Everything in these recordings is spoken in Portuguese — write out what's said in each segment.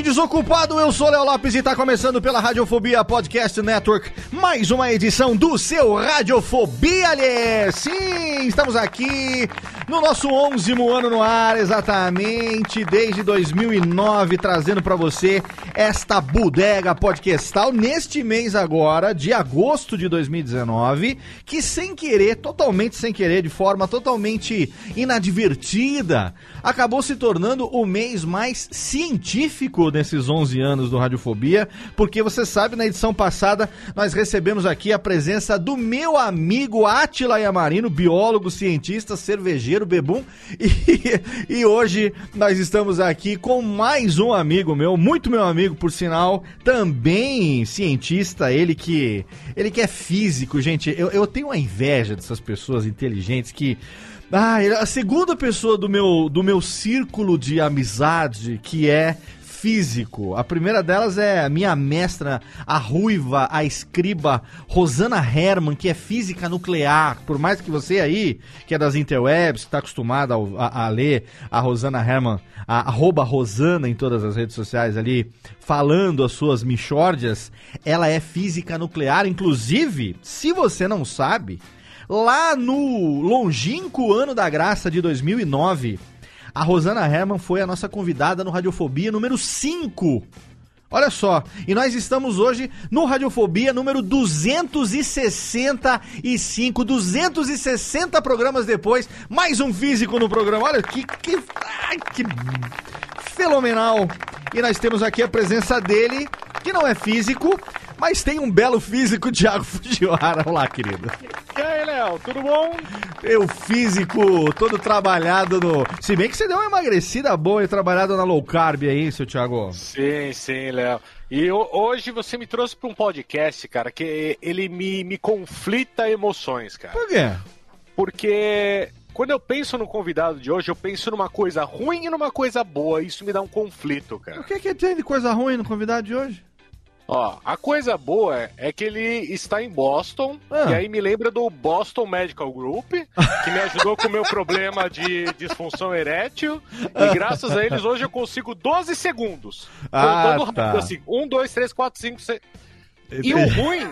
Ouvinte desocupado. Eu sou Léo Lopes e está começando pela Radiofobia Podcast Network mais uma edição do seu Radiofobia. Sim, estamos aqui no nosso 11 ano no ar, exatamente, desde 2009, trazendo para você esta bodega podcastal neste mês agora, de agosto de 2019, que sem querer, totalmente sem querer, de forma totalmente inadvertida, acabou se tornando o mês mais científico desses 11 anos do Radiofobia, porque você sabe, na edição passada nós recebemos aqui a presença do meu amigo Atila Yamarino, biólogo, cientista, cervejeiro, bebum, e, e hoje nós estamos aqui com mais um amigo meu, muito meu amigo, por sinal, também cientista, ele que, ele que é físico, gente, eu, eu tenho uma inveja dessas pessoas inteligentes que ah, é a segunda pessoa do meu, do meu círculo de amizade que é físico. A primeira delas é a minha mestra, a ruiva, a escriba Rosana Herman, que é física nuclear. Por mais que você aí, que é das interwebs, está acostumado a, a, a, ler a Rosana Herman, a arroba Rosana em todas as redes sociais ali, falando as suas michórdias, ela é física nuclear. Inclusive, se você não sabe, lá no longínquo ano da graça de 2009, a Rosana Herman foi a nossa convidada no Radiofobia número 5. Olha só, e nós estamos hoje no Radiofobia número 265, 260 programas depois, mais um físico no programa. Olha que que, ai, que fenomenal. E nós temos aqui a presença dele, que não é físico, mas tem um belo físico, Thiago Fujiwara. Olá, querido. E aí, Léo, tudo bom? Eu físico, todo trabalhado no. Se bem que você deu uma emagrecida boa e trabalhado na low carb aí, seu Thiago. Sim, sim, Léo. E eu, hoje você me trouxe para um podcast, cara, que ele me, me conflita emoções, cara. Por quê? Porque quando eu penso no convidado de hoje, eu penso numa coisa ruim e numa coisa boa. Isso me dá um conflito, cara. O que, que tem de coisa ruim no convidado de hoje? Ó, a coisa boa é que ele está em Boston, Ah. e aí me lembra do Boston Medical Group, que me ajudou com o meu problema de disfunção erétil, e graças a eles hoje eu consigo 12 segundos. Ah, Contando tá. rápido assim, 1, 2, 3, 4, 5, 6... E o ruim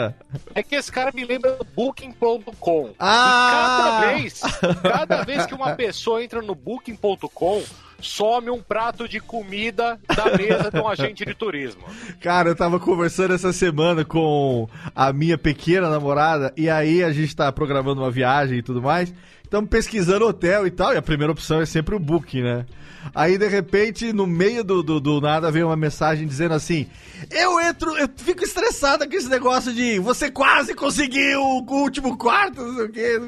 é que esse cara me lembra do Booking.com. Ah! E cada vez, cada vez que uma pessoa entra no Booking.com, some um prato de comida da mesa de um agente de turismo. Cara, eu tava conversando essa semana com a minha pequena namorada, e aí a gente tá programando uma viagem e tudo mais. Estamos pesquisando hotel e tal, e a primeira opção é sempre o Booking, né? Aí, de repente, no meio do, do, do nada, vem uma mensagem dizendo assim: Eu entro, eu fico estressada com esse negócio de você quase conseguiu o último quarto, não sei o quê.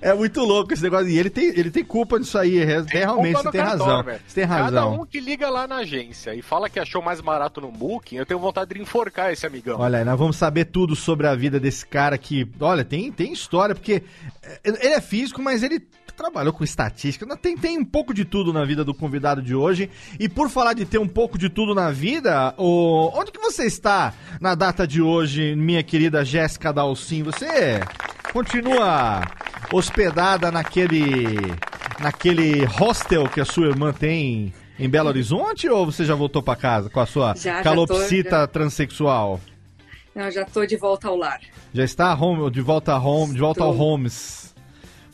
É muito louco esse negócio. E ele tem, ele tem culpa disso aí, é- realmente, Culpa você tem cartório, razão. Você tem Cada razão. um que liga lá na agência e fala que achou mais barato no Booking, eu tenho vontade de enforcar esse amigão. Olha, nós vamos saber tudo sobre a vida desse cara que, olha, tem, tem história, porque é, ele é físico, mas ele trabalhou com estatística. Tem, tem um pouco de tudo na vida do convidado de hoje. E por falar de ter um pouco de tudo na vida, o... onde que você está na data de hoje, minha querida Jéssica Dalcin? Você continua hospedada naquele naquele hostel que a sua irmã tem em Belo Horizonte ou você já voltou pra casa com a sua Já, já calopsita tô, já. transexual? Não, já tô de volta ao lar. Já está home, de volta a home, de volta ao Estou.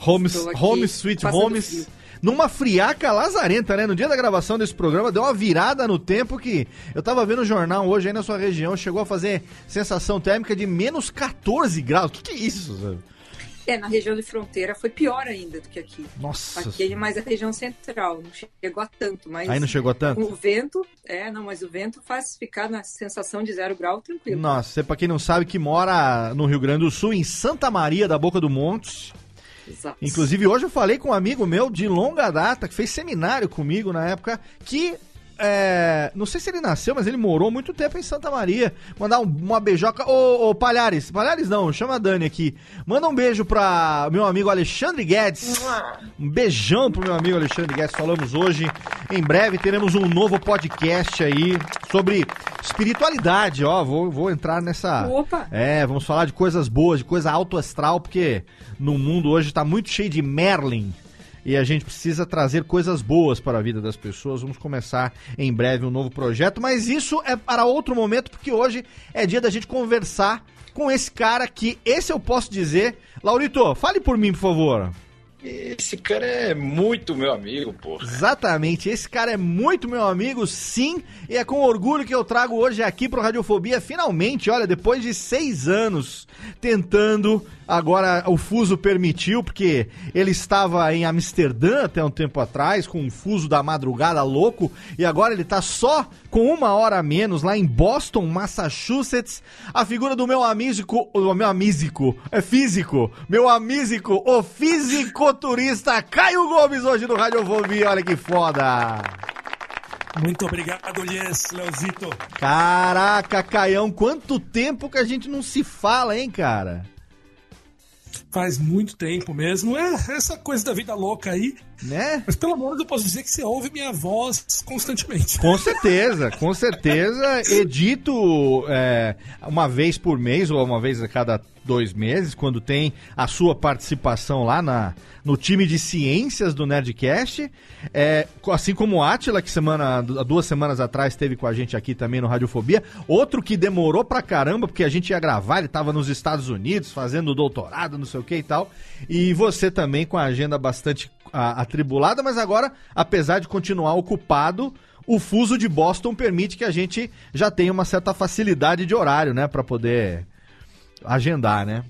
Homes. Homes, Sweet Homes. Numa friaca lazarenta, né? No dia da gravação desse programa, deu uma virada no tempo que eu tava vendo o jornal hoje aí na sua região, chegou a fazer sensação térmica de menos 14 graus. O que, que é isso? sabe? É, na região de fronteira foi pior ainda do que aqui. Nossa. Aqui é mais a região central, não chegou a tanto, mas Aí não chegou a tanto? o vento, é, não, mas o vento faz ficar na sensação de zero grau tranquilo. Nossa, você, pra quem não sabe, que mora no Rio Grande do Sul, em Santa Maria da Boca do Monte. Exato. Inclusive, hoje eu falei com um amigo meu de longa data, que fez seminário comigo na época, que. É, não sei se ele nasceu, mas ele morou muito tempo em Santa Maria. Mandar um- uma beijoca. Ô, ô, Palhares, Palhares não, chama a Dani aqui. Manda um beijo pra meu amigo Alexandre Guedes. Um beijão pro meu amigo Alexandre Guedes. Falamos hoje. Em breve teremos um novo podcast aí sobre espiritualidade. Ó, vou, vou entrar nessa. Opa! É, vamos falar de coisas boas, de coisa alto astral, porque no mundo hoje tá muito cheio de Merlin. E a gente precisa trazer coisas boas para a vida das pessoas. Vamos começar em breve um novo projeto, mas isso é para outro momento, porque hoje é dia da gente conversar com esse cara que, esse eu posso dizer. Laurito, fale por mim, por favor. Esse cara é muito meu amigo, porra. Exatamente, esse cara é muito meu amigo, sim, e é com orgulho que eu trago hoje aqui pro Radiofobia, finalmente, olha, depois de seis anos tentando, agora o fuso permitiu, porque ele estava em Amsterdã até um tempo atrás, com um fuso da madrugada louco, e agora ele tá só com uma hora a menos lá em Boston, Massachusetts, a figura do meu amísico, o meu amísico, é físico, meu amísico, o fisicoturista Caio Gomes hoje no Radiofobia, olha que foda! Muito obrigado, Yes, Leozito. Caraca, Caião, quanto tempo que a gente não se fala, hein, cara? Faz muito tempo mesmo. É essa coisa da vida louca aí. Né? Mas pelo menos eu posso dizer que você ouve minha voz constantemente. Com certeza, com certeza. Edito é, uma vez por mês ou uma vez a cada dois meses, quando tem a sua participação lá na, no time de ciências do Nerdcast. É, assim como o Atila, que semana, duas semanas atrás esteve com a gente aqui também no Radiofobia. Outro que demorou pra caramba, porque a gente ia gravar, ele tava nos Estados Unidos fazendo doutorado, não sei o que e tal. E você também com a agenda bastante a- atribulada, mas agora, apesar de continuar ocupado, o fuso de Boston permite que a gente já tenha uma certa facilidade de horário, né, Pra poder agendar, né?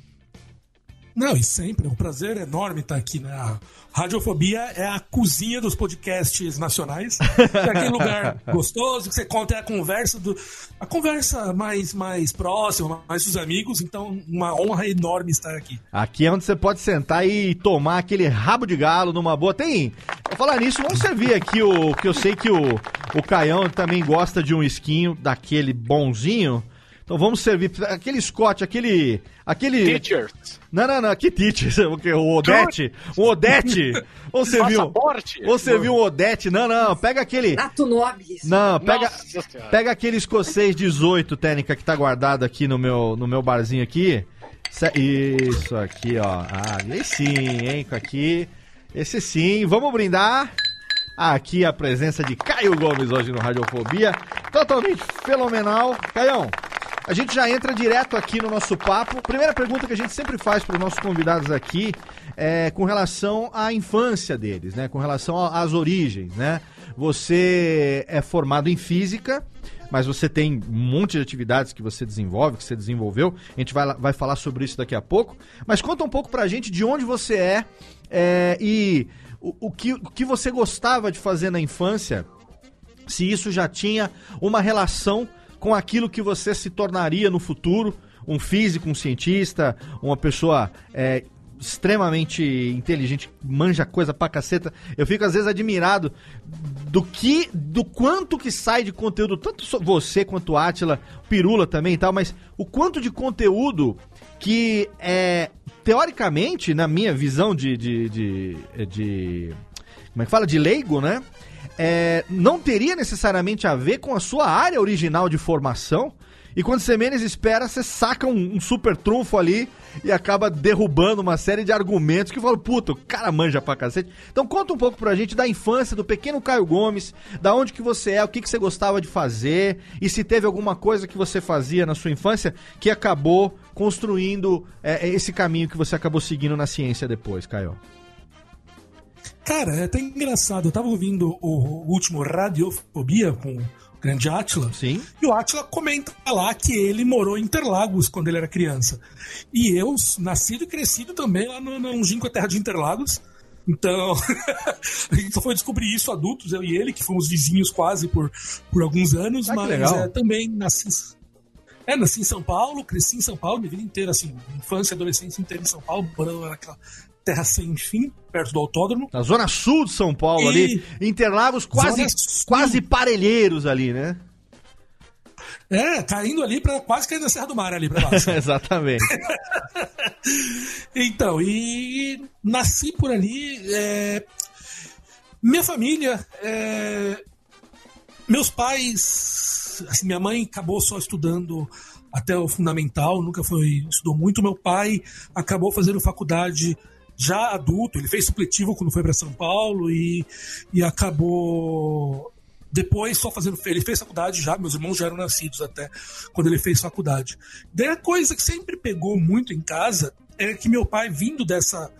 Não, e sempre é um prazer enorme estar aqui, né? A Radiofobia é a cozinha dos podcasts nacionais. É aquele lugar gostoso que você conta a conversa do a conversa mais mais próxima, mais dos amigos, então uma honra enorme estar aqui. Aqui é onde você pode sentar e tomar aquele rabo de galo numa boa. Tem. Vou falar nisso, vamos servir aqui o. Que eu sei que o, o Caião também gosta de um esquinho daquele bonzinho. Então vamos servir aquele Scott, aquele. aquele Teachers. Não, não, não, que teacher? O quê? O Odete? O Odete? Vamos servir um. Passaporte. Vamos servir um Odete? Não, não, pega aquele. Nato Nobis. Não, pega, pega aquele escocês 18, técnica, que tá guardado aqui no meu, no meu barzinho aqui. Isso aqui, ó. Ah, aí sim, hein? Com aqui. Esse sim. Vamos brindar. Aqui a presença de Caio Gomes hoje no Radiofobia. Totalmente fenomenal. Caião, a gente já entra direto aqui no nosso papo. Primeira pergunta que a gente sempre faz para os nossos convidados aqui é com relação à infância deles, né? Com relação a- às origens, né? Você é formado em física, mas você tem um monte de atividades que você desenvolve, que você desenvolveu. A gente vai, vai falar sobre isso daqui a pouco. Mas conta um pouco pra gente de onde você é, é, e o, o que, o que você gostava de fazer na infância se isso já tinha uma relação com aquilo que você se tornaria no futuro, um físico, um cientista, uma pessoa é, extremamente inteligente, manja coisa pra caceta. Eu fico às vezes admirado do que, do quanto que sai de conteúdo, tanto você quanto o Atila, Pirula também e tal, mas o quanto de conteúdo que é, teoricamente, na minha visão de, de, de, de- como é que fala? De leigo, né? É, não teria necessariamente a ver com a sua área original de formação. E quando você menos espera, você saca um, um super trunfo ali e acaba derrubando uma série de argumentos que falam, puta, o cara manja pra cacete. Então conta um pouco pra gente da infância do pequeno Caio Gomes, da onde que você é, o que, que você gostava de fazer, e se teve alguma coisa que você fazia na sua infância que acabou construindo é, esse caminho que você acabou seguindo na ciência depois, Caio. Cara, é até engraçado. Eu tava ouvindo o, último Radiofobia com o grande Atila. Sim. E o Atila comenta lá que ele morou em Interlagos quando ele era criança. E eu, nascido e crescido também lá no, no terra de Interlagos. Então, a gente só foi descobrir isso adultos, eu e ele, que fomos vizinhos quase por, por alguns anos, Ah, mas é, também nasci. É, nasci em São Paulo, cresci em São Paulo, minha vida inteira, assim, infância e adolescência inteira em São Paulo, morando naquela terra sem fim, perto do autódromo. Na zona sul de São Paulo E- ali, Interlagos quase, quase parelheiros ali, né? É, caindo ali para quase cair na Serra do Mar ali pra baixo. Exatamente. Então, e nasci por ali. é, Minha família. é, Meus pais. assim, minha mãe acabou só estudando até o fundamental, nunca foi. estudou muito. Meu pai acabou fazendo faculdade já adulto, ele fez supletivo quando foi para São Paulo e, e acabou. Depois só fazendo. Ele fez faculdade já, meus irmãos já eram nascidos até quando ele fez faculdade. Daí a coisa que sempre pegou muito em casa é que meu pai, vindo dessa,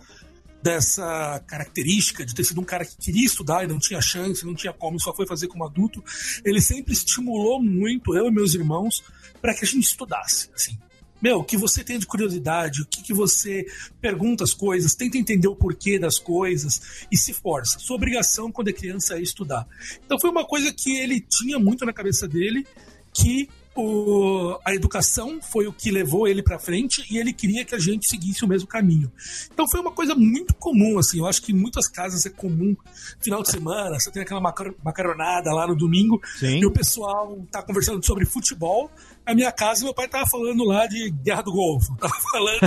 dessa característica de ter sido um cara que queria estudar e não tinha chance, não tinha como, só foi fazer como adulto, ele sempre estimulou muito eu e meus irmãos para que a gente estudasse. Assim. Meu, o que você tem de curiosidade, o que, que você pergunta as coisas, tenta entender o porquê das coisas e se força. Sua obrigação quando é criança é estudar. Então foi uma coisa que ele tinha muito na cabeça dele, que o- a educação foi o que levou ele para frente e ele queria que a gente seguisse o mesmo caminho. Então foi uma coisa muito comum, assim. Eu acho que em muitas casas é comum, final de semana, você tem aquela macar- macaronada lá no domingo Sim. e o pessoal tá conversando sobre futebol. Na minha casa, meu pai tava falando lá de Guerra do Golfo, tava falando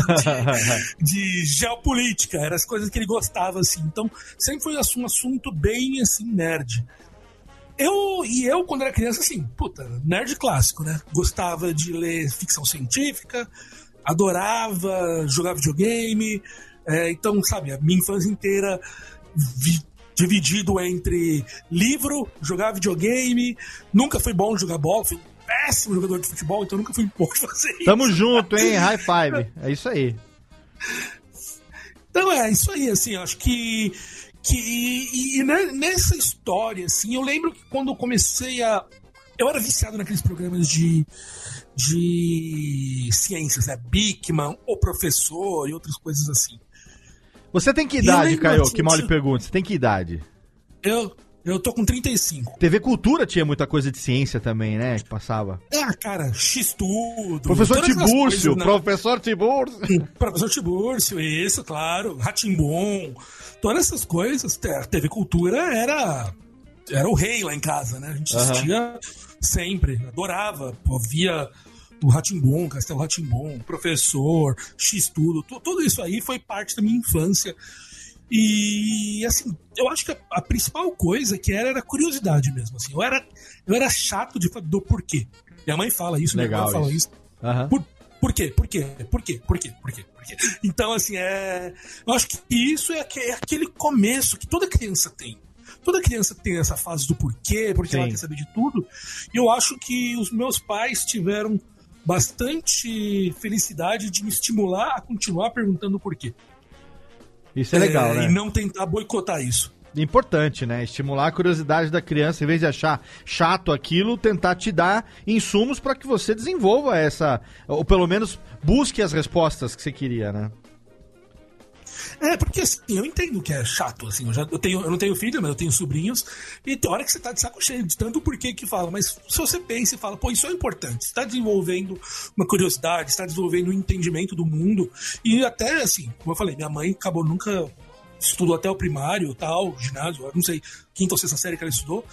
de, de geopolítica, eram as coisas que ele gostava, assim. Então, sempre foi um assunto bem, assim, nerd. Eu, e eu, quando era criança, assim, puta, nerd clássico, né? Gostava de ler ficção científica, adorava jogar videogame. é, então, sabe, a minha infância inteira vi- dividido entre livro, jogar videogame. Nunca fui bom jogar bola, fui péssimo jogador de futebol, então nunca fui bom de fazer isso. Tamo junto, hein? High five. É isso aí. Então é isso aí, assim, eu acho que. que e, e ne- nessa história, assim, eu lembro que quando eu comecei a. Eu era viciado naqueles programas de, de ciências, né? Bigman, O Professor e outras coisas assim. Você tem que idade, Caio? Que mal lhe pergunta. Você tem que idade? Eu, eu tô com 35. TV Cultura tinha muita coisa de ciência também, né? Que passava. Ah, cara, X-Tudo. Professor Tibúrcio, né? professor Tibúrcio. Professor Tibúrcio, isso, claro. Ratimbom. Todas essas coisas. A TV Cultura era, era o rei lá em casa, né? A gente assistia sempre, adorava. Via o Ratimbom, Castelo Ratimbom, Professor, X-Tudo. tu- Tudo isso aí foi parte da minha infância. E assim, eu acho que a, a principal coisa que era era curiosidade mesmo. Assim. Eu, era, eu era chato de, do porquê. Minha mãe fala isso, minha Legal irmã fala isso. Aham. Por, por quê? Por quê? Por quê? Por quê? Por quê? Por quê? Então, assim, é. Eu acho que isso é, é aquele começo que toda criança tem. Toda criança tem essa fase do porquê, porque ela Sim. quer saber de tudo. E eu acho que os meus pais tiveram bastante felicidade de me estimular a continuar perguntando o porquê. Isso é legal, né? E não tentar boicotar isso. Importante, né? Estimular a curiosidade da criança, em vez de achar chato aquilo, tentar te dar insumos para que você desenvolva essa, ou pelo menos busque as respostas que você queria, né? É, porque assim, eu entendo que é chato, assim, eu, já, eu, tenho, eu não tenho filho, mas eu tenho sobrinhos, e tem hora que você tá de saco cheio de tanto porquê que fala, mas se você pensa e fala, pô, isso é importante, você tá desenvolvendo uma curiosidade, está desenvolvendo um entendimento do mundo, e até, assim, como eu falei, minha mãe acabou nunca estudou até o primário, tal, ginásio, não sei, quinta ou sexta série que ela estudou.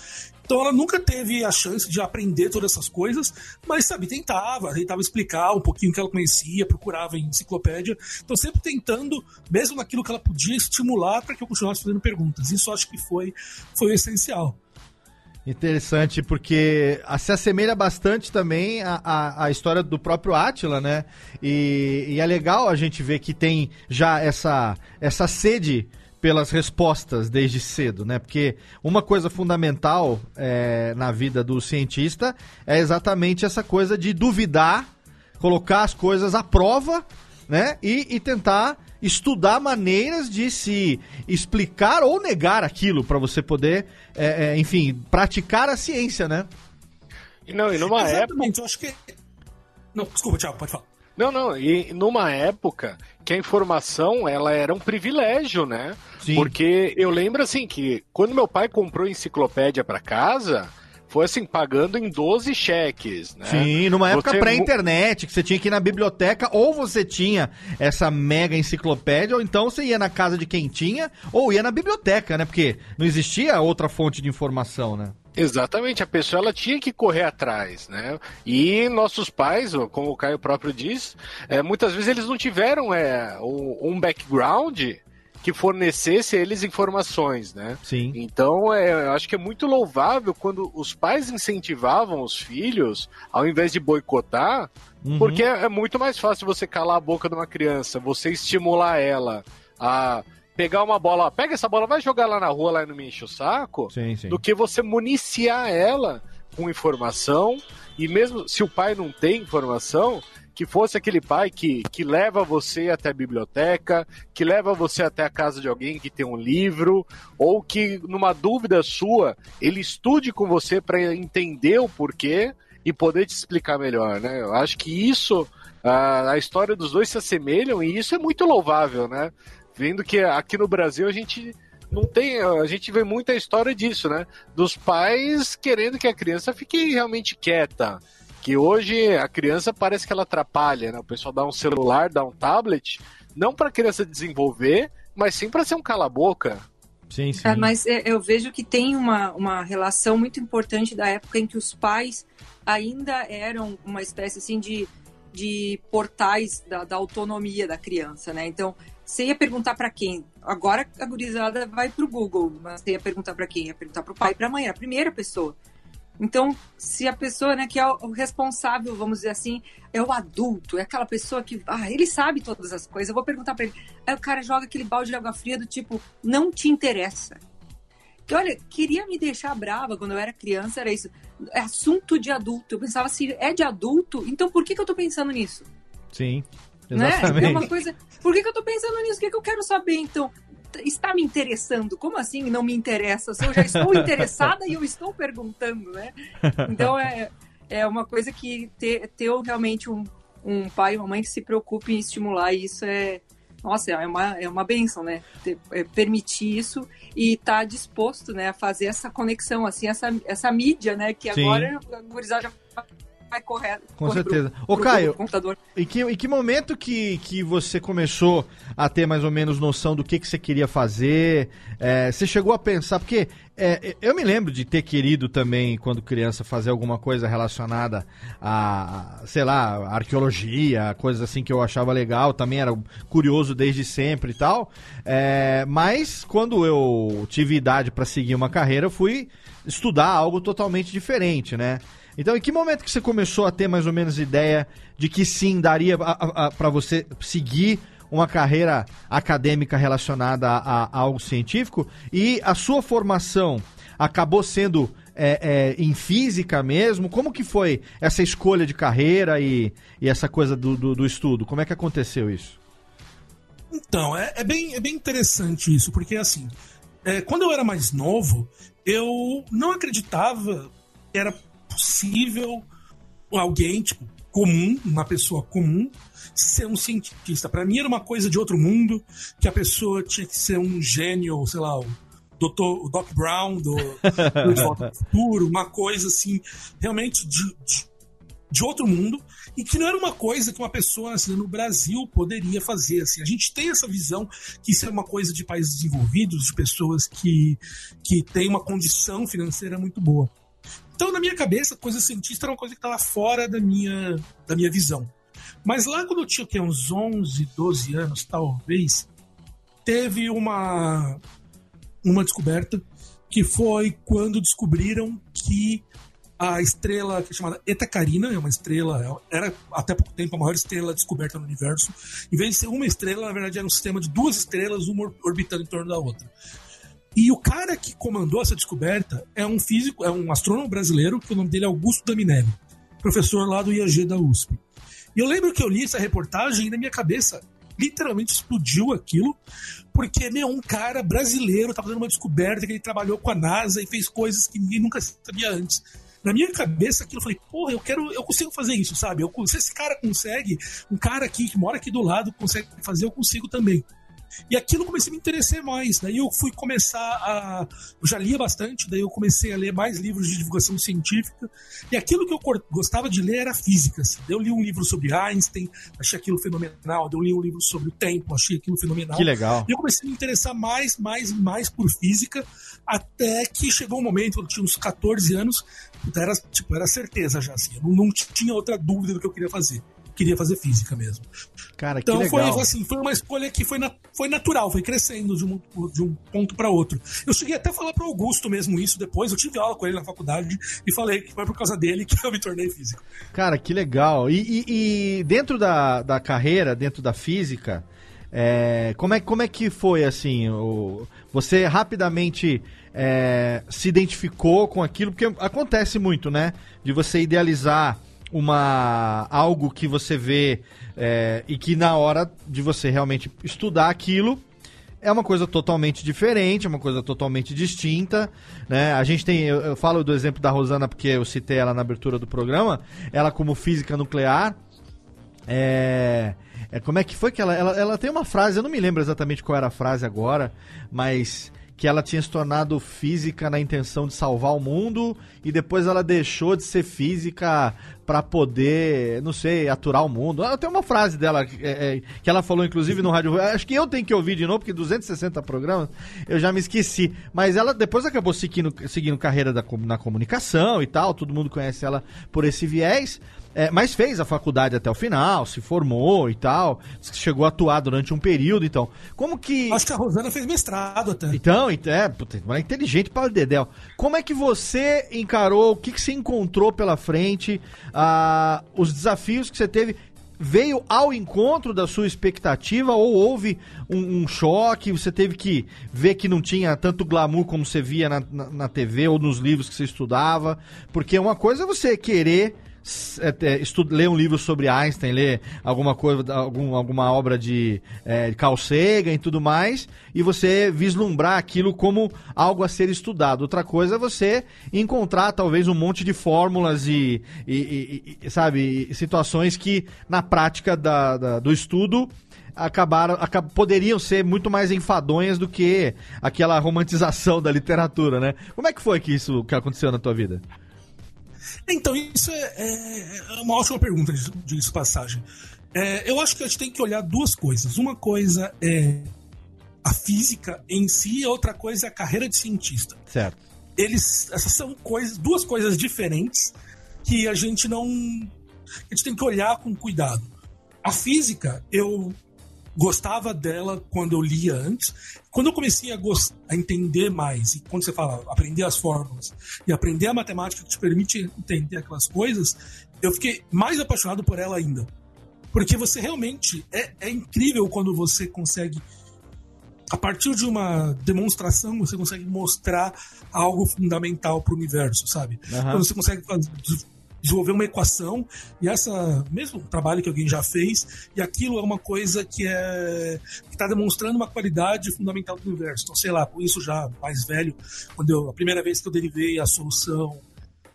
Então ela nunca teve a chance de aprender todas essas coisas, mas sabe, tentava, tentava explicar um pouquinho o que ela conhecia, procurava em enciclopédia. Então sempre tentando, mesmo naquilo que ela podia, estimular para que eu continuasse fazendo perguntas. Isso acho que foi, foi o essencial. Interessante, porque se assemelha bastante também à, à história do próprio Átila, né? E, e, é legal a gente ver que tem já essa, essa sede pelas respostas desde cedo, né? Porque uma coisa fundamental é, na vida do cientista é exatamente essa coisa de duvidar, colocar as coisas à prova, né? E, e tentar estudar maneiras de se explicar ou negar aquilo para você poder, é, é, enfim, praticar a ciência, né? E não, e numa Exatamente, época. eu acho que. Não, desculpa, Thiago, pode falar. Não, não, e numa época que a informação ela era um privilégio, né? Sim. Porque eu lembro assim que quando meu pai comprou enciclopédia para casa, foi assim, pagando em 12 cheques, né? Sim, numa época Você- pré-internet, que você tinha que ir na biblioteca, ou você tinha essa mega enciclopédia, ou então você ia na casa de quem tinha, ou ia na biblioteca, né? Porque não existia outra fonte de informação, né? Exatamente, a pessoa ela tinha que correr atrás, né? E nossos pais, como o Caio próprio diz, é, muitas vezes eles não tiveram é, um background que fornecesse a eles informações, né? Sim. Então, é, eu acho que é muito louvável quando os pais incentivavam os filhos, ao invés de boicotar, Uhum. porque é, é muito mais fácil você calar a boca de uma criança, você estimular ela a pegar uma bola, ó, pega essa bola, vai jogar lá na rua, lá e não me enche o saco, Sim, sim. do que você municiar ela com informação, e mesmo se o pai não tem informação, que fosse aquele pai que, que leva você até a biblioteca, que leva você até a casa de alguém que tem um livro, ou que, numa dúvida sua, ele estude com você para entender o porquê e poder te explicar melhor, né? Eu acho que isso, a, a história dos dois se assemelham e isso é muito louvável, né? Vendo que aqui no Brasil a gente não tem, a gente vê muita história disso, né? Dos pais querendo que a criança fique realmente quieta. Que hoje a criança parece que ela atrapalha, né? O pessoal dá um celular, dá um tablet, não para a criança desenvolver, mas sim para ser um cala-boca. Sim, sim. É, mas é, eu vejo que tem uma, uma relação muito importante da época em que os pais ainda eram uma espécie assim de, de portais da, da autonomia da criança, né? Então, você ia perguntar para quem? Agora a gurizada vai pro Google, mas você ia perguntar para quem? Ia perguntar pro pai e pra mãe, a primeira pessoa. Então, se a pessoa, né, que é o responsável, vamos dizer assim, é o adulto, é aquela pessoa que, ah, ele sabe todas as coisas, eu vou perguntar para ele. Aí o cara joga aquele balde de água fria do tipo, não te interessa. Que olha, queria me deixar brava quando eu era criança, era isso. É assunto de adulto. Eu pensava assim, é de adulto, então por que, que eu tô pensando nisso? Sim. Né? Exatamente. É uma coisa. Por que, que eu tô pensando nisso? O que, que eu quero saber, então? Está me interessando? Como assim não me interessa? Se eu já estou interessada e eu estou perguntando, né? Então é, é uma coisa que ter, ter realmente um, um pai e uma mãe que se preocupe em estimular isso é. Nossa, é uma, é uma benção, né? Ter- é, permitir isso e estar tá disposto né, a fazer essa conexão, assim, essa, essa mídia, né? Que Sim. agora a gurizada já vai correr. Com corre pro- certeza. Ô, pro Caio, computador. E que, em que momento que, que você começou a ter mais ou menos noção do que, que você queria fazer? É, você chegou a pensar, porque é, eu me lembro de ter querido também, quando criança, fazer alguma coisa relacionada a, a, sei lá, arqueologia, coisas assim que eu achava legal, também era curioso desde sempre e tal. É, mas quando eu tive idade para seguir uma carreira, eu fui estudar algo totalmente diferente, né? Então, em que momento que você começou a ter mais ou menos ideia de que sim, daria para você seguir uma carreira acadêmica relacionada a, a algo científico? E a sua formação acabou sendo é, é, em física mesmo? Como que foi essa escolha de carreira e, e essa coisa do, do, do estudo? Como é que aconteceu isso? Então, é, é bem, é bem interessante isso, porque assim, é, quando eu era mais novo, eu não acreditava que era possível alguém, tipo, comum, uma pessoa comum, ser um cientista. Para mim era uma coisa de outro mundo, que a pessoa tinha que ser um gênio, sei lá, o, Dr. o Doc Brown do, do Futuro, uma coisa assim, realmente de, de, de outro mundo, e que não era uma coisa que uma pessoa assim, no Brasil poderia fazer. Assim. A gente tem essa visão que isso é uma coisa de países desenvolvidos, de pessoas que, que têm uma condição financeira muito boa. Então, na minha cabeça, coisa cientista era uma coisa que estava fora da minha, da minha visão. Mas lá quando eu tinha que, uns 11, 12 anos, talvez, teve uma, uma descoberta que foi quando descobriram que a estrela que é chamada Eta Carina, é uma estrela, era até pouco tempo a maior estrela descoberta no universo. Em vez de ser uma estrela, na verdade era um sistema de duas estrelas, uma orbitando em torno da outra. E o cara que comandou essa descoberta é um físico, é um astrônomo brasileiro, que o nome dele é Augusto Daminelli, professor lá do IAG da USP. E eu lembro que eu li essa reportagem e na minha cabeça literalmente explodiu aquilo, porque meu, um cara brasileiro tá fazendo uma descoberta que ele trabalhou com a NASA e fez coisas que ninguém nunca sabia antes. Na minha cabeça, aquilo eu falei, porra, eu quero, eu consigo fazer isso, sabe? Eu, se esse cara consegue, um cara aqui que mora aqui do lado consegue fazer, eu consigo também. E aquilo comecei a me interessar mais. Daí eu fui começar a. Eu já lia bastante, daí eu comecei a ler mais livros de divulgação científica. E aquilo que eu gostava de ler era física. Assim. Eu li um livro sobre Einstein, achei aquilo fenomenal. Eu li um livro sobre o tempo, achei aquilo fenomenal. Que legal. E eu comecei a me interessar mais, mais e mais por física, até que chegou um momento, eu tinha uns 14 anos, era, tipo, era certeza já, assim. Eu não, não tinha outra dúvida do que eu queria fazer queria fazer física mesmo. Cara, então que legal. foi assim, foi uma escolha que foi, na, foi natural, foi crescendo de um, de um ponto para outro. Eu cheguei até a falar para Augusto mesmo isso depois, eu tive aula com ele na faculdade e falei que foi por causa dele que eu me tornei físico. Cara, que legal. E, e, e dentro da, da carreira, dentro da física, é, como, é, como é que foi assim? O, você rapidamente é, se identificou com aquilo, porque acontece muito, né? De você idealizar uma algo que você vê é, e que na hora de você realmente estudar aquilo é uma coisa totalmente diferente, é uma coisa totalmente distinta, né? A gente tem, eu, eu, falo do exemplo da Rosana porque eu citei ela na abertura do programa, ela como física nuclear, é, é como é que foi que ela, ela, ela tem uma frase, eu não me lembro exatamente qual era a frase agora, mas que ela tinha se tornado física na intenção de salvar o mundo e depois ela deixou de ser física para poder, não sei, aturar o mundo. Ela tem uma frase dela é, é, que ela falou, inclusive, no rádio. Acho que eu tenho que ouvir de novo, porque 260 programas eu já me esqueci. Mas ela depois acabou seguindo, seguindo carreira da, na comunicação e tal. Todo mundo conhece ela por esse viés. É, mas fez a faculdade até o final, se formou e tal. Chegou a atuar durante um período, então. Como que. Acho que a Rosana fez mestrado até. Então, é, puta, é inteligente para o Dedel. Como é que você encarou, o que, que você encontrou pela frente, ah, os desafios que você teve? Veio ao encontro da sua expectativa ou houve um, um, choque? Você teve que ver que não tinha tanto glamour como você via na, na, na TV ou nos livros que você estudava? Porque uma coisa é você querer estuda, ler um livro sobre Einstein, ler alguma coisa, algum, alguma obra de é, Carl Sagan e tudo mais, e você vislumbrar aquilo como algo a ser estudado. Outra coisa é você encontrar talvez um monte de fórmulas e, e, e sabe, situações que na prática da, da, do estudo acabaram acab poderiam ser muito mais enfadonhas do que aquela romantização da literatura, né? Como é que foi que isso que aconteceu na tua vida? Então, isso é, é, é uma ótima pergunta, de passagem. É, eu acho que a gente tem que olhar duas coisas. Uma coisa é a física em si, e outra coisa é a carreira de cientista. Certo. Eles, essas são coisas, duas coisas diferentes que a gente não. A gente tem que olhar com cuidado. A física, eu gostava dela quando eu lia antes. Quando eu comecei a, a entender mais, e quando você fala aprender as fórmulas e aprender a matemática que te permite entender aquelas coisas, eu fiquei mais apaixonado por ela ainda. Porque você realmente. É, é incrível quando você consegue. A partir de uma demonstração, você consegue mostrar algo fundamental para o universo, sabe? Uhum. Quando você consegue desenvolver uma equação e essa mesmo trabalho que alguém já fez e aquilo é uma coisa que é está demonstrando uma qualidade fundamental do universo. Então, sei lá, com isso já mais velho, quando eu, a primeira vez que eu derivei a solução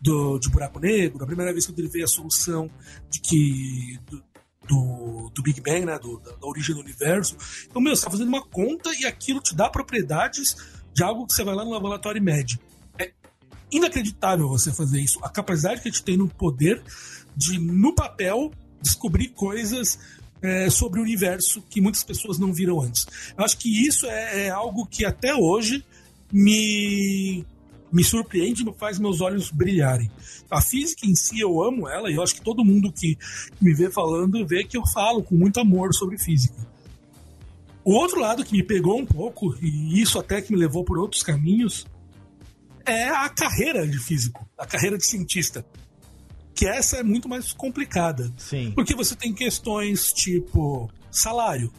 do, de buraco negro, a primeira vez que eu derivei a solução de que do, do, do Big Bang, né, do, da, da, origem do universo. Então, meu, você está fazendo uma conta e aquilo te dá propriedades de algo que você vai lá no laboratório e mede. Inacreditável você fazer isso. A capacidade que a gente tem no poder de, no papel, descobrir coisas é, sobre o universo que muitas pessoas não viram antes. Eu acho que isso é, é algo que até hoje me me surpreende e faz meus olhos brilharem. A física em si, eu amo ela, e eu acho que todo mundo que me vê falando vê que eu falo com muito amor sobre física. O outro lado que me pegou um pouco, e isso até que me levou por outros caminhos, é a carreira de físico, a carreira de cientista. Que essa é muito mais complicada. Sim. Porque você tem questões tipo salário.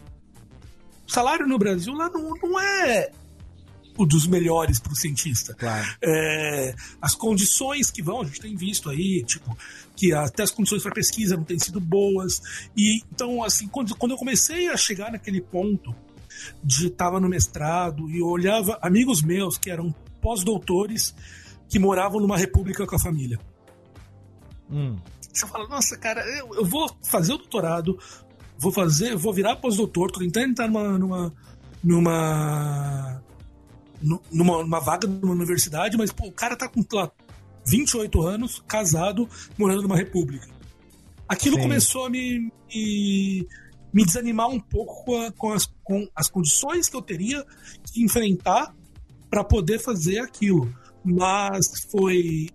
Salário no Brasil lá não, não é o dos melhores para o cientista. Claro. É, as condições que vão, a gente tem visto aí, tipo, que até as condições para pesquisa não têm sido boas. E então, assim, quando, quando eu comecei a chegar naquele ponto de estava no mestrado e olhava amigos meus que eram pós-doutores que moravam numa república com a família. Hum. Você fala, nossa, cara, eu, eu vou fazer o doutorado, vou fazer, vou virar pós-doutor, tô tentando entrar numa, numa, numa numa, numa vaga numa universidade, mas pô, o cara tá com lá, 28 anos, casado, morando numa república. Aquilo Sim. começou a me, me, me, desanimar um pouco com, as, com as condições que eu teria que enfrentar para poder fazer aquilo. Mas foi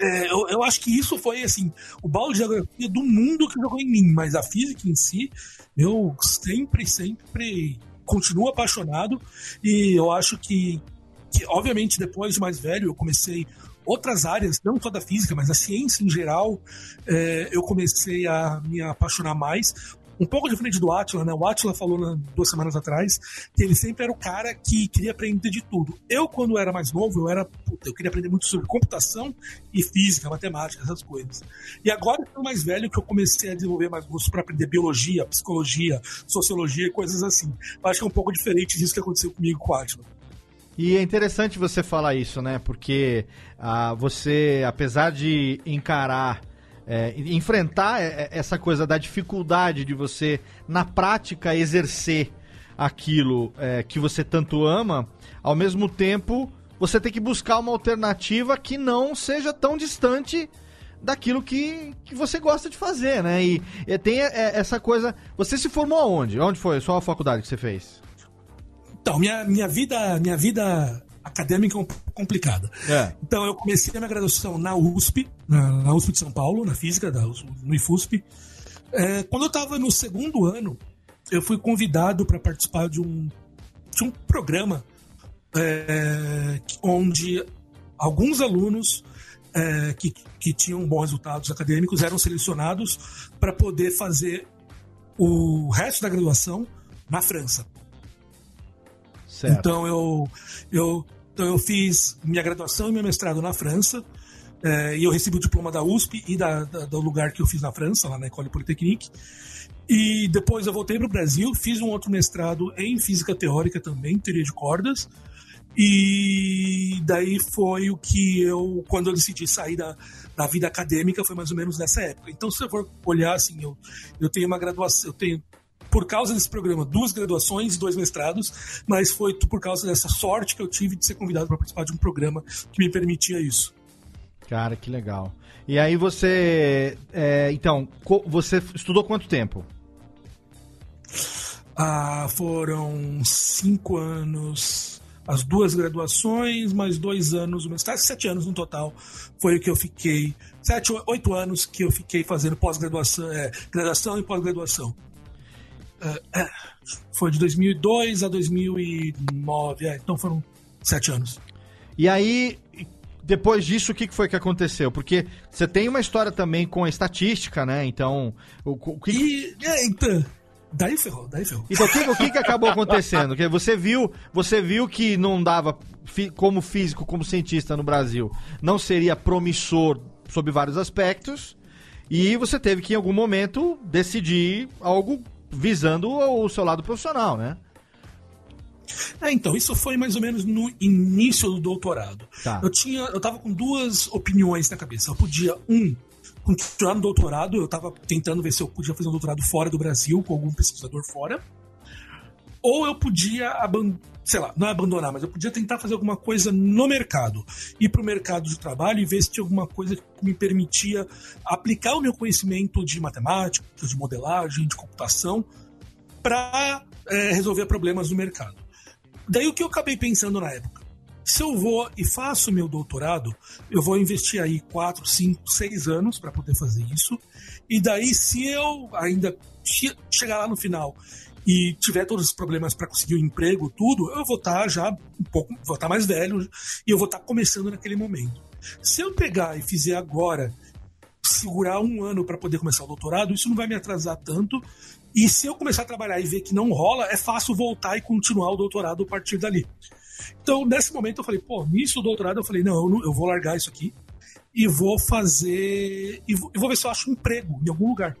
é, eu, eu, acho que isso foi assim o balde de geografia do mundo que jogou em mim, mas a física em si, eu sempre, sempre continuo apaixonado. E eu acho que, que, obviamente, depois de mais velho, eu comecei outras áreas, não só da física, mas a ciência em geral, é, eu comecei a me apaixonar mais um pouco diferente do Atila, né? O Atila falou né, duas semanas atrás que ele sempre era o cara que queria aprender de tudo. Eu, quando era mais novo, eu era. Puta, eu queria aprender muito sobre computação e física, matemática, essas coisas. E agora, eu mais velho, que eu comecei a desenvolver mais gosto para aprender biologia, psicologia, sociologia e coisas assim. Eu acho que é um pouco diferente disso que aconteceu comigo com o Atila. E é interessante você falar isso, né? Porque ah, você, apesar de encarar é, enfrentar essa coisa da dificuldade de você, na prática, exercer aquilo é, que você tanto ama, ao mesmo tempo você tem que buscar uma alternativa que não seja tão distante daquilo que, que você gosta de fazer, né? E, e tem é, essa coisa. Você se formou aonde? Onde foi? Só a faculdade que você fez? Então, minha, minha vida, minha vida acadêmica complicada. É. Então eu comecei a minha graduação na USP, na, na USP de São Paulo, na física, da, no IFUSP. É, quando eu estava no segundo ano, eu fui convidado para participar de um, de um programa é, onde alguns alunos é, que, que tinham bons resultados acadêmicos eram selecionados para poder fazer o resto da graduação na França. Certo. Então eu, eu então eu fiz minha graduação e meu mestrado na França. É, e eu recebi o diploma da USP e da, da, do lugar que eu fiz na França, lá na École Polytechnique. E depois eu voltei para o Brasil, fiz um outro mestrado em física teórica também, teoria de cordas. E daí foi o que eu, quando eu decidi sair da, da vida acadêmica, foi mais ou menos nessa época. Então, se eu for olhar assim, eu, eu tenho uma graduação, eu tenho por causa desse programa, duas graduações e dois mestrados, mas foi por causa dessa sorte que eu tive de ser convidado para participar de um programa que me permitia isso. Cara, que legal. E aí você. É, então, você estudou quanto tempo? Ah, foram cinco anos, as duas graduações, mais dois anos mestrado, sete anos no total. Foi o que eu fiquei. Sete, oito anos que eu fiquei fazendo pós-graduação, é, graduação e pós-graduação. Foi de 2002 a 2009, é, então foram sete anos. E aí, depois disso, o que foi que aconteceu? Porque você tem uma história também com a estatística, né? Então, o, o que... E, é, então, daí ferrou, daí ferrou. Então, o que, o que, que acabou acontecendo? Que você viu, você viu que não dava, como físico, como cientista no Brasil, não seria promissor sob vários aspectos, e você teve que, em algum momento, decidir algo visando o seu lado profissional, né? É, então, isso foi mais ou menos no início do doutorado. Tá. Eu tinha, eu tava com duas opiniões na cabeça. Eu podia, um, continuar no doutorado, eu tava tentando ver se eu podia fazer um doutorado fora do Brasil, com algum pesquisador fora. Ou eu podia abandonar, sei lá, não é abandonar, mas eu podia tentar fazer alguma coisa no mercado. Ir para o mercado de trabalho e ver se tinha alguma coisa que me permitia aplicar o meu conhecimento de matemática, de modelagem, de computação, para resolver problemas do mercado. Daí o que eu acabei pensando na época? Se eu vou e faço meu doutorado, eu vou investir aí 4, 5, 6 anos para poder fazer isso. E daí, se eu ainda che- chegar lá no final e tiver todos os problemas para conseguir o emprego, tudo, eu vou estar já um pouco, vou estar mais velho e eu vou estar começando naquele momento. Se eu pegar e fizer agora, segurar um ano para poder começar o doutorado, isso não vai me atrasar tanto. E se eu começar a trabalhar e ver que não rola, é fácil voltar e continuar o doutorado a partir dali. Então, nesse momento, eu falei, pô, nisso do doutorado, eu falei, não, eu, vou largar isso aqui e vou fazer. E vou, vou ver se eu acho um emprego em algum lugar.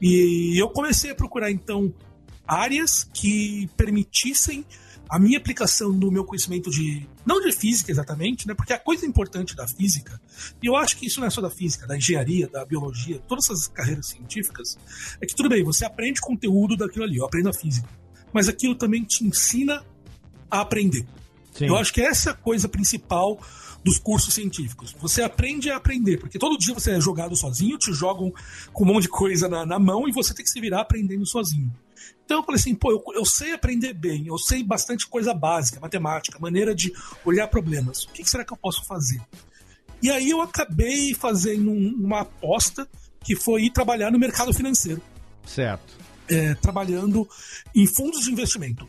E eu comecei a procurar, então, áreas que permitissem a minha aplicação do meu conhecimento de. não de física exatamente, né? Porque a coisa importante da física, e eu acho que isso não é só da física, da engenharia, da biologia, todas essas carreiras científicas, é que tudo bem, você aprende conteúdo daquilo ali, eu aprendo a física. Mas aquilo também te ensina a aprender. Sim. Eu acho que essa é a coisa principal dos cursos científicos. Você aprende a aprender, porque todo dia você é jogado sozinho, te jogam com um monte de coisa na, na mão e você tem que se virar aprendendo sozinho. Então eu falei assim, pô, eu, eu sei aprender bem, eu sei bastante coisa básica, matemática, maneira de olhar problemas. O que, que será que eu posso fazer? E aí eu acabei fazendo um- uma aposta que foi ir trabalhar no mercado financeiro Certo. é, trabalhando em fundos de investimento.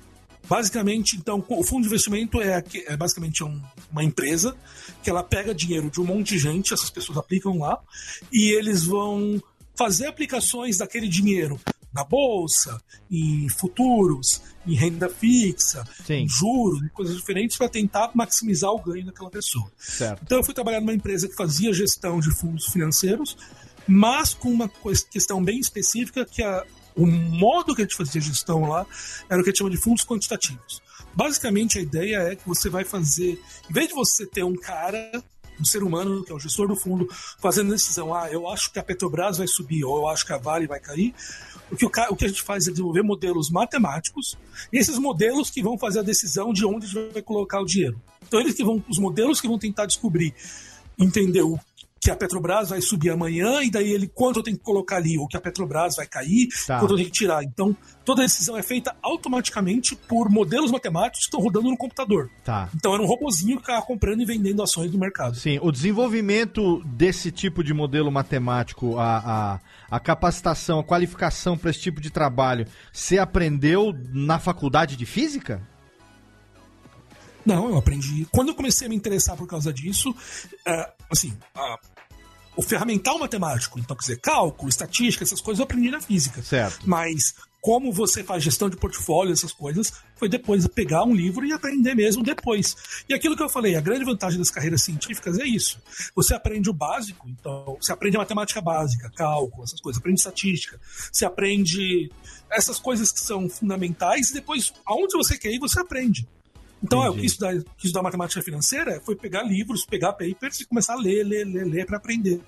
Basicamente, então, o fundo de investimento é, é basicamente um- uma empresa que ela pega dinheiro de um monte de gente, essas pessoas aplicam lá, e eles vão fazer aplicações daquele dinheiro na bolsa, em futuros, em renda fixa, Sim. em juros, em coisas diferentes para tentar maximizar o ganho daquela pessoa. Certo. Então eu fui trabalhar numa empresa que fazia gestão de fundos financeiros, mas com uma questão bem específica que a- o modo que a gente fazia gestão lá era o que a gente chama de fundos quantitativos. Basicamente a ideia é que você vai fazer, em vez de você ter um cara, um ser humano que é o gestor do fundo, fazendo decisão, ah, eu acho que a Petrobras vai subir ou eu acho que a Vale vai cair, o que, o, o que a gente faz é desenvolver modelos matemáticos, e esses modelos que vão fazer a decisão de onde a gente vai colocar o dinheiro. Então, eles que vão, os modelos que vão tentar descobrir, entender o que a Petrobras vai subir amanhã, e daí ele quanto eu tenho que colocar ali, ou que a Petrobras vai cair, Tá. quanto eu tenho que tirar. Então, toda a decisão é feita automaticamente por modelos matemáticos que estão rodando no computador. Tá. Então, era um robozinho que ficava comprando e vendendo ações do mercado. Sim, o desenvolvimento desse tipo de modelo matemático, a, a, a capacitação, a qualificação para esse tipo de trabalho, você aprendeu na faculdade de física? Não, eu aprendi. Quando eu comecei a me interessar por causa disso, é, assim, a- o ferramental matemático, então, quer dizer, cálculo, estatística, essas coisas eu aprendi na física. Certo. Mas como você faz gestão de portfólio, essas coisas, foi depois de pegar um livro e aprender mesmo depois. E aquilo que eu falei, a grande vantagem das carreiras científicas é isso. Você aprende o básico, então, você aprende a matemática básica, cálculo, essas coisas, aprende estatística, você aprende essas coisas que são fundamentais e depois, aonde você quer ir, você aprende. Então, é, eu quis estudar, quis estudar matemática financeira, foi pegar livros, pegar papers e começar a ler, ler, ler, ler para aprender.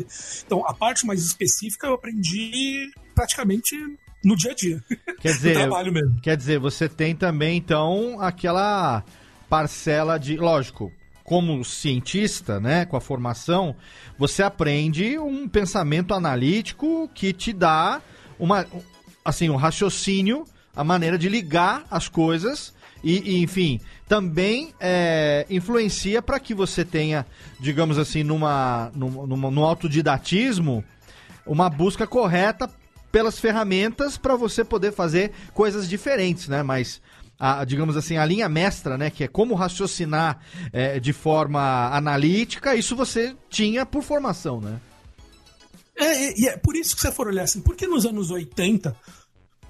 Então, a parte mais específica eu aprendi praticamente no dia a dia. Quer no dizer, trabalho mesmo. quer dizer, você tem também, então, aquela parcela de. Lógico, como cientista, né, com a formação, você aprende um pensamento analítico que te dá uma, assim, um raciocínio, a maneira de ligar as coisas e, e, enfim, também é, influencia para que você tenha, digamos assim, numa, numa, numa, no autodidatismo, uma busca correta pelas ferramentas para você poder fazer coisas diferentes, né? Mas a, digamos assim, a linha mestra, né, que é como raciocinar é, de forma analítica, isso você tinha por formação, né? É, e é por isso que você for olhar assim, porque nos anos 80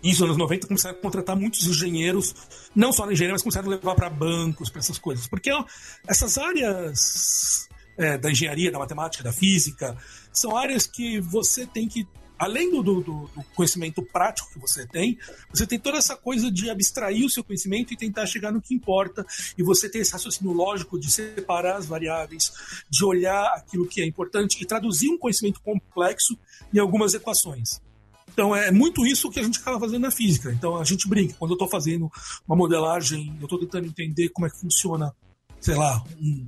e nos anos 90 começaram a contratar muitos engenheiros, não só engenheiros, mas começaram a levar para bancos, para essas coisas. Porque ó, essas áreas é, da engenharia, da matemática, da física, são áreas que você tem que além do, do, do, conhecimento prático que você tem, você tem toda essa coisa de abstrair o seu conhecimento e tentar chegar no que importa, e você tem esse raciocínio lógico de separar as variáveis, de olhar aquilo que é importante e traduzir um conhecimento complexo em algumas equações. Então é muito isso que a gente acaba fazendo na física. Então a gente brinca. Quando eu estou fazendo uma modelagem, eu estou tentando entender como é que funciona, sei lá, um,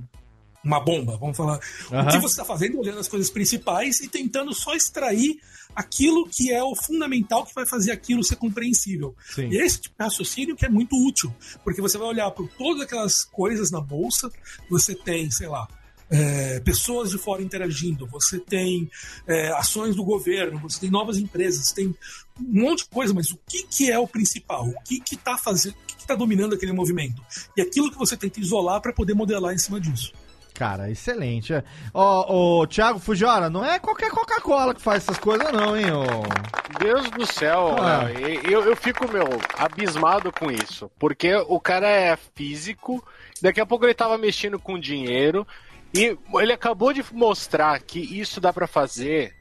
uma bomba, vamos falar. Uhum. O que você está fazendo, olhando as coisas principais e tentando só extrair aquilo que é o fundamental que vai fazer aquilo ser compreensível. Sim. E esse tipo de raciocínio que é muito útil, porque você vai olhar para todas aquelas coisas na bolsa, você tem, sei lá, é, pessoas de fora interagindo, você tem é, ações do governo, você tem novas empresas, tem um monte de coisa, mas o que, que é o principal? O que está fazendo, o que está dominando aquele movimento? E aquilo que você tenta isolar para poder modelar em cima disso. Cara, excelente. Ó, o Thiago Fujiwara, não é qualquer Coca-Cola que faz essas coisas, não, hein? Ô... Deus do céu, ah. eu, eu fico, meu, abismado com isso. Porque o cara é físico, daqui a pouco ele tava mexendo com dinheiro, e ele acabou de mostrar que isso dá para fazer,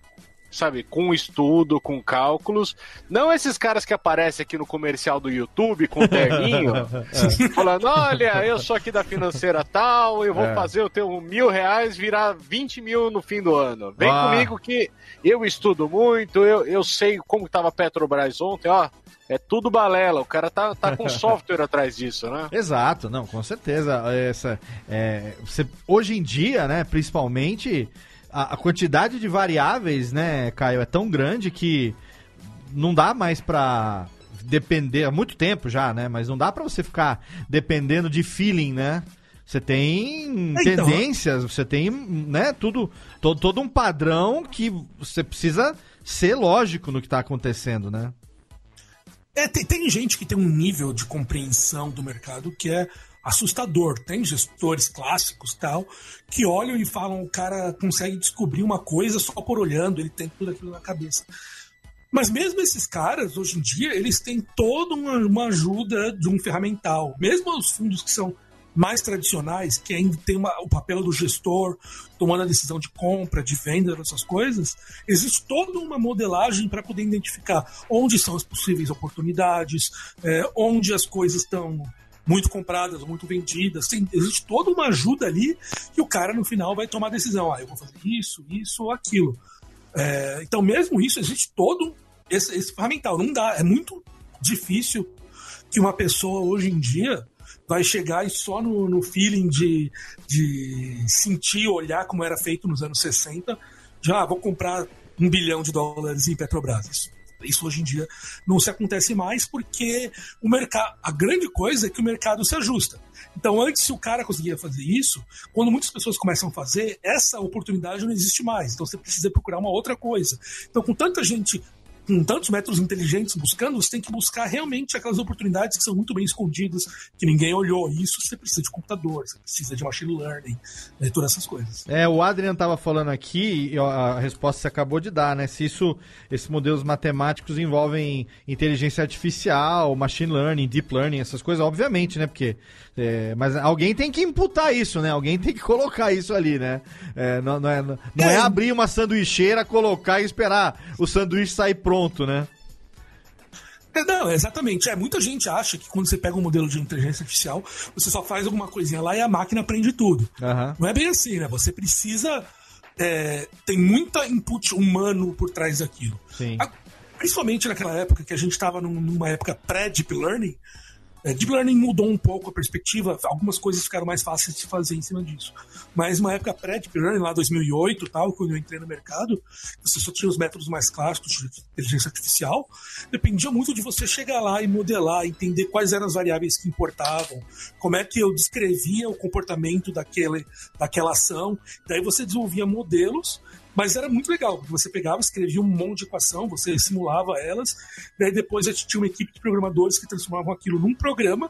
sabe, com estudo, com cálculos. Não esses caras que aparecem aqui no comercial do YouTube com o terninho, falando: olha, eu sou aqui da financeira tal, eu vou é. fazer o teu mil reais virar 20 mil no fim do ano. Vem ah. comigo que eu estudo muito, eu, eu sei como estava Petrobras ontem, ó. É tudo balela, o cara tá, tá com software atrás disso, né? Exato, não, com certeza. Essa, é, você, hoje em dia, né, principalmente, a, a, quantidade de variáveis, né, Caio, é tão grande que não dá mais pra depender, há muito tempo já, né, mas não dá pra você ficar dependendo de feeling, né? Você tem é, então, tendências, você tem, né, tudo, todo, todo um padrão que você precisa ser lógico no que está acontecendo, né? É, tem, tem gente que tem um nível de compreensão do mercado que é assustador. Tem gestores clássicos tal que olham e falam o cara consegue descobrir uma coisa só por olhando, ele tem tudo aquilo na cabeça. Mas mesmo esses caras, hoje em dia, eles têm toda uma, ajuda de um ferramental. Mesmo os fundos que são mais tradicionais, que ainda tem uma, o papel do gestor tomando a decisão de compra, de venda, essas coisas, existe toda uma modelagem para poder identificar onde são as possíveis oportunidades, é, onde as coisas estão muito compradas, muito vendidas. Tem, existe toda uma ajuda ali que o cara no final vai tomar a decisão. Ah, eu vou fazer isso, isso ou aquilo. É, então, mesmo isso, existe todo esse, esse ferramental. Não dá, é muito difícil que uma pessoa hoje em dia vai chegar e só no, no feeling de, de sentir, olhar como era feito nos anos 60, já ah, vou comprar um bilhão de dólares em Petrobras. Isso, isso hoje em dia não se acontece mais porque o mercado, a grande coisa é que o mercado se ajusta. Então, antes, se o cara conseguia fazer isso, quando muitas pessoas começam a fazer, essa oportunidade não existe mais. Então, você precisa procurar uma outra coisa. Então, com tanta gente com tantos métodos inteligentes buscando, você tem que buscar realmente aquelas oportunidades que são muito bem escondidas, que ninguém olhou. Isso você precisa de computador, você precisa de machine learning, né, todas essas coisas. É, o Adrian estava falando aqui, e a resposta você acabou de dar, né? Se isso, esses modelos matemáticos envolvem inteligência artificial, machine learning, deep learning, essas coisas, obviamente, né? Porque é, mas alguém tem que imputar isso, né? Alguém tem que colocar isso ali, né? É, não, não, é, não é, é abrir uma sanduicheira, colocar e esperar o sanduíche sair pronto, né? É, não, exatamente. É, muita gente acha que quando você pega um modelo de inteligência artificial, você só faz alguma coisinha lá e a máquina aprende tudo. Uhum. Não é bem assim, né? Você precisa. É, tem muita input humano por trás daquilo. Sim. A, principalmente naquela época que a gente estava numa época pré-deep learning, é, Deep Learning mudou um pouco a perspectiva, algumas coisas ficaram mais fáceis de fazer em cima disso. Mas uma época pré-Deep Learning, lá 2008 tal, quando eu entrei no mercado, você só tinha os métodos mais clássicos de inteligência artificial, dependia muito de você chegar lá e modelar, entender quais eram as variáveis que importavam, como é que eu descrevia o comportamento daquele, daquela ação, daí você desenvolvia modelos mas era muito legal, porque você pegava, escrevia um monte de equação, você simulava elas, daí depois a gente tinha uma equipe de programadores que transformavam aquilo num programa,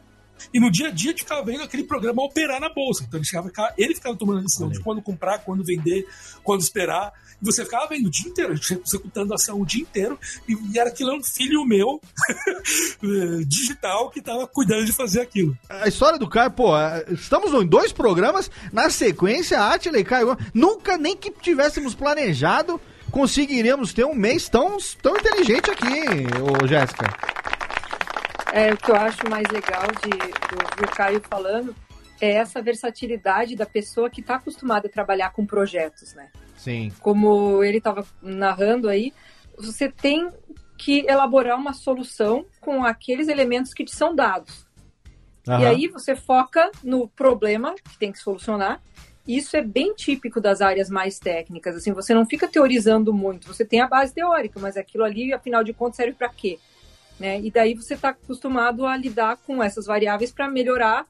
e no dia a dia a gente ficava vendo aquele programa operar na bolsa. Então ele ficava, ele ficava tomando a decisão de quando comprar, quando vender, quando esperar. Você ficava vendo o dia inteiro, a executando a ação o dia inteiro, e, era aquilo um filho meu digital que estava cuidando de fazer aquilo. A história do Caio, pô, é, estamos em dois programas, na sequência, Atley e Caio, nunca nem que tivéssemos planejado conseguiríamos ter um mês tão, tão inteligente aqui, ô Jéssica. É, o que eu acho mais legal de, do, do Caio falando é essa versatilidade da pessoa que está acostumada a trabalhar com projetos, né? Sim. Como ele estava narrando aí, você tem que elaborar uma solução com aqueles elementos que te são dados. Aham. E aí você foca no problema que tem que solucionar. Isso é bem típico das áreas mais técnicas. Assim, você não fica teorizando muito. Você tem a base teórica, mas aquilo ali, afinal de contas, serve para quê? Né? E daí você está acostumado a lidar com essas variáveis para melhorar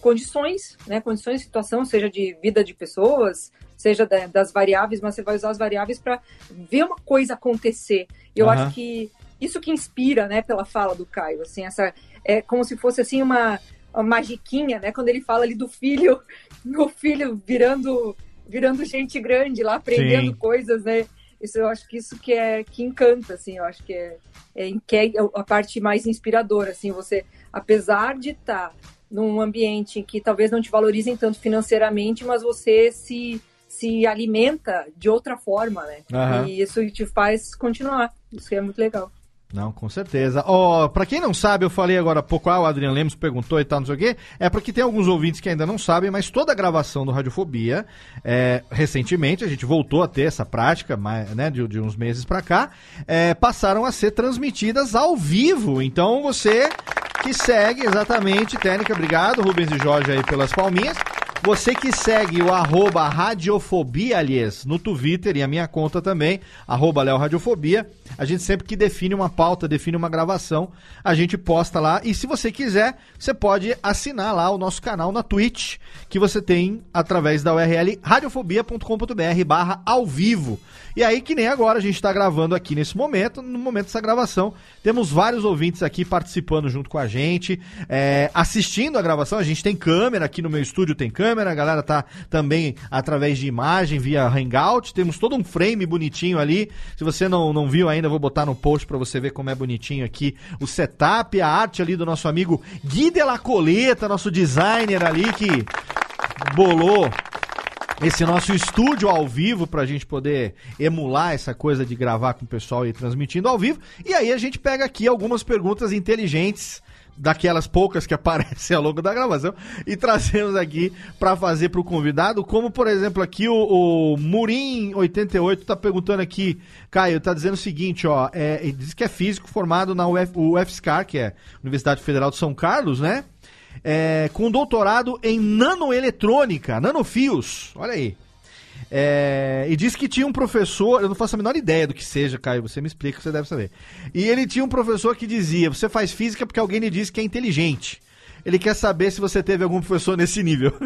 condições, né? Condições de situação, seja de vida de pessoas, seja da- das variáveis, mas você vai usar as variáveis para ver uma coisa acontecer. Eu Aham. acho que isso que inspira, né, pela fala do Caio, assim, essa é como se fosse assim uma, uma magiquinha, né? Quando ele fala ali do filho, o filho virando virando gente grande lá, aprendendo Sim. coisas, né? Isso eu acho que isso que é que encanta, assim, eu acho que é, é, que é a parte mais inspiradora, assim, você, apesar de estar num ambiente em que talvez não te valorizem tanto financeiramente, mas você se se alimenta de outra forma, né? Aham. E isso te faz continuar. Isso é muito legal. Não, com certeza. Ó, pra quem não sabe, eu falei agora há pouco, ah, o Adriano Lemos perguntou e tal, não sei o quê. É porque tem alguns ouvintes que ainda não sabem, mas toda a gravação do Radiofobia, é, recentemente, a gente voltou a ter essa prática, mas, né, de, de uns meses pra cá, é, passaram a ser transmitidas ao vivo. Então você que segue exatamente, Técnica, obrigado, Rubens e Jorge aí pelas palminhas. Você que segue o arroba Radiofobia, aliás, no Twitter e a minha conta também, arroba Léo Radiofobia, a gente sempre que define uma pauta, define uma gravação, a gente posta lá. E se você quiser, você pode assinar lá o nosso canal na Twitch, que você tem através da URL radiofobia.com.br barra ao vivo. E aí, que nem agora, a gente está gravando aqui nesse momento, no momento dessa gravação, temos vários ouvintes aqui participando junto com a gente, é, assistindo a gravação. A gente tem câmera aqui no meu estúdio, tem câmera, a galera tá também através de imagem via Hangout. Temos todo um frame bonitinho ali. Se você não, não viu ainda, vou botar no post para você ver como é bonitinho aqui o setup, a arte ali do nosso amigo Gui de la Coleta, nosso designer ali que bolou esse nosso estúdio ao vivo pra gente poder emular essa coisa de gravar com o pessoal e transmitindo ao vivo. E aí a gente pega aqui algumas perguntas inteligentes daquelas poucas que aparecem ao longo da gravação e trazemos aqui pra fazer pro convidado, como por exemplo aqui o, o Murim 88 tá perguntando aqui, Caio, tá dizendo o seguinte, ó, é, ele diz que é físico formado na UF, UFSCar, que é Universidade Federal de São Carlos, né? é, com doutorado em nanoeletrônica, nanofios. Olha aí. É, e disse que tinha um professor, eu não faço a menor ideia do que seja, Caio, você me explica, você deve saber. E ele tinha um professor que dizia: você faz física porque alguém lhe disse que é inteligente. Ele quer saber se você teve algum professor nesse nível.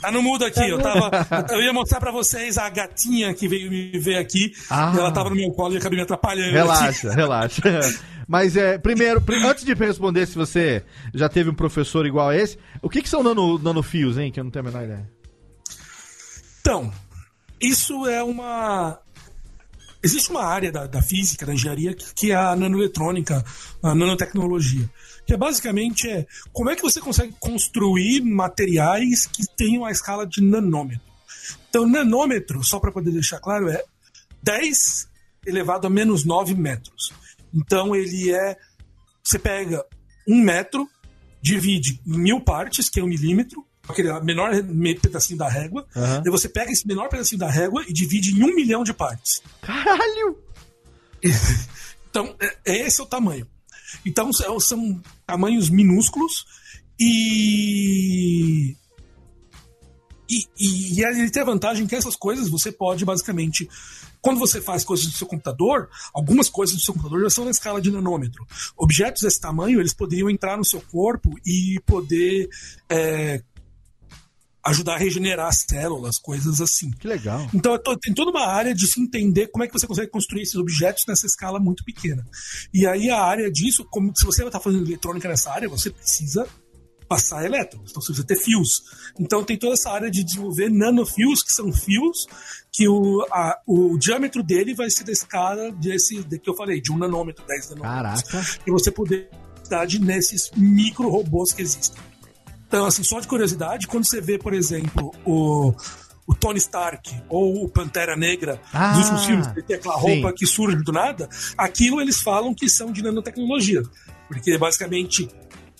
Tá no mudo aqui, eu tava. Eu ia mostrar pra vocês a gatinha que veio me ver aqui. Ah. Ela tava no meu colo e acabei me atrapalhando. aqui. relaxa, relaxa. Mas é, primeiro, pri- antes de responder se você já teve um professor igual a esse, o que, que são nano, nanofios, hein? Que eu não tenho a menor ideia. Então, isso é uma. Existe uma área da, da física, da engenharia, que, que é a nanoeletrônica, a nanotecnologia. Que é basicamente é como é que você consegue construir materiais que tenham a escala de nanômetro. Então, nanômetro, só para poder deixar claro, é 10 elevado a menos 9 metros. Então, ele é. Você pega um metro, divide em mil partes, que é um milímetro, aquele menor me- pedacinho da régua. Aham. Daí você pega esse menor pedacinho da régua e divide em um milhão de partes. Caralho! Então, é, é esse é o tamanho. Então, são, são tamanhos minúsculos e. E, e, e ele tem a vantagem que essas coisas você pode basicamente. Quando você faz coisas do seu computador, algumas coisas do seu computador já são na escala de nanômetro. Objetos desse tamanho, eles poderiam entrar no seu corpo e poder é, ajudar a regenerar as células, coisas assim. Que legal. Então tem toda uma área de se entender como é que você consegue construir esses objetos nessa escala muito pequena. E aí a área disso, como se você está fazendo eletrônica nessa área, você precisa passar elétrons, então você precisa ter fios. Então tem toda essa área de desenvolver nanofios, que são fios que o, a- o diâmetro dele vai ser da escala desse de que eu falei, de um nanômetro, 10 nanômetros. Caraca. E você poder estar nesses micro robôs que existem. Então, assim, só de curiosidade, quando você vê, por exemplo, o, o Tony Stark ou o Pantera Negra Ah, dos últimos filmes, que tem aquela sim. roupa que surge do nada, aquilo eles falam que são de nanotecnologia. Porque basicamente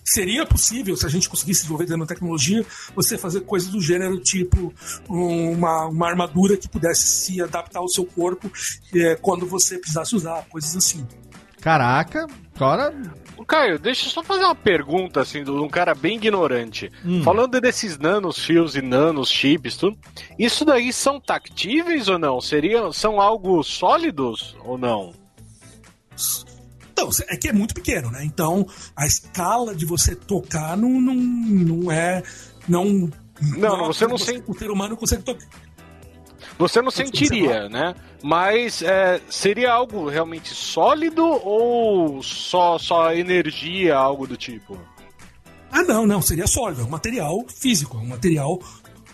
seria possível, se a gente conseguisse desenvolver nanotecnologia, você fazer coisas do gênero tipo um- uma, uma armadura que pudesse se adaptar ao seu corpo eh, quando você precisasse usar, coisas assim. Caraca, agora. Caio, deixa eu só fazer uma pergunta, assim, de um cara bem ignorante. Hum. Falando desses nanosfios e nanoschips, tudo, isso daí são tactíveis ou não? Seriam, são algo sólidos ou não? Então, é que é muito pequeno, né? Então, a escala de você tocar não, não, não é. Não, Não, você não você, sente- O ser humano consegue tocar. Você não sentiria, né? Mas é, seria algo realmente sólido ou só, só energia, algo do tipo? Ah, não, não, seria sólido, é um material físico, é um material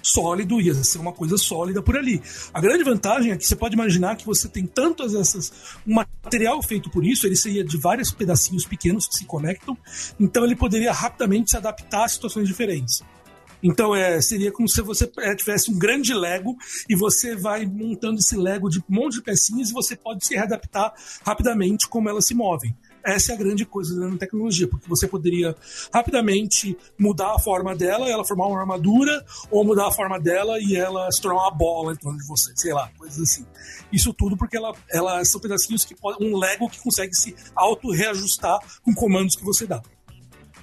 sólido, ia ser uma coisa sólida por ali. A grande vantagem é que você pode imaginar que você tem tantas essas. Um material feito por isso, ele seria de vários pedacinhos pequenos que se conectam, então ele poderia rapidamente se adaptar a situações diferentes. Então é, seria como se você é, tivesse um grande Lego e você vai montando esse Lego de um monte de pecinhas e você pode se readaptar rapidamente como elas se movem. Essa é a grande coisa da nanotecnologia, porque você poderia rapidamente mudar a forma dela, ela formar uma armadura, ou mudar a forma dela e ela se tornar uma bola em torno de você, sei lá, coisas assim. Isso tudo porque ela, ela são pedacinhos que um Lego que consegue se auto-reajustar com comandos que você dá.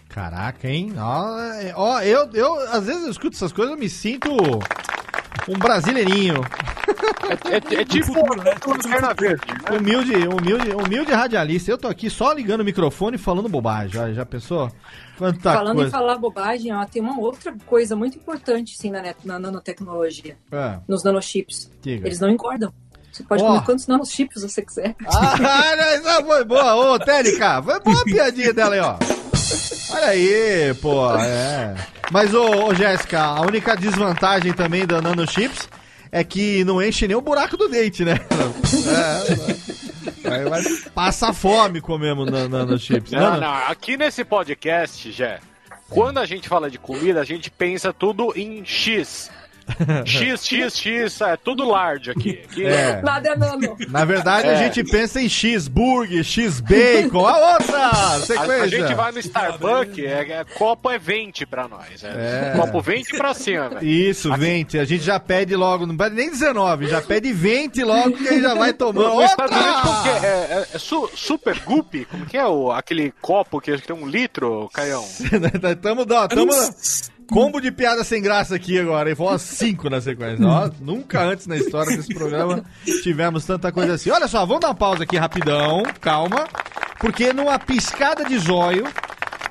Caraca, hein? Ó, é- ó, eu, eu, às vezes eu escuto essas coisas, eu me sinto um brasileirinho. É, é tipo futuro, né? lanterna verde. né? Humilde, humilde, humilde radialista. Eu tô aqui só ligando o microfone e falando bobagem. Já, já pensou? Quanta Falando em coisa. falar bobagem, ó, tem uma outra coisa muito importante sim, na, net- na nanotecnologia, É, nos nanochips. diga. Eles não engordam. Você pode Ó. comer quantos nanochips você quiser. Ah, foi boa. Ô, Térica, foi boa a piadinha dela aí, ó. Olha aí, pô, é. Mas, ô, ô Jéssica, a única desvantagem também da nanochips é que não enche nem o buraco do dente, né? É, passa fome comendo na- nanochips. Não, Nano- não, aqui nesse podcast, Jé, quando a gente fala de comida, a gente pensa tudo em X. X, X, X, é tudo large aqui. Aqui- É. Nada é nano. Na verdade, a É. gente pensa em X-Burger, X-Bacon, a outra A, sequência. a gente vai no Starbucks, é, é- copo é 20 pra nós. É. É. Copo 20 pra cima. Isso, 20. A gente já pede logo, não pede nem 19, já pede 20 logo que aí já vai tomando. Nos Estados Unidos, é? Outra! É, é- é su- super goop? Como que é o, aquele copo que tem um litro, Caião? tamo, tamo combo de piada sem graça aqui agora, e umas 5 na sequência. Ó, nunca antes na história desse programa tivemos tanta coisa assim. Olha só, vamos dar uma pausa aqui rapidão, calma, porque numa piscada de zóio,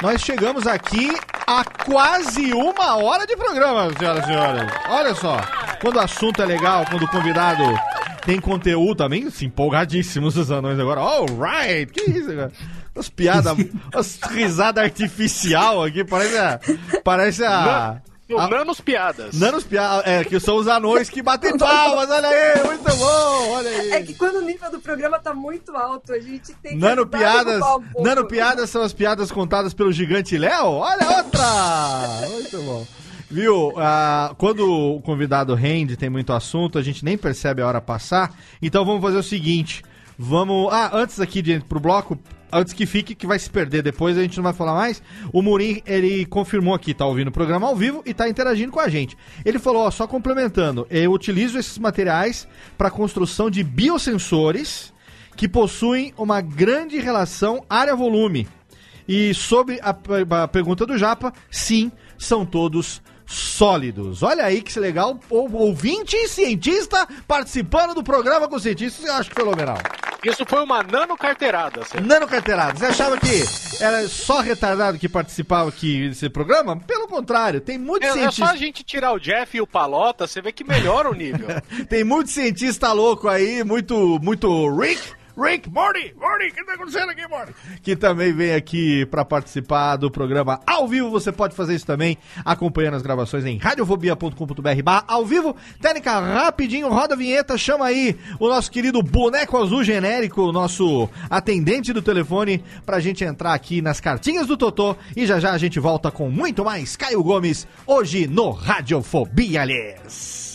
nós chegamos aqui a quase uma hora de programa, senhoras e senhores. Olha só, quando o assunto é legal, quando o convidado tem conteúdo também, assim, empolgadíssimos os anões agora. Alright, que isso, cara? As piadas, as risadas artificial aqui, parece a. Parece a. O a- Nanos Piadas. Nanos piadas, é, que são os anões que batem palmas, olha aí, muito bom, olha aí. É que quando o nível do programa tá muito alto, a gente tem que. Nano piadas, um nano piadas são as piadas contadas pelo gigante Léo? Olha outra! Muito bom. Viu? Ah, quando o convidado rende, tem muito assunto, a gente nem percebe a hora passar. Então vamos fazer o seguinte: vamos. Ah, antes aqui de ir pro bloco, antes que fique, que vai se perder depois, a gente não vai falar mais. O Murim, ele confirmou aqui, tá ouvindo o programa ao vivo e tá interagindo com a gente. Ele falou, ó, só complementando, eu utilizo esses materiais para construção de biosensores que possuem uma grande relação área-volume. E sobre a, a pergunta do Japa, sim, são todos sólidos. Olha aí que legal, ouvinte e cientista participando do programa com cientistas, eu acho que fenomenal. Isso foi uma nano carteirada. Nano carteirado, você achava que era só retardado que participava aqui desse programa? Pelo contrário, tem muito É, é cientista... só a gente tirar o Jeff e o Palota, você vê que melhora o nível. Tem muito cientista louco aí, muito, muito Rick, Rick, Morty, Morty, o que tá acontecendo aqui, Morty? Que também vem aqui pra participar do programa ao vivo. Você pode fazer isso também, acompanhando as gravações em radiofobia.com.br ao vivo. Técnica, rapidinho, roda a vinheta, chama aí o nosso querido boneco azul genérico, o nosso atendente do telefone, pra gente entrar aqui nas cartinhas do Totô. E já já a gente volta com muito mais Caio Gomes, hoje no Radiofobia, aliás.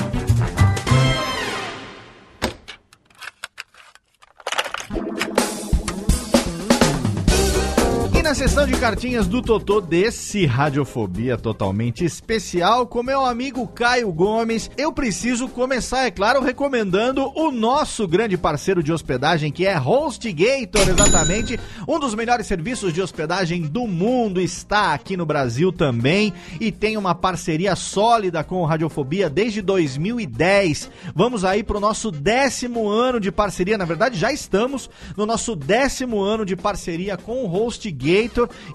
Na sessão de cartinhas do Totô desse Radiofobia totalmente especial, com meu amigo Caio Gomes, eu preciso começar, é claro, recomendando o nosso grande parceiro de hospedagem, que é HostGator, exatamente. Um dos melhores serviços de hospedagem do mundo está aqui no Brasil também e tem uma parceria sólida com o Radiofobia desde 2010. Vamos aí para o nosso décimo ano de parceria, na verdade já estamos no nosso décimo ano de parceria com o HostGator.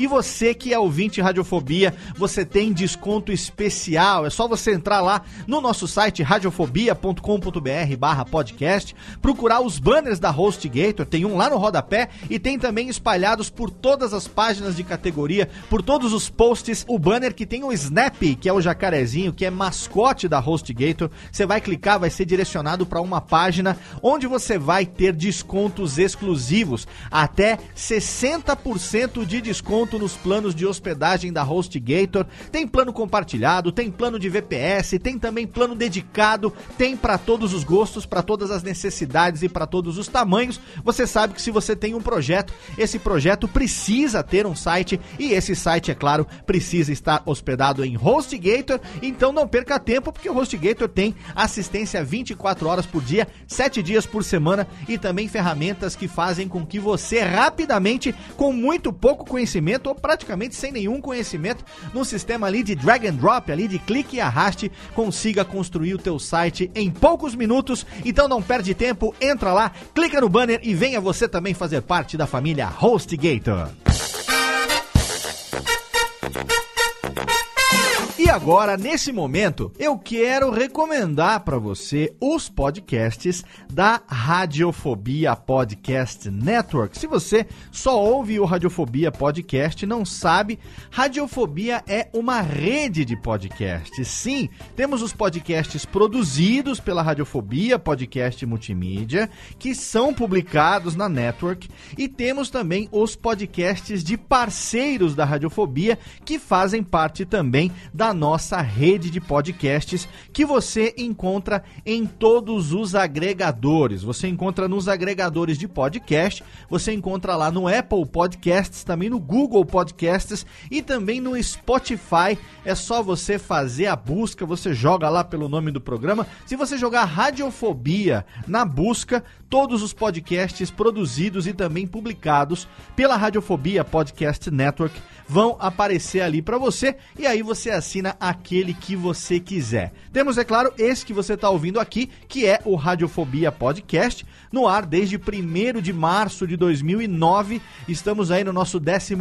E você que é ouvinte Radiofobia, você tem desconto especial. É só você entrar lá no nosso site radiofobia.com.br barra podcast, procurar os banners da HostGator, tem um lá no rodapé e tem também espalhados por todas as páginas de categoria, por todos os posts, o banner que tem o Snap, que é o jacarezinho, que é mascote da HostGator. Você vai clicar, vai ser direcionado para uma página onde você vai ter descontos exclusivos, até 60% de desconto nos planos de hospedagem da HostGator. Tem plano compartilhado, tem plano de VPS, tem também plano dedicado, tem para todos os gostos, para todas as necessidades e para todos os tamanhos. Você sabe que se você tem um projeto, esse projeto precisa ter um site e esse site, é claro, precisa estar hospedado em HostGator. Então não perca tempo, porque o HostGator tem assistência 24 horas por dia, 7 dias por semana e também ferramentas que fazem com que você rapidamente, com muito pouco conhecimento ou praticamente sem nenhum conhecimento, no sistema ali de drag and drop, ali de clique e arraste, consiga construir o teu site em poucos minutos. Então não perde tempo, entra lá, clica no banner e venha você também fazer parte da família HostGator. E agora, nesse momento, eu quero recomendar para você os podcasts da Radiofobia Podcast Network. Se você só ouve o Radiofobia Podcast, não sabe, Radiofobia é uma rede de podcasts. Sim, temos os podcasts produzidos pela Radiofobia Podcast Multimídia, que são publicados na network, e temos também os podcasts de parceiros da Radiofobia, que fazem parte também da nossa rede de podcasts que você encontra em todos os agregadores. Você encontra nos agregadores de podcast, você encontra lá no Apple Podcasts, também no Google Podcasts e também no Spotify. É só você fazer a busca, você joga lá pelo nome do programa. Se você jogar Radiofobia na busca, todos os podcasts produzidos e também publicados pela Radiofobia Podcast Network vão aparecer ali para você e aí você assina aquele que você quiser. Temos, é claro, esse que você está ouvindo aqui, que é o Radiofobia Podcast, no ar desde 1 de março de 2009. Estamos aí no nosso 11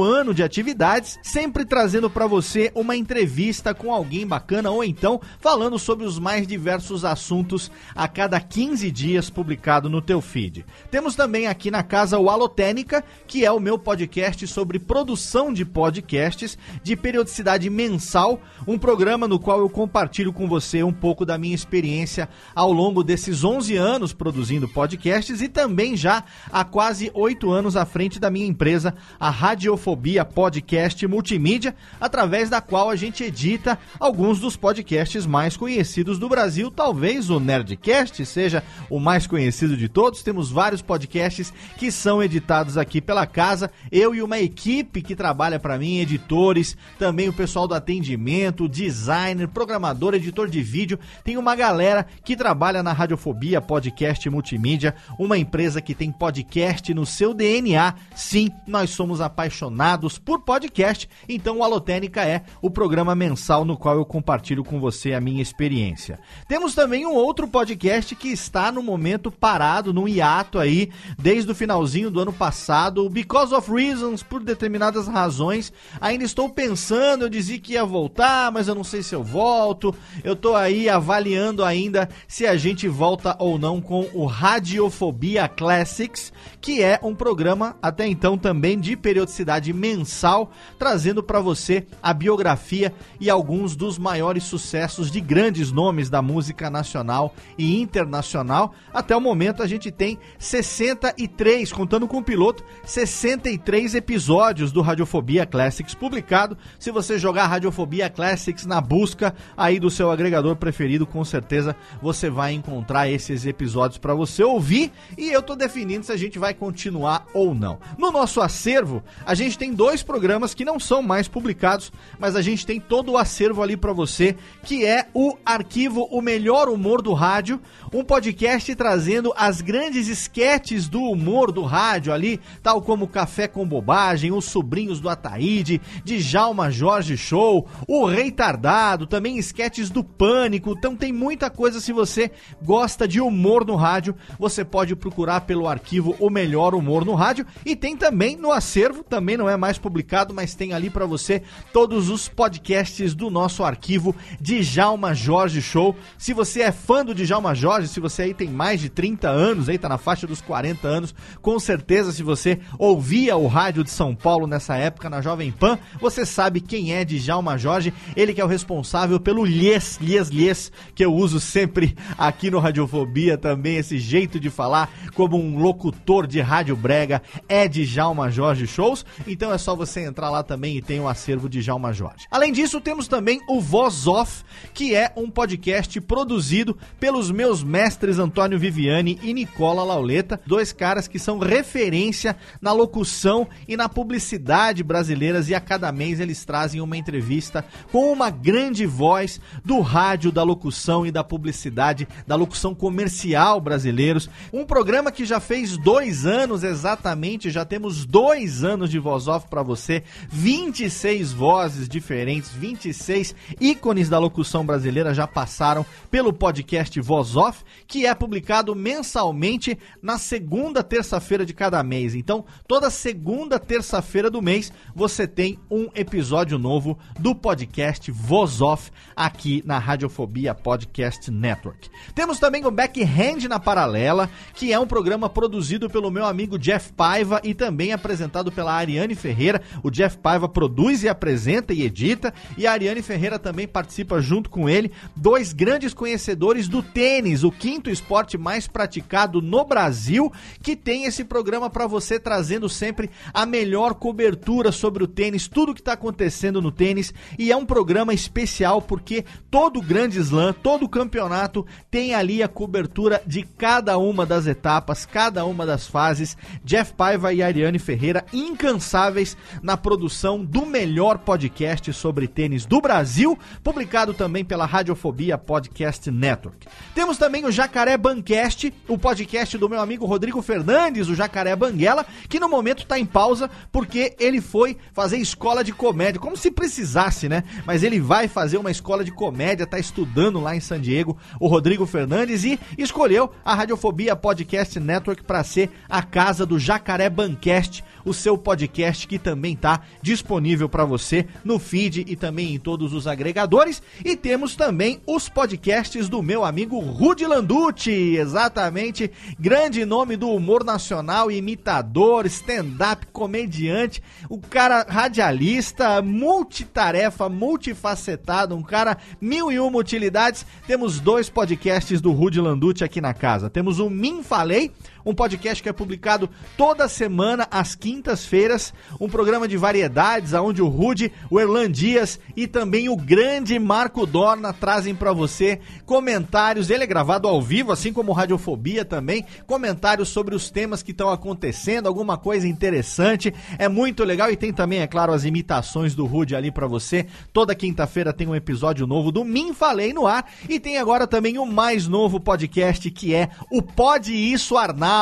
ano de atividades, sempre trazendo para você uma entrevista com alguém bacana ou então falando sobre os mais diversos assuntos a cada 15 dias publicado no teu feed. Temos também aqui na casa o Alotênica, que é o meu podcast sobre produção de podcasts de periodicidade mensal, um programa no qual eu compartilho com você um pouco da minha experiência ao longo desses 11 anos produzindo podcasts e também já há quase 8 anos à frente da minha empresa, a Radiofobia Podcast Multimídia, através da qual a gente edita alguns dos podcasts mais conhecidos do Brasil, talvez o Nerdcast seja o mais conhecido de todos. Temos vários podcasts que são editados aqui pela casa, eu e uma equipe que trabalha para mim, editores, também o pessoal do atendimento atendimento, designer, programador, editor de vídeo. Tem uma galera que trabalha na Radiofobia Podcast Multimídia, uma empresa que tem podcast no seu DNA. Sim, nós somos apaixonados por podcast, então o Alotênica é o programa mensal no qual eu compartilho com você a minha experiência. Temos também um outro podcast que está no momento parado, no hiato aí, desde o finalzinho do ano passado, Because of Reasons, por determinadas razões. Ainda estou pensando, eu dizia que ia voltar, mas eu não sei se eu volto. Eu tô aí avaliando ainda se a gente volta ou não com o Radiofobia Classics, que é um programa até então também de periodicidade mensal, trazendo para você a biografia e alguns dos maiores sucessos de grandes nomes da música nacional e internacional. Até o momento a gente tem 63, contando com o piloto, 63 episódios do Radiofobia Classics publicado. Se você jogar Radiofobia Classics na busca aí do seu agregador preferido, com certeza você vai encontrar esses episódios para você ouvir e eu tô definindo se a gente vai continuar ou não. No nosso acervo, a gente tem dois programas que não são mais publicados, mas a gente tem todo o acervo ali para você, que é o arquivo O Melhor Humor do Rádio, um podcast trazendo as grandes esquetes do humor do rádio ali, tal como Café com Bobagem, Os Sobrinhos do Ataíde, Djalma Jorge Show, O Rei Tardado, também esquetes do Pânico. Então tem muita coisa se você gosta de humor no rádio, você pode procurar pelo arquivo O Melhor Humor no Rádio e tem também no acervo, também não é mais publicado, mas tem ali para você todos os podcasts do nosso arquivo Djalma Jorge Show. Se você é fã do Djalma Jorge, se você aí tem mais de 30 anos, aí tá na faixa dos 40 anos, com certeza se você ouvia o rádio de São Paulo nessa época na Jovem Pan, você sabe quem é Djalma Jorge, ele que é o responsável pelo lhes, lhes, lhes, que eu uso sempre aqui no Radiofobia também, esse jeito de falar como um locutor de rádio brega, é Djalma Jorge Shows, então é só você entrar lá também e tem o um acervo de Djalma Jorge. Além disso, temos também o Voz Off, que é um podcast produzido pelos meus mestres Antônio Viviani e Nicola Lauleta, dois caras que são referência na locução e na publicidade brasileiras e a cada mês eles trazem uma entrevista com uma grande voz do rádio, da locução e da publicidade, da locução comercial brasileiros. Um programa que já fez dois anos exatamente, já temos dois anos de voz off para você, 26 vozes diferentes, 26 ícones da locução brasileira já passaram pelo podcast Voz Off, que é publicado mensalmente na segunda terça-feira de cada mês. Então, toda segunda terça-feira do mês você tem um episódio novo do podcast Voz Off aqui na Radiofobia Podcast Network. Temos também o Backhand na Paralela, que é um programa produzido pelo meu amigo Jeff Paiva e também apresentado pela Ariane Ferreira. O Jeff Paiva produz e apresenta e edita, e a Ariane Ferreira também participa junto com ele. Dois grandes conhecedores do tênis, o quinto esporte mais praticado no Brasil, que tem esse programa para você trazendo sempre a melhor cobertura sobre o tênis, tudo que está acontecendo no tênis. E é um programa especial porque todo grande slam, todo campeonato tem ali a cobertura de cada uma das etapas, cada uma das fases. Jeff Paiva e Ariane Ferreira incansáveis na produção do melhor podcast sobre tênis do Brasil, publicado também pela Radiofobia Podcast Network. Temos também o Jacaré Bancast, o podcast do meu amigo Rodrigo Fernandes, o Jacaré Banguela, que no momento está em pausa porque ele foi fazer escola de comédia, como se precisasse, né? Mas ele vai fazer uma escola de comédia, tá estudando lá em San Diego, o Rodrigo Fernandes, e escolheu a Radiofobia Podcast Network para ser a casa do Jacaré Bancast, o seu podcast que também tá disponível para você no feed e também em todos os agregadores. E temos também os podcasts do meu amigo Rudy Landucci, exatamente, grande nome do humor nacional, imitador, stand-up, comediante, o cara radialista, multitarefa, multifacetado, um cara mil e uma utilidades. Temos dois podcasts do Rudy Landucci aqui na casa. Temos o Min Falei, um podcast que é publicado toda semana às quintas-feiras, um programa de variedades onde o Rude, o Erlan Dias e também o grande Marco Dorna trazem para você comentários. Ele é gravado ao vivo, assim como Radiofobia também, comentários sobre os temas que estão acontecendo, alguma coisa interessante. É muito legal e tem também, é claro, as imitações do Rude ali para você você. Toda quinta-feira tem um episódio novo do Mim Falei no ar e tem agora também o mais novo podcast que é o Pode Isso Arnaldo.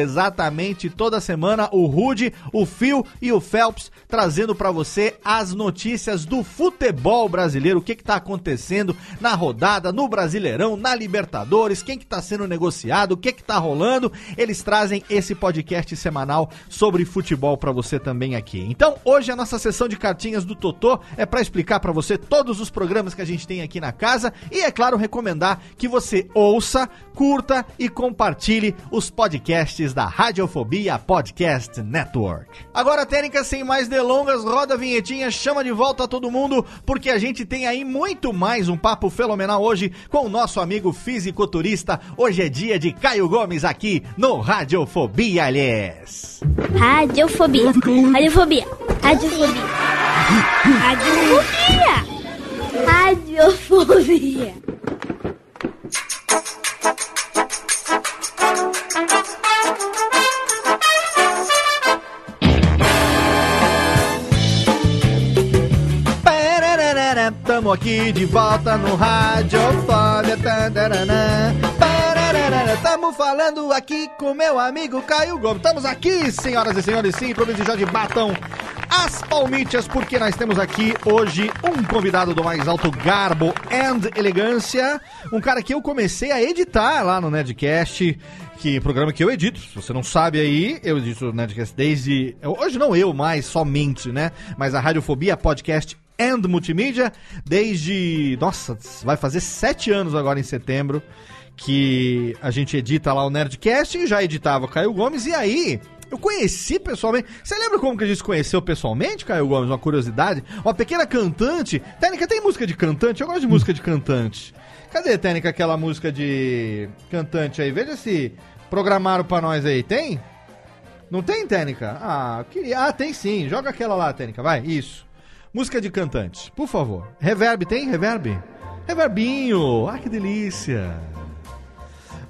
Exatamente toda semana o Rude, o Phil e o Phelps trazendo para você as notícias do futebol brasileiro, o que que tá acontecendo na rodada, no Brasileirão, na Libertadores, quem que tá sendo negociado, o que que tá rolando. Eles trazem esse podcast semanal sobre futebol para você também aqui. Então, hoje a nossa sessão de cartinhas do Totô é para explicar para você todos os programas que a gente tem aqui na casa e é claro recomendar que você ouça, curta e compartilhe os podcasts da Radiofobia Podcast Network. Agora, técnica sem mais delongas, roda a vinhetinha, chama de volta todo mundo, porque a gente tem aí muito mais um papo fenomenal hoje com o nosso amigo fisiculturista. Hoje é dia de Caio Gomes aqui no Radiofobia, aliás. Radiofobia. Radiofobia. Radiofobia. Radiofobia. Radiofobia. Tamo aqui de volta no Radiofobia. Tararana, pararara, Tamo falando aqui com meu amigo Caio Gomes. Estamos aqui, senhoras e senhores, sim, para já de batam as palmitas, porque nós temos aqui hoje um convidado do mais alto garbo and elegância. Um cara que eu comecei a editar lá no Nerdcast. Que programa que eu edito, se você não sabe aí, eu edito o Nerdcast desde. Hoje não eu mais, somente, né? Mas a Radiofobia Podcast and Multimídia, desde. Nossa, vai fazer sete anos agora em setembro que a gente edita lá o Nerdcast e já editava o Caio Gomes. E aí, eu conheci pessoalmente. Você lembra como que a gente se conheceu pessoalmente, Caio Gomes? Uma curiosidade. Uma pequena cantante. Técnica, tem música de cantante? Eu gosto de música de cantante. Cadê, Técnica, aquela música de cantante aí? Veja se programaram pra nós aí. Tem? Não tem, Técnica? Ah, queria. Ah, tem sim. Joga aquela lá, Técnica. Vai, isso. Música de cantante, por favor. Reverb, tem reverb? Reverbinho. Ah, que delícia.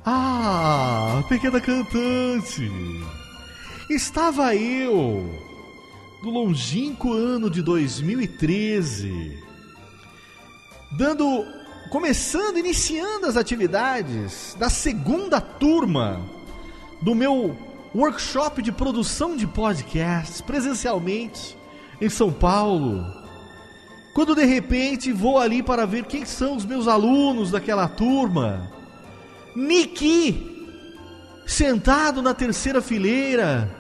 Ah, pequena cantante. Estava eu, do longínquo ano de 2013, dando, começando, iniciando as atividades da segunda turma do meu workshop de produção de podcasts presencialmente em São Paulo. Quando de repente vou ali para ver quem são os meus alunos daquela turma. Niki, sentado na terceira fileira,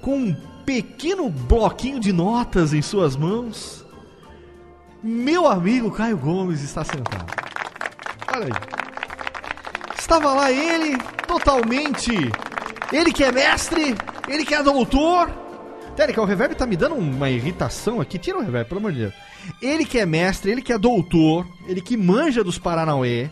com um pequeno bloquinho de notas em suas mãos. Meu amigo Caio Gomes está sentado. Olha aí. Estava lá ele, totalmente. Ele que é mestre, ele que é doutor. Térica, o reverb tá me dando uma irritação aqui. Tira o reverb, pelo amor de Deus. Ele que é mestre, ele que é doutor, ele que manja dos Paranauê,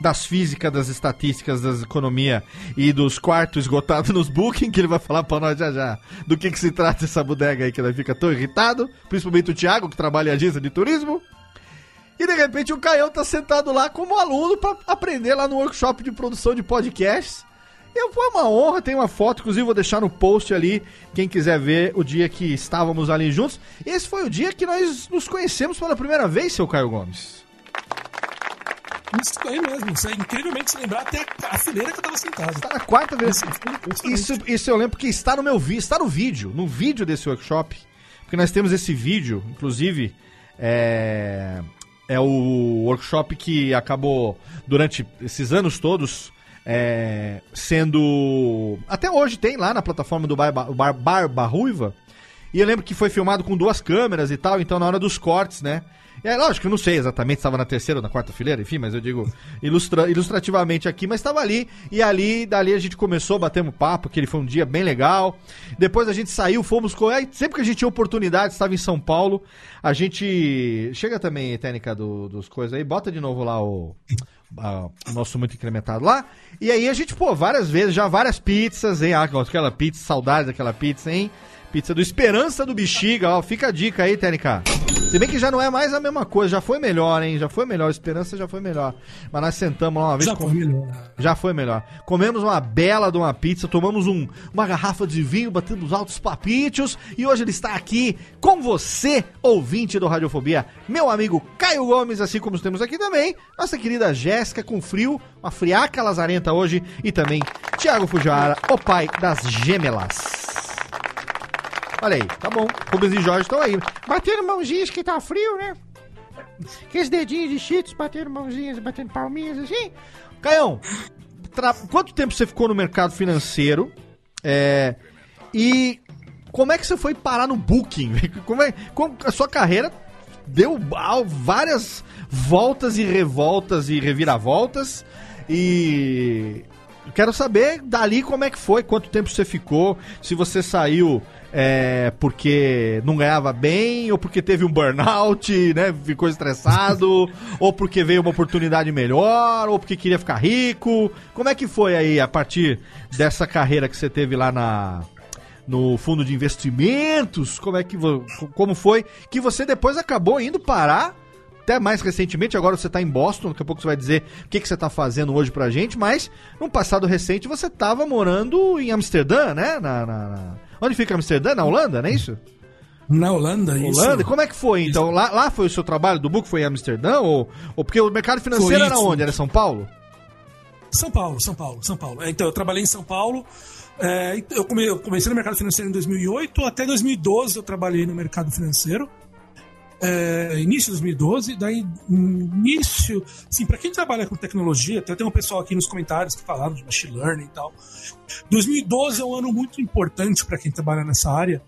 das físicas, das estatísticas, das economia e dos quartos esgotados nos booking, que ele vai falar pra nós já já do que, que se trata essa bodega aí que ele fica tão irritado, principalmente o Thiago, que trabalha em agência de turismo. E de repente o Caião tá sentado lá como aluno para aprender lá no workshop de produção de podcasts. E foi uma honra, tem uma foto, inclusive vou deixar no post ali, quem quiser ver o dia que estávamos ali juntos. Esse foi o dia que nós nos conhecemos pela primeira vez, seu Caio Gomes. Isso aí mesmo. Isso é incrivelmente se lembrar até a fileira que eu tava sentado. Está na quarta vez. Isso, isso eu lembro porque está no meu vídeo, está no vídeo, no vídeo desse workshop. Porque nós temos esse vídeo, inclusive, é, é o workshop que acabou durante esses anos todos é, sendo. Até hoje tem lá na plataforma do Bar, Bar, Barba Ruiva. E eu lembro que foi filmado com duas câmeras e tal, então na hora dos cortes, né? É lógico, eu não sei exatamente se estava na terceira ou na quarta fileira, enfim, mas eu digo ilustra, ilustrativamente aqui, mas estava ali, e ali, dali a gente começou, batemos papo, que ele foi um dia bem legal. Depois a gente saiu, fomos aí, Sempre que a gente tinha oportunidade, estava em São Paulo, a gente. Chega também, técnica do, dos coisas aí, bota de novo lá o. o nosso muito incrementado lá. E aí a gente, pô, várias vezes, já várias pizzas, hein? Ah, aquela pizza, saudades daquela pizza, hein? Pizza do Esperança do Bexiga, ó. Fica a dica aí, TNK. Se bem que já não é mais a mesma coisa, já foi melhor, hein? Já foi melhor, esperança já foi melhor. Mas nós sentamos lá uma vez. Já com- foi melhor. Já foi melhor. Comemos uma bela de uma pizza, tomamos um- uma garrafa de vinho, batemos altos papítios e hoje ele está aqui com você, ouvinte do Radiofobia, meu amigo Caio Gomes, assim como temos aqui também nossa querida Jéssica com frio, uma friaca lazarenta hoje e também Thiago Fujiwara, o pai das gêmelas. Olha aí, tá bom. Rubens e Jorge estão aí. Batendo mãozinhas que tá frio, né? Aqueles dedinhos de cheetos batendo mãozinhas, batendo palminhas assim. Caião, tra- quanto tempo você ficou no mercado financeiro? É, e como é que você foi parar no Booking? Como é, como a sua carreira deu várias voltas e revoltas e reviravoltas e quero saber dali como é que foi, quanto tempo você ficou, se você saiu é, porque não ganhava bem, ou porque teve um burnout, né? Ficou estressado, ou porque veio uma oportunidade melhor, ou porque queria ficar rico. Como é que foi aí a partir dessa carreira que você teve lá na no fundo de investimentos? Como é que como foi que você depois acabou indo parar? Até mais recentemente, agora você tá em Boston, daqui a pouco você vai dizer o que, que você tá fazendo hoje pra gente, mas num passado recente você tava morando em Amsterdã, né? Na, na- na- Onde fica Amsterdã? Na Holanda, não é isso? Na Holanda, isso. Holanda? Como é que foi? Então, lá, lá foi o seu trabalho do Book? Foi em Amsterdã? Ou, ou porque o mercado financeiro Foi era isso. onde? Era São Paulo? São Paulo, São Paulo, São Paulo. É, Então, eu trabalhei em São Paulo. é, eu comecei no mercado financeiro em 2008, até 2012 eu trabalhei no mercado financeiro. É, início de 2012, daí início, assim, para quem trabalha com tecnologia, até tem um pessoal aqui nos comentários que falaram de machine learning e tal. 2012 é um ano muito importante para quem trabalha nessa área.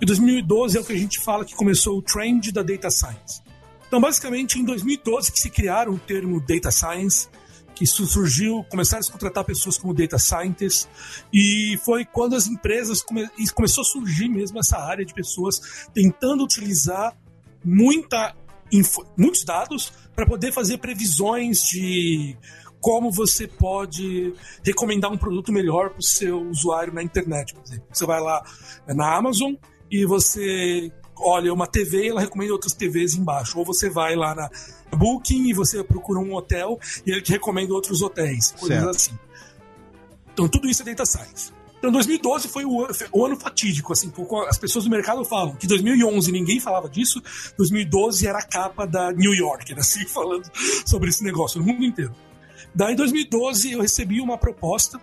E 2012 é o que a gente fala que começou o trend da data science. Então, basicamente, em 2012 que se criaram o termo data science, que surgiu, começaram a contratar pessoas como data scientists, e foi quando as empresas come, começou a surgir mesmo essa área de pessoas tentando utilizar muita, info- muitos dados para poder fazer previsões de como você pode recomendar um produto melhor para o seu usuário na internet, por exemplo. Você vai lá na Amazon e você olha uma TV e ela recomenda outras TVs embaixo. Ou você vai lá na Booking e você procura um hotel e ele te recomenda outros hotéis, coisas Certo. assim. Então tudo isso é data science. Então 2012 foi o, an- foi o ano fatídico, assim, as pessoas do mercado falam que 2011 ninguém falava disso, 2012 era a capa da New Yorker, assim, falando sobre esse negócio no mundo inteiro. Daí em 2012 eu recebi uma proposta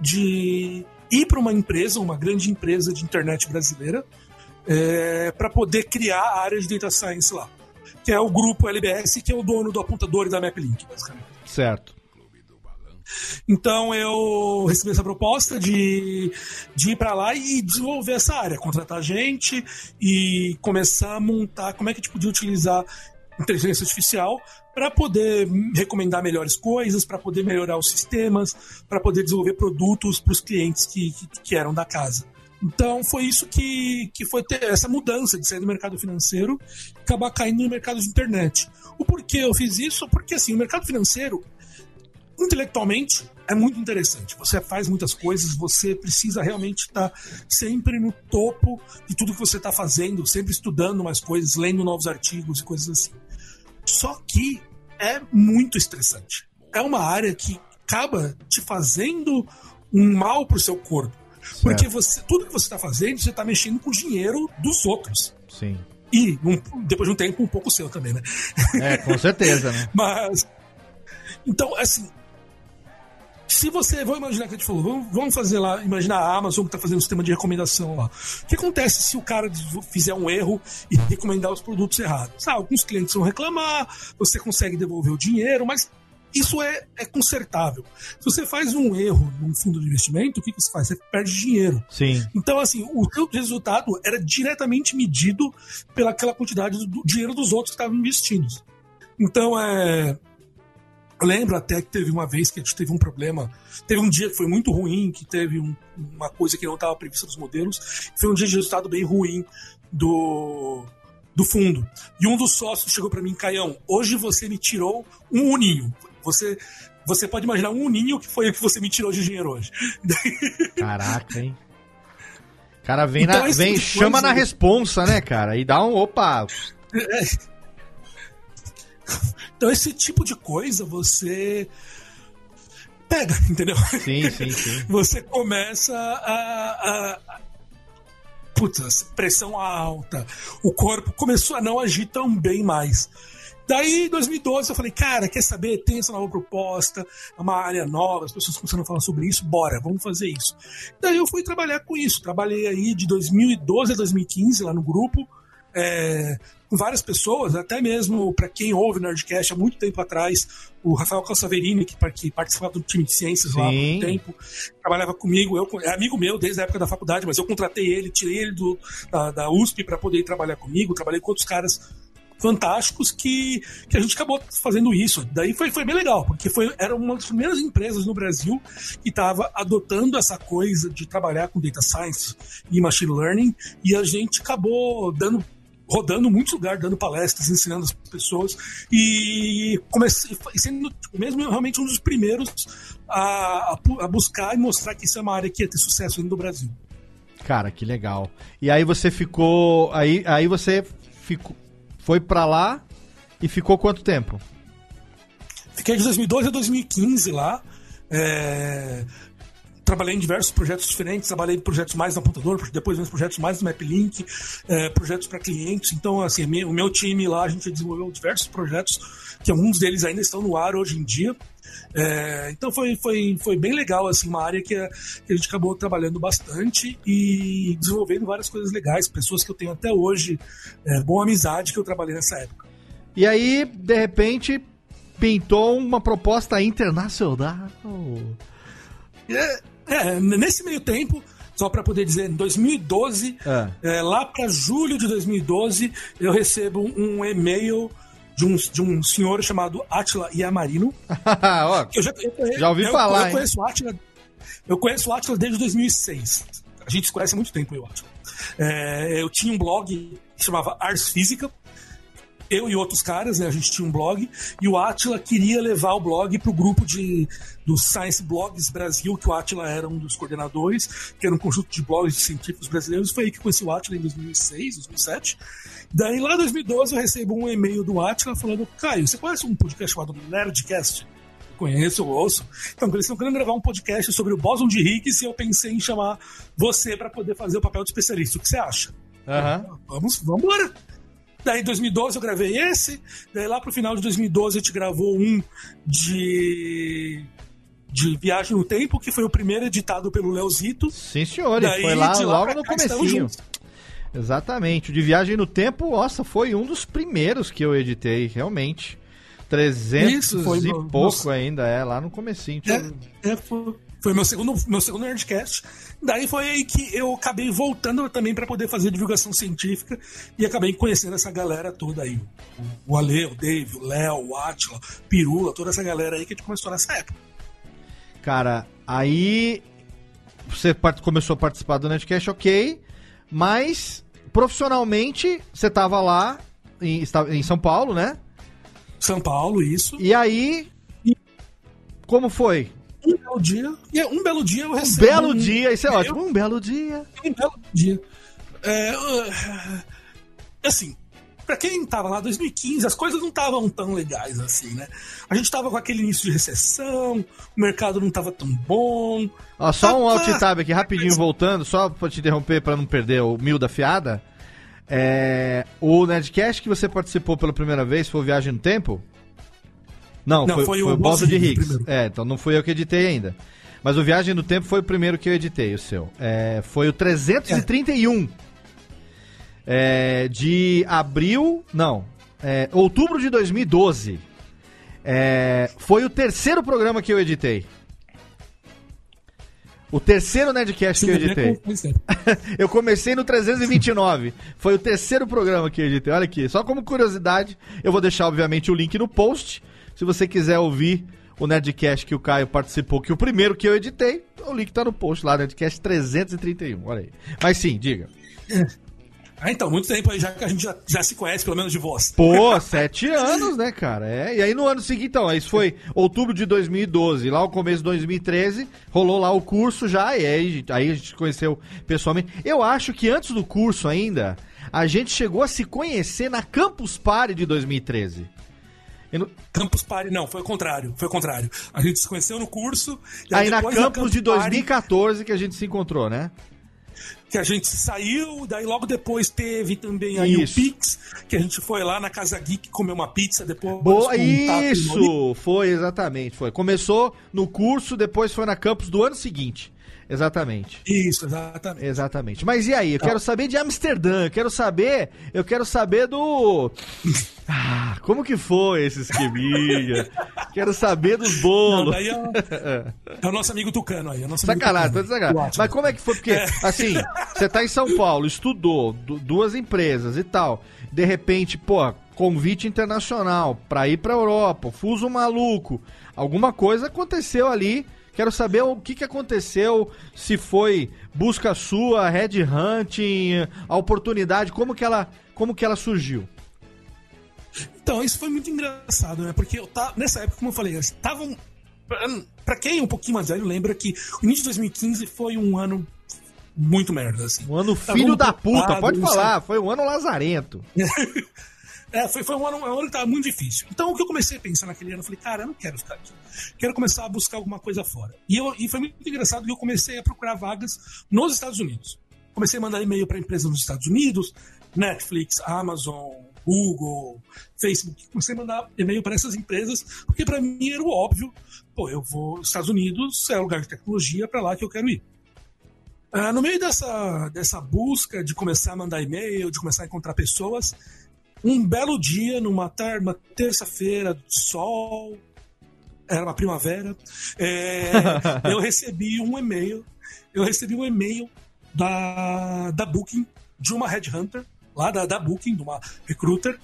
de ir para uma empresa, uma grande empresa de internet brasileira, para poder criar a área de data science lá, que é o grupo LBS, que é o dono do apontador e da MapLink, basicamente. Certo. Então eu recebi essa proposta de, de ir para lá e desenvolver essa área, contratar gente e começar a montar como é que a gente podia utilizar inteligência artificial para poder recomendar melhores coisas, para poder melhorar os sistemas, para poder desenvolver produtos para os clientes que, que, que eram da casa. Então foi isso que, que foi ter essa mudança de sair do mercado financeiro e acabar caindo no mercado de internet. O porquê eu fiz isso? Porque assim, o mercado financeiro intelectualmente é muito interessante. Você faz muitas coisas, você precisa realmente estar sempre no topo de tudo que você está fazendo, sempre estudando mais coisas, lendo novos artigos e coisas assim. Só que é muito estressante. É uma área que acaba te fazendo um mal pro seu corpo. Porque você, tudo que você está fazendo, você está mexendo com o dinheiro dos outros. Sim. E, um- depois de um tempo, um pouco seu também, né? É, com certeza, né? Mas. Então, assim. Se você. Vamos imaginar que a gente falou, vamos, vamos fazer lá, imaginar a Amazon que está fazendo um sistema de recomendação lá. O que acontece se o cara fizer um erro e recomendar os produtos errados? Ah, alguns clientes vão reclamar, você consegue devolver o dinheiro, mas isso é, é consertável. Se você faz um erro num fundo de investimento, o que, que você faz? Você perde dinheiro. Sim. Então, assim, o seu resultado era diretamente medido pelaquela quantidade do dinheiro dos outros que estavam investidos. Então, é. Eu lembro até que teve uma vez que a gente teve um problema. Teve um dia que foi muito ruim, que teve um- uma coisa que não estava prevista nos modelos. Foi um dia de resultado bem ruim do, do fundo. E um dos sócios chegou para mim, Caião, hoje você me tirou um uninho. Você, você pode imaginar um uninho que foi o que você me tirou de dinheiro hoje. Caraca, hein? Cara vem, Então, na, vem tipo chama coisa- na responsa, né, cara? E dá um, opa, É. Então, esse tipo de coisa você pega, entendeu? Sim, sim, sim. Você começa a. a putz, pressão alta, o corpo começou a não agir tão bem mais. Daí, em 2012, eu falei, cara, quer saber? Tem essa nova proposta, é uma área nova, as pessoas começaram a falar sobre isso, bora, vamos fazer isso. Daí eu fui trabalhar com isso. Trabalhei aí de 2012 a 2015 lá no grupo, é, várias pessoas, até mesmo para quem ouve Nerdcast há muito tempo atrás, o Rafael Calçaverini, que, que participava do time de ciências lá há Sim. muito tempo, trabalhava comigo, eu, é amigo meu desde a época da faculdade, mas eu contratei ele, tirei ele do, da, da USP para poder trabalhar comigo, trabalhei com outros caras fantásticos que, que a gente acabou fazendo isso. Daí foi, foi bem legal, porque foi, era uma das primeiras empresas no Brasil que estava adotando essa coisa de trabalhar com data science e machine learning, e a gente acabou dando rodando muitos lugares, dando palestras, ensinando as pessoas e comecei sendo tipo, mesmo realmente um dos primeiros a, a, buscar e mostrar que isso é uma área que ia ter sucesso do Brasil. Cara, que legal. E aí você ficou. Aí, aí você ficou, foi pra lá e ficou quanto tempo? Fiquei de 2012 a 2015 lá. É, Trabalhei em diversos projetos diferentes, trabalhei em projetos mais no computador, depois em projetos mais no MapLink, é, projetos para clientes. Então, assim, o meu time lá, a gente desenvolveu diversos projetos, que alguns deles ainda estão no ar hoje em dia. É, então foi, foi, foi bem legal, assim, uma área que a, que a gente acabou trabalhando bastante e desenvolvendo várias coisas legais, pessoas que eu tenho até hoje, é, boa amizade que eu trabalhei nessa época. E aí, de repente, pintou uma proposta internacional. É, é, nesse meio tempo, só para poder dizer, em 2012, é, lá para julho de 2012, eu recebo um e-mail de um, de um senhor chamado Atila Yamarino. Ó, eu já, eu, já ouvi eu, falar, Eu, conheço o Atila, eu conheço o Atila desde 2006. A gente se conhece há muito tempo, eu acho. É, eu tinha um blog que chamava Ars Física. Eu e outros caras, né, a gente tinha um blog, e o Atila queria levar o blog para o grupo de, do Science Blogs Brasil, que o Atila era um dos coordenadores, que era um conjunto de blogs de científicos brasileiros. Foi aí que conheci o Atila em 2006, 2007. Daí, lá em 2012, eu recebo um e-mail do Atila falando: Caio, você conhece um podcast chamado Nerdcast? Conheço, eu ouço. Então, eles estão querendo gravar um podcast sobre o Boson de Higgs e eu pensei em chamar você para poder fazer o papel de especialista. O que você acha? Aham. Vamos, vamos embora. Daí em 2012 eu gravei esse, daí lá pro final de 2012 a gente gravou um de de Viagem no Tempo, que foi o primeiro editado pelo Leozito. Sim, senhor, Daí, foi lá lá logo no comecinho. Exatamente. O de Viagem no Tempo, nossa, foi um dos primeiros que eu editei, realmente. 300 Isso, foi e pouco nossa. ainda, é, lá no comecinho. É, é, foi, foi meu segundo meu segundo Nerdcast. Daí foi aí que eu acabei voltando também para poder fazer divulgação científica e acabei conhecendo essa galera toda aí. O Ale, o Dave, o Léo, o Atila, Pirula, toda essa galera aí que a gente começou nessa época. Cara, aí você começou a participar do Netcast, ok, mas profissionalmente você tava lá em, em São Paulo, né? São Paulo, isso. E aí, como foi? Um belo dia. E um belo dia eu Um recebo. belo um- dia, isso é eu- ótimo. Um belo dia. Um belo dia. É, uh, assim, pra quem tava lá em 2015, as coisas não estavam tão legais assim, né? A gente tava com aquele início de recessão, o mercado não tava tão bom. Ó, só um Ah, alt tab aqui rapidinho voltando, só pra te interromper pra não perder o mil da fiada. É, o Nerdcast que você participou pela primeira vez foi Viagem no Tempo? Não, Não, foi, foi foi o Bosa de Higgs. É, então não fui eu que editei ainda. Mas o Viagem no Tempo foi o primeiro que eu editei, o seu. É, foi o 331. É, de abril. Não. é, outubro de 2012. É, foi o terceiro programa que eu editei. O terceiro Nerdcast que eu editei. eu comecei no 329. Foi o terceiro programa que eu editei. Olha aqui, só como curiosidade, eu vou deixar, obviamente, o link no post. Se você quiser ouvir o Nerdcast que o Caio participou, que o primeiro que eu editei, o link tá no post lá, Nerdcast 331. Olha aí. Mas sim, diga. Ah, então, muito tempo aí já que a gente já, já se conhece, pelo menos de voz. Pô, sete anos, né, cara? É, e aí no ano seguinte, então, isso foi outubro de 2012, lá o começo de 2013, rolou lá o curso já, e aí, aí a gente conheceu pessoalmente. Eu acho que antes do curso ainda, a gente chegou a se conhecer na Campus Party de 2013. Não- Campus Party, não, foi o contrário. Foi o contrário. A gente se conheceu no curso. e Aí na depois da Campus de Party, 2014 que a gente se encontrou, né? que a gente saiu, daí logo depois teve também aí Isso. o Pix, que a gente foi lá na Casa Geek comer uma pizza depois. Boa, isso! Foi, exatamente. Foi. Começou no curso, depois foi na Campus do ano seguinte. Exatamente. Isso, exatamente. Exatamente. Mas e aí? Eu quero saber de Amsterdã, eu quero saber, eu quero saber do Ah, como que foi esse esqueminha? quero saber dos Não, bolos. daí é, o- é o nosso amigo Tucano aí. É Sacanagem, de sacanagem. Mas como é que foi? Porque, assim, você tá em São Paulo, estudou, du- duas empresas e tal. De repente, pô, convite internacional pra ir pra Europa, fuso maluco. Alguma coisa aconteceu ali. Quero saber o que, que aconteceu, se foi busca sua, red hunting, a oportunidade, como que ela, como que ela surgiu? Então, isso foi muito engraçado, né? Porque eu tava, nessa época, como eu falei, estavam. Pra quem é um pouquinho mais velho, lembra que o início de 2015 foi um ano muito merda, assim. Um ano Tava filho da puta, preocupado, pode falar, foi um ano lazarento. É, foi, foi um, ano, um ano que tava muito difícil. Então, o que eu comecei a pensar naquele ano, eu falei, cara, eu não quero ficar aqui. Quero começar a buscar alguma coisa fora. E, eu, e foi muito engraçado que eu comecei a procurar vagas nos Estados Unidos. Comecei a mandar e-mail para empresas nos Estados Unidos, Netflix, Amazon, Google, Facebook. Comecei a mandar e-mail para essas empresas, porque para mim era o óbvio. Pô, eu vou. Estados Unidos é lugar de tecnologia, para lá que eu quero ir. Ah, no meio dessa, dessa busca de começar a mandar e-mail, de começar a encontrar pessoas, um belo dia, numa terça-feira de sol, era uma primavera, é, eu recebi um e-mail, eu recebi um e-mail da, da Booking, de uma headhunter, lá da, da Booking, de uma recruiter,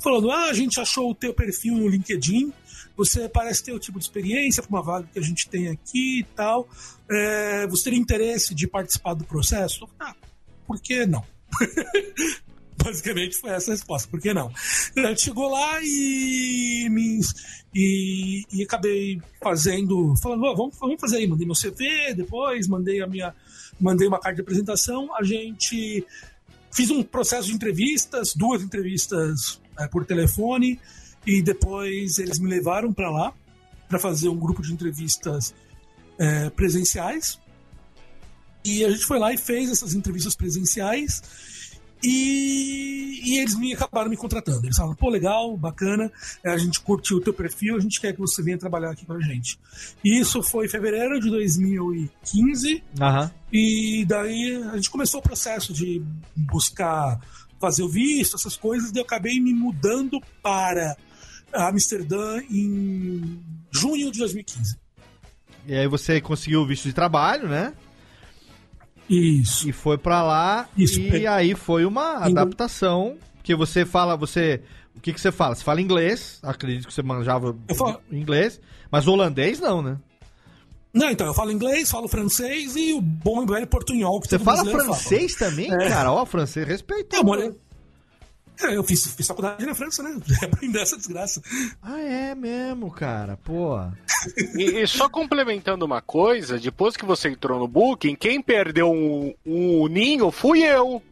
falando, ah, a gente achou o teu perfil no LinkedIn, você parece ter o tipo de experiência para uma vaga que a gente tem aqui e tal, é, você teria interesse de participar do processo? Eu falei, Ah, por que não? Basicamente foi essa a resposta, por que não? Chegou lá e, me, e, e acabei fazendo, falando, "Ah, vamos, vamos fazer aí, mandei meu CV, depois mandei a minha, mandei uma carta de apresentação, a gente fiz um processo de entrevistas, duas entrevistas eh, por telefone, e depois eles me levaram para lá para fazer um grupo de entrevistas eh, presenciais. E a gente foi lá e fez essas entrevistas presenciais. E, e eles me acabaram me contratando. Eles falaram, pô, legal, bacana, eh, a gente curtiu o teu perfil, a gente quer que você venha trabalhar aqui com a gente. E isso foi em fevereiro de 2015. Aham. E daí a gente começou o processo de buscar fazer o visto, essas coisas, daí eu acabei me mudando para Amsterdã em junho de 2015. E aí você conseguiu o visto de trabalho, né? Isso. E foi pra lá Isso, e aí foi uma adaptação que você fala, você, o que que você fala? Você fala inglês, acredito que você manjava falo- inglês, mas holandês não, né? Não, então, eu falo inglês, falo francês e o bom e velho portunhol. Que Você fala francês também, É. cara? Ó, francês, respeita. Eu, morei- eu fiz, fiz faculdade na França, né? Aprender essa desgraça. Ah, é mesmo, cara, pô. E, e só complementando uma coisa, depois que você entrou no Booking, quem perdeu um, um ninho fui eu.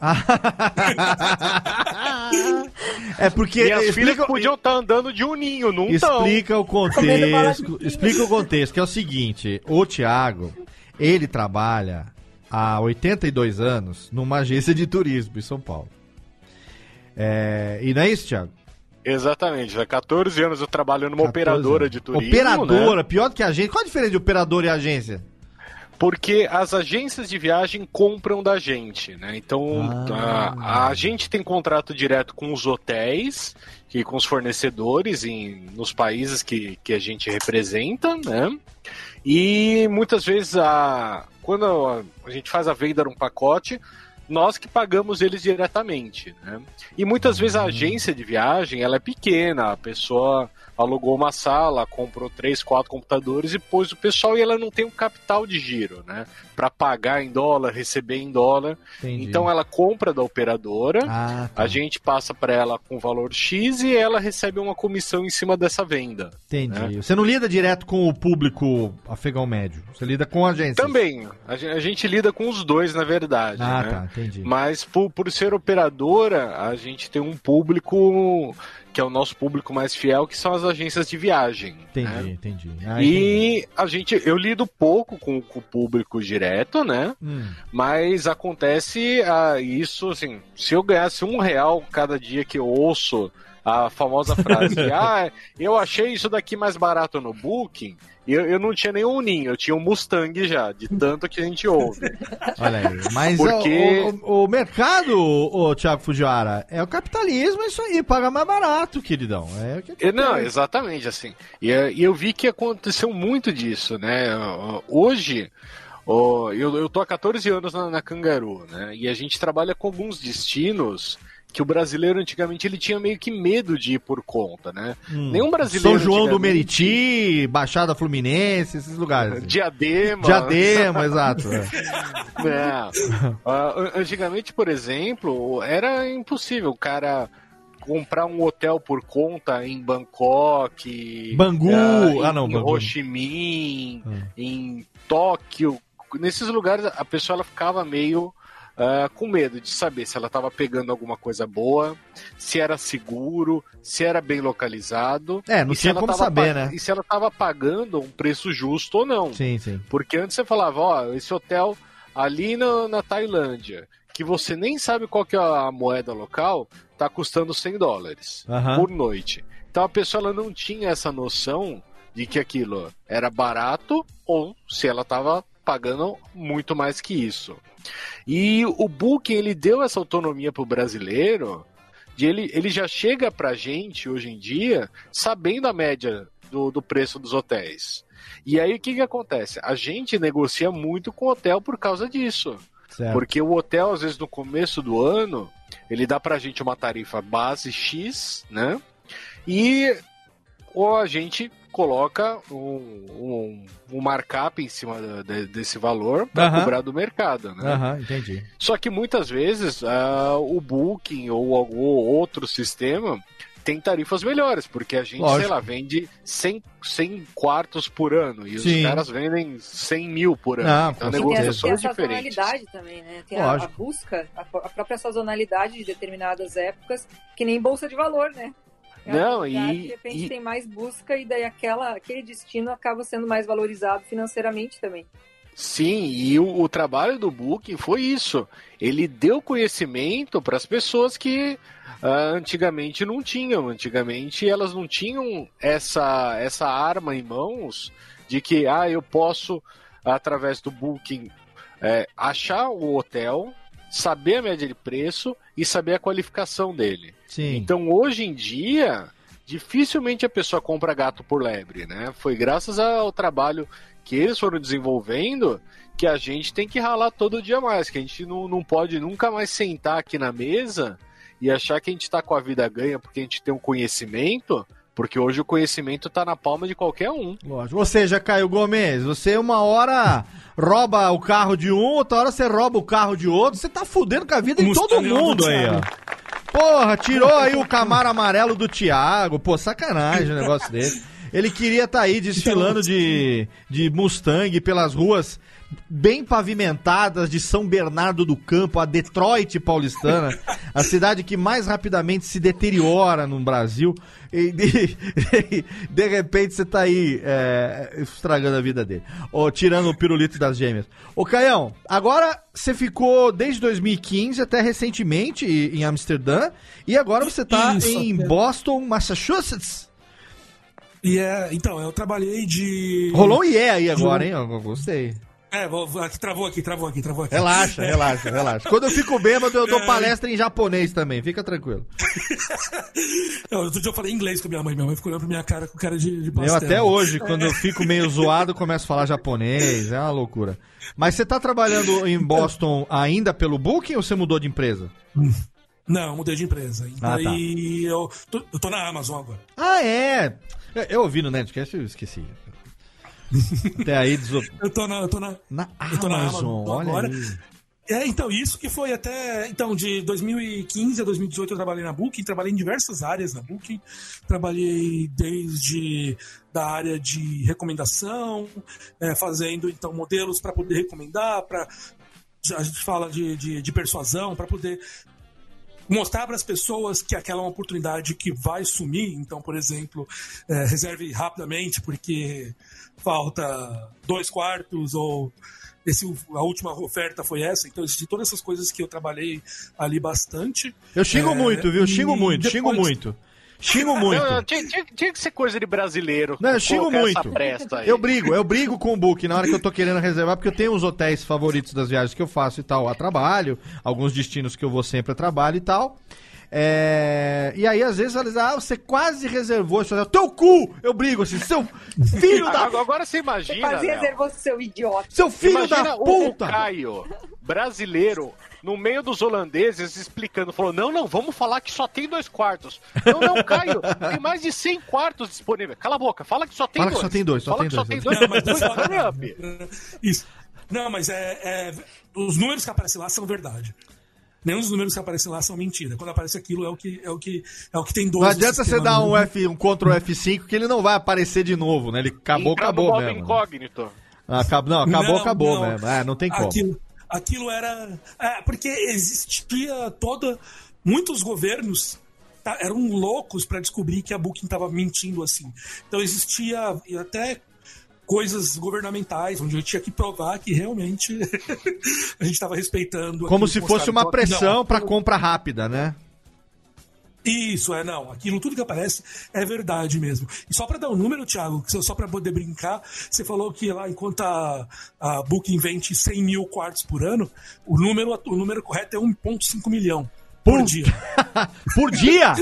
É porque Minhas filhas explica, podiam estar andando de um ninho, não explica o contexto, explica o contexto, que é o seguinte, o Thiago, ele trabalha há 82 anos numa agência de turismo em São Paulo. É, e não é isso, Thiago? Exatamente, há 14 anos eu trabalho numa 14 operadora de turismo. Operadora, né? pior do que a agência. Qual a diferença de operadora e agência? Porque as agências de viagem compram da gente, né? Então Ah. a, a gente tem contrato direto com os hotéis e com os fornecedores em, nos países que, que a gente representa, né? E muitas vezes a, quando a, a gente faz a venda num pacote, nós que pagamos eles diretamente, né? E muitas vezes a agência de viagem ela é pequena, a pessoa alugou uma sala, comprou três, quatro computadores e pôs o pessoal e ela não tem um capital de giro, né? Para pagar em dólar, receber em dólar. Entendi. Então ela compra da operadora, Ah, tá. a gente passa para ela com valor X e ela recebe uma comissão em cima dessa venda. Entendi. né? Você não lida direto com o público afegão médio, você lida com a agência. Também, a gente lida com os dois, na verdade. Ah, né? tá, Entendi. Mas por, por ser operadora, a gente tem um público que é o nosso público mais fiel, que são as agências de viagem. Entendi, né? entendi. Ah, entendi. E a gente, eu lido pouco com, com o público direto, né? Hum. Mas acontece ah, isso, assim, se eu ganhasse um real cada dia que eu ouço a famosa frase, ah, eu achei isso daqui mais barato no Booking, eu, eu não tinha nenhum ninho, eu tinha um Mustang já, de tanto que a gente ouve. Olha aí. Mas Porque- o, o- o mercado, o Thiago Fujiwara, é o capitalismo, é isso aí, paga mais barato, queridão. É o que É, Não, exatamente, assim. E, eu vi que aconteceu muito disso, né? Hoje, ó, eu, eu tô há 14 anos na, na Cangaru, né? E a gente trabalha com alguns destinos que o brasileiro antigamente ele tinha meio que medo de ir por conta, né? Hum. Nenhum brasileiro. São João do Meriti, Baixada Fluminense, esses lugares. assim. Diadema. Diadema, exato. é. Não. Ah, an- antigamente, por exemplo, era impossível o cara comprar um hotel por conta em Bangkok, Bangu. ah, Ah, não, em Bangu. Ho Chi Minh, Hum. em Tóquio. Nesses lugares a pessoa ela ficava meio ah, com medo de saber se ela estava pegando alguma coisa boa, se era seguro, se era bem localizado. É, não tinha como saber, né? E se ela estava pagando um preço justo ou não. Sim, sim. Porque antes você falava, ó, esse hotel ali na, na Tailândia, que você nem sabe qual que é a moeda local, tá custando 100 dólares Aham. por noite. Então a pessoa ela não tinha essa noção de que aquilo era barato ou se ela estava pagando muito mais que isso. E o Booking ele deu essa autonomia pro brasileiro, de ele, ele já chega pra gente hoje em dia sabendo a média do, do preço dos hotéis. E aí o que, que acontece? A gente negocia muito com o hotel por causa disso. Certo. Porque o hotel, às vezes, no começo do ano, ele dá pra gente uma tarifa base X, né? E ou a gente coloca um, um, um markup em cima da- de- desse valor para Aham. cobrar do mercado, né? Aham, entendi. Só que muitas vezes ah, o Booking ou algum outro sistema tem tarifas melhores, porque a gente, Lógico. sei lá, vende 100, 100 quartos por ano e Sim. os caras vendem 100 mil por ano. Não, então, E tem a, tem negociações a diferentes. sazonalidade também, né? Tem a, a busca, a, a própria sazonalidade de determinadas épocas, que nem bolsa de valor, né? É Não, e- De repente e- tem mais busca e daí aquela, aquele destino acaba sendo mais valorizado financeiramente também. Sim, e o, o trabalho do Booking foi isso. Ele deu conhecimento para as pessoas que ah, antigamente não tinham. Antigamente elas não tinham essa, essa arma em mãos de que ah, eu posso, através do Booking, é, achar o hotel, saber a média de preço e saber a qualificação dele. Sim. Então, hoje em dia, dificilmente a pessoa compra gato por lebre, né? Foi graças ao trabalho que eles foram desenvolvendo que a gente tem que ralar todo dia mais, que a gente não, não pode nunca mais sentar aqui na mesa e achar que a gente está com a vida ganha porque a gente tem um conhecimento, porque hoje o conhecimento está na palma de qualquer um. Lógico. Ou seja, Caio Gomes, você uma hora rouba o carro de um, outra hora você rouba o carro de outro, você tá fudendo com a vida de todo mundo do aí, ó. Porra, tirou aí o Camaro amarelo do Thiago. Pô, sacanagem o negócio dele. Ele queria estar aí desfilando de, de Mustang pelas ruas bem pavimentadas de São Bernardo do Campo, a Detroit paulistana, a cidade que mais rapidamente se deteriora no Brasil. E de, de repente você tá aí é, estragando a vida dele. Ou tirando o pirulito das gêmeas. Ô, Caião, agora você ficou desde 2015 até recentemente em Amsterdã. E agora você tá Isso, em Boston, Massachusetts. E é, então, eu trabalhei de. Rolou um IE aí agora, hein? Eu gostei. É, vou, travou aqui, travou aqui, travou aqui. Relaxa, relaxa, relaxa. Quando eu fico bêbado, eu dou É. palestra em japonês também. Fica tranquilo. Não, outro dia eu falei inglês com minha mãe. Minha mãe ficou olhando pra minha cara com cara de, de Eu pastel. até hoje, quando eu fico meio zoado, começo a falar japonês. É uma loucura. Mas você tá trabalhando em Boston ainda pelo Booking ou você mudou de empresa? Não, mudei de empresa. Ah, tá. Aí eu, tô, eu tô na Amazon agora. Ah, é. Eu, eu ouvi no Nerdcast, eu esqueci. Até aí, deso... Eu tô na, eu tô na, na eu tô na Amazon, olha agora. aí. É, então, isso que foi até. Então, de 2015 a 2018 eu trabalhei na Booking, trabalhei em diversas áreas na Booking. Trabalhei desde da área de recomendação, é, fazendo então modelos para poder recomendar, para a gente fala de, de, de persuasão, para poder mostrar para as pessoas que aquela é uma oportunidade que vai sumir. Então, por exemplo, é, reserve rapidamente porque falta dois quartos ou esse, a última oferta foi essa. Então, de todas essas coisas que eu trabalhei ali bastante. Eu xingo É, muito, viu? Xingo muito, depois- xingo muito. Xingo muito. Não, não, tinha, tinha- tinha que ser coisa de brasileiro. Não, eu xingo muito. Eu brigo, eu brigo com o Book na hora que eu tô querendo reservar, porque eu tenho os hotéis favoritos das viagens que eu faço e tal, a trabalho, alguns destinos que eu vou sempre a trabalho e tal. É, E aí, às vezes, eles ah, você quase reservou, isso teu cu! Eu brigo assim, seu filho da. Agora, você imagina. Quase Léo, reservou seu idiota. Seu filho imagina da puta! O Caio, brasileiro, no meio dos holandeses, explicando, falou: não, não, vamos falar que só tem dois quartos. Não, não, Caio, tem mais de 100 quartos disponíveis. Cala a boca, fala que só tem Fala que dois. só tem dois, só fala tem que só dois. tem dois. Não, mas dois up. Isso. Não, mas é, é- Os números que aparecem lá são verdade. Nenhum dos números que aparecem lá são mentira. Quando aparece aquilo é o que, é o que, é o que tem dois. Não no adianta você dar um. F, um Ctrl F5 que ele não vai aparecer de novo, né? Ele acabou, Entrar no acabou modo mesmo. incógnito. Ah, acabou, não, acabou, Não, acabou não. mesmo. É, não tem como. Aquilo, aquilo era. É, porque existia toda. Muitos governos tá, eram loucos para descobrir que a Booking estava mentindo assim. Então existia e até coisas governamentais onde eu tinha que provar que realmente a gente estava respeitando. Como se fosse uma pressão pra compra rápida, né? Isso, é, não. Aquilo, tudo que aparece é verdade mesmo. E só para dar um número, Thiago, só para poder brincar, você falou que lá, enquanto a, a Booking vende 100 mil quartos por ano, o número, o número correto é 1,5 milhão por dia. Por dia?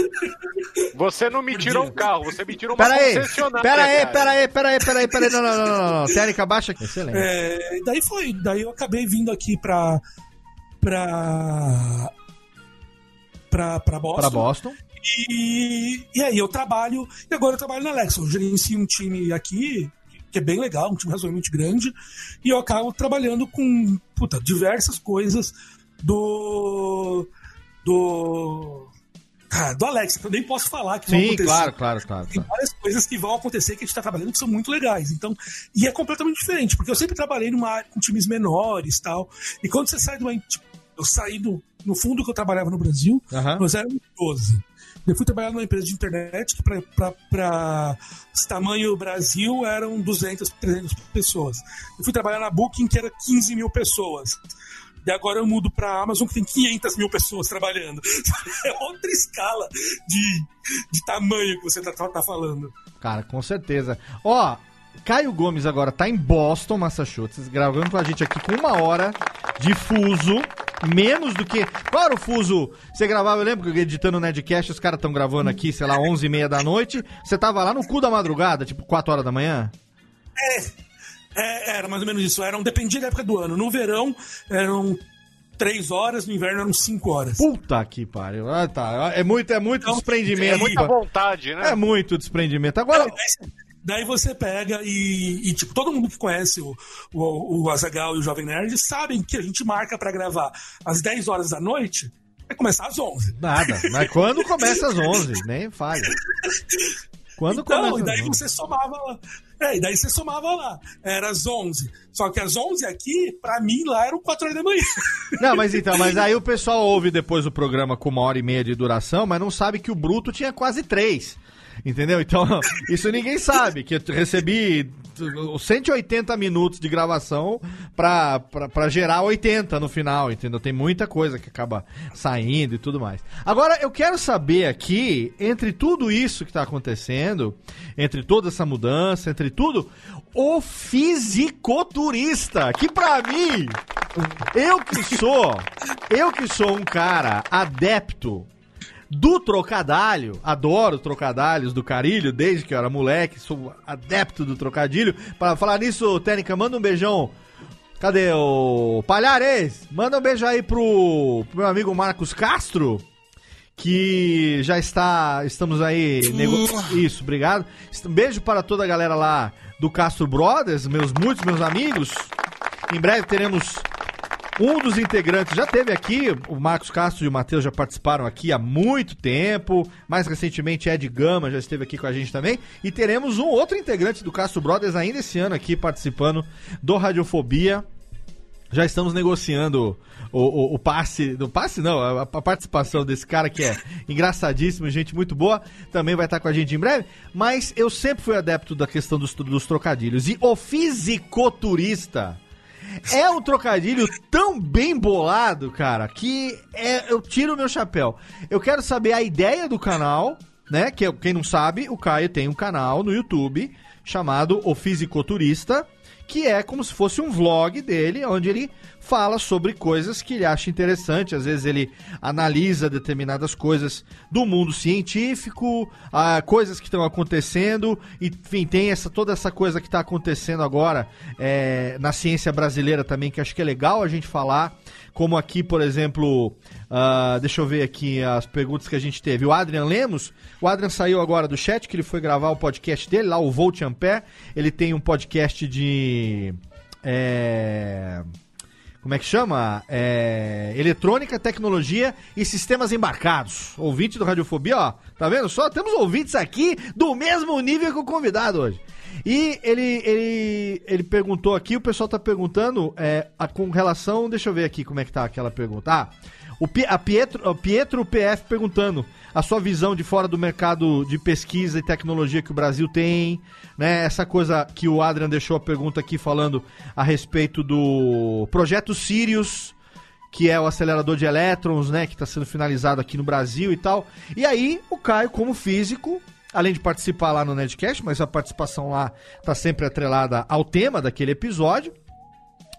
Você não me tirou um carro, você me tirou uma Pera aí, concessionária. pera aí, pera aí, pera aí, pera aí, pera aí. Não, não, não, não, não. Técnica baixa aqui. Excelente. É, daí foi, daí eu acabei vindo aqui pra. pra. pra, pra Boston. Pra Boston. E, e aí eu trabalho, e agora eu trabalho na Lexon. Eu gerencio um time aqui, que é bem legal, um time razoavelmente grande, e eu acabo trabalhando com puta, diversas coisas do. Do. Cara, do Alex, eu nem posso falar que vão Sim, acontecer. claro, claro, claro. Tem várias coisas que vão acontecer que a gente está trabalhando que são muito legais. Então, e é completamente diferente, porque eu sempre trabalhei numa área com times menores tal. E quando você sai de uma. tipo, eu saí do, no fundo que eu trabalhava no Brasil, Aham. nós éramos 12. Eu fui trabalhar numa empresa de internet que, para tamanho Brasil, eram 200, 300 pessoas. Eu fui trabalhar na Booking, que era 15 mil pessoas. E agora eu mudo para Amazon, que tem 500 mil pessoas trabalhando. É outra escala de, de tamanho que você tá, tá- tá falando. Cara, com certeza. Ó, Caio Gomes agora tá em Boston, Massachusetts, gravando com a gente aqui com uma hora de fuso. Menos do que. Qual era o fuso? Você gravava, eu lembro que editando o Nedcast, os caras estão gravando aqui, sei lá, 11 e meia da noite. Você tava lá no cu da madrugada, tipo 4 horas da manhã? É, era mais ou menos isso. Eram, dependia da época do ano. No verão eram 3 horas, no inverno eram 5 horas. Puta que pariu. Ah, tá. É muito, é muito Então, desprendimento. é É, Muita vontade, né? muito desprendimento. Agora. Daí, daí você pega e, e, tipo, todo mundo que conhece o, o, o Azagal e o Jovem Nerd sabem que a gente marca pra gravar às 10 horas da noite, vai começar às 11. Nada. Mas quando começa às 11? Nem falha. Quando então, começa e daí às 11? você somava lá. É, e daí você somava lá. Era às 11. Só que às 11 aqui, pra mim, lá eram 4 horas da manhã. Não, mas então, mas aí o pessoal ouve depois o programa com uma hora e meia de duração, mas não sabe que o bruto tinha quase três. Entendeu? Então, isso ninguém sabe, que eu recebi 180 minutos de gravação pra, gerar 80 no final, entendeu? Tem muita coisa que acaba saindo e tudo mais. Agora, eu quero saber aqui, entre tudo isso que tá acontecendo, entre toda essa mudança, entre tudo, o fisiculturista, que pra mim, eu que sou, eu que sou um cara adepto do trocadilho, adoro trocadilhos do carilho, desde que eu era moleque, sou adepto do trocadilho. Para falar nisso, Técnica, manda um beijão. Cadê o Palhares? Manda um beijo aí pro, pro meu amigo Marcos Castro, que já está, estamos aí, nego... isso, obrigado. Um beijo para toda a galera lá do Castro Brothers, meus muitos meus amigos. Em breve teremos um dos integrantes já teve aqui, o Marcos Castro e o Matheus já participaram aqui há muito tempo. Mais recentemente, Ed Gama já esteve aqui com a gente também. E teremos um outro integrante do Castro Brothers ainda esse ano aqui participando do Radiofobia. Já estamos negociando o, o, o passe. Do passe não, a, a participação desse cara que é engraçadíssimo, gente muito boa. Também vai estar com a gente em breve. Mas eu sempre fui adepto da questão dos, dos trocadilhos. E o fisicoturista é um trocadilho tão bem bolado, cara, que é, eu tiro o meu chapéu. Eu quero saber a ideia do canal, né? Que quem não sabe, o Caio tem um canal no YouTube chamado O Fisicoturista, que é como se fosse um vlog dele, onde ele fala sobre coisas que ele acha interessante. Às vezes ele analisa determinadas coisas do mundo científico, ah, coisas que estão acontecendo, enfim, tem essa, toda essa coisa que está acontecendo agora é, na ciência brasileira também, que acho que é legal a gente falar. Como aqui, por exemplo, ah, deixa eu ver aqui as perguntas que a gente teve. O Adrian Lemos, o Adrian saiu agora do chat, que ele foi gravar o podcast dele, lá o Volt Ampere. Ele tem um podcast de. É, como é que chama? É, eletrônica, tecnologia e sistemas embarcados. Ouvinte do Radiofobia, ó. Tá vendo só? Temos ouvintes aqui do mesmo nível que o convidado hoje. E ele, ele, ele perguntou aqui, o pessoal tá perguntando é, a, com relação. Deixa eu ver aqui como é que tá aquela pergunta. Ah, o, Pietro, Pietro PF perguntando a sua visão de fora do mercado de pesquisa e tecnologia que o Brasil tem, né? Essa coisa que o Adrian deixou a pergunta aqui falando a respeito do projeto Sirius, que é o acelerador de elétrons, né, que está sendo finalizado aqui no Brasil e tal. E aí, o Caio, como físico, além de participar lá no Nedcast, mas a participação lá tá sempre atrelada ao tema daquele episódio,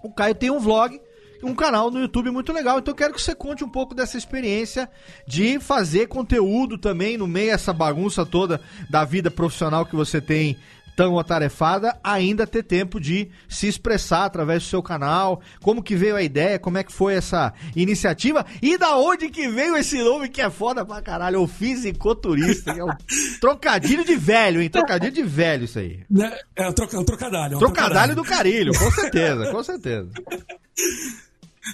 o Caio tem um vlog, um canal no YouTube muito legal. Então eu quero que você conte um pouco dessa experiência de fazer conteúdo também no meio dessa bagunça toda da vida profissional que você tem tão atarefada, ainda ter tempo de se expressar através do seu canal, como que veio a ideia, como é que foi essa iniciativa e da onde que veio esse nome que é foda pra caralho, o fisicoturista, que é um trocadilho de velho, hein? Trocadilho de velho isso aí. Né? É um, troca, um trocadilho. é um Trocadilho do carilho, com certeza, com certeza.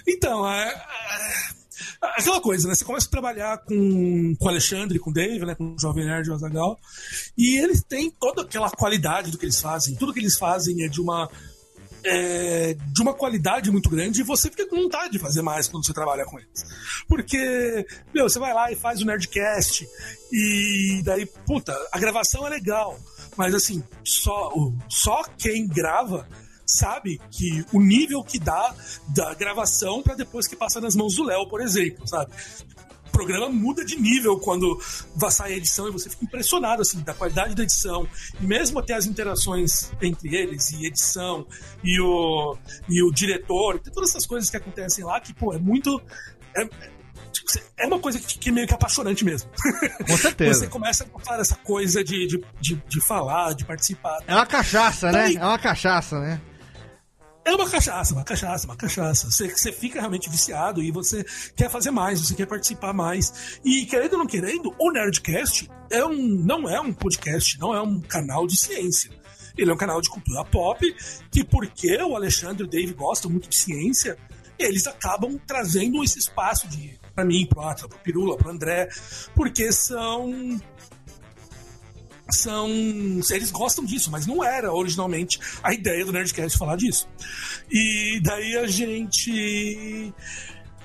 Então, é, é- aquela coisa, né? Você começa a trabalhar com, com o Alexandre, com o Dave, né? Com o Jovem Nerd o Azagal. E eles têm toda aquela qualidade do que eles fazem. Tudo que eles fazem é de uma. é, de uma qualidade muito grande e você fica com vontade de fazer mais quando você trabalha com eles. Porque, meu, você vai lá e faz o Nerdcast e daí, puta, a gravação é legal, mas assim, só, só quem grava sabe que o nível que dá da gravação para depois que passa nas mãos do Léo, por exemplo, sabe? O programa muda de nível quando vai sair a edição e você fica impressionado assim da qualidade da edição e mesmo até as interações entre eles e edição e o e o diretor, tem todas essas coisas que acontecem lá que pô é muito é, é uma coisa que, que é meio que apaixonante mesmo. Com certeza. Você começa a gostar dessa coisa de, de, de, de falar, de participar. É uma cachaça, né? Daí- É uma cachaça, né? É uma cachaça, uma cachaça, uma cachaça. Você, você fica realmente viciado e você quer fazer mais, você quer participar mais. E querendo ou não querendo, o Nerdcast é um, não é um podcast, não é um canal de ciência. Ele é um canal de cultura pop, que porque o Alexandre e o Dave gostam muito de ciência, eles acabam trazendo esse espaço de para mim, pro Atlas, pro Pirula, pro André, porque são são. Eles gostam disso, mas não era originalmente a ideia do Nerdcast falar disso. E daí a gente.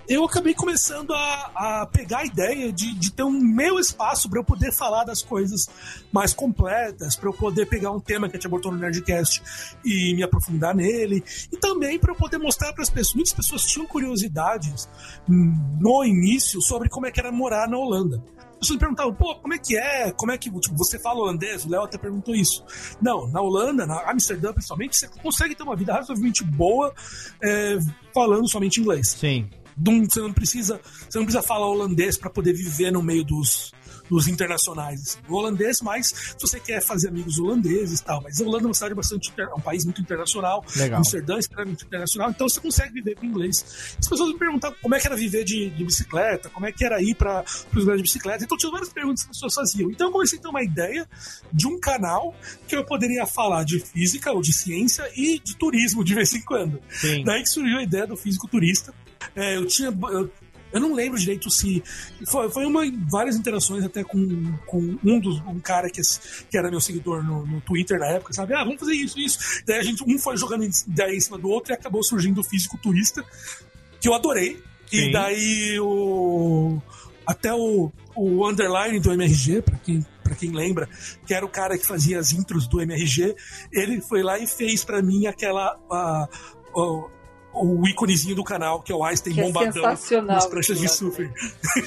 Eu acabei começando a, a pegar a ideia de, de ter um meu espaço para eu poder falar das coisas mais completas, para eu poder pegar um tema que a gente abordou no Nerdcast e me aprofundar nele, e também para eu poder mostrar para as pessoas. Muitas pessoas tinham curiosidades hum, no início sobre como é que era morar na Holanda. As pessoas me perguntavam, pô, como é que é? Como é que tipo, você fala holandês? O Léo até perguntou isso. Não, na Holanda, na Amsterdã principalmente, você consegue ter uma vida razoavelmente boa é, falando somente inglês. Sim. Você não precisa, você não precisa falar holandês para poder viver no meio dos, dos internacionais. assim. O holandês, mas se você quer fazer amigos holandeses e tal. Mas a Holanda é uma cidade bastante é um país muito internacional. Legal. Amsterdã é extremamente internacional, então você consegue viver com inglês. As pessoas me perguntavam como é que era viver de, de bicicleta, como é que era ir para os lugares de bicicleta. Então tinha várias perguntas que as pessoas faziam. Então eu comecei a ter uma ideia de um canal que eu poderia falar de física ou de ciência e de turismo de vez em quando. Sim. Daí que surgiu a ideia do físico turista. É, eu tinha. eu- Eu não lembro direito se. Foi, foi uma, várias interações até com, com um dos um cara que, que era meu seguidor no, no Twitter na época, sabe? Ah, vamos fazer isso, isso. Daí a gente, um foi jogando ideia em cima do outro e acabou surgindo o fisiculturista, que eu adorei. Sim. E daí o. Até o, o underline do MRG, pra quem, pra quem lembra, que era o cara que fazia as intros do MRG, ele foi lá e fez pra mim aquela. a- o- o íconezinho do canal, que é o Einstein Que é bombadão sensacional nas pranchas de surfer.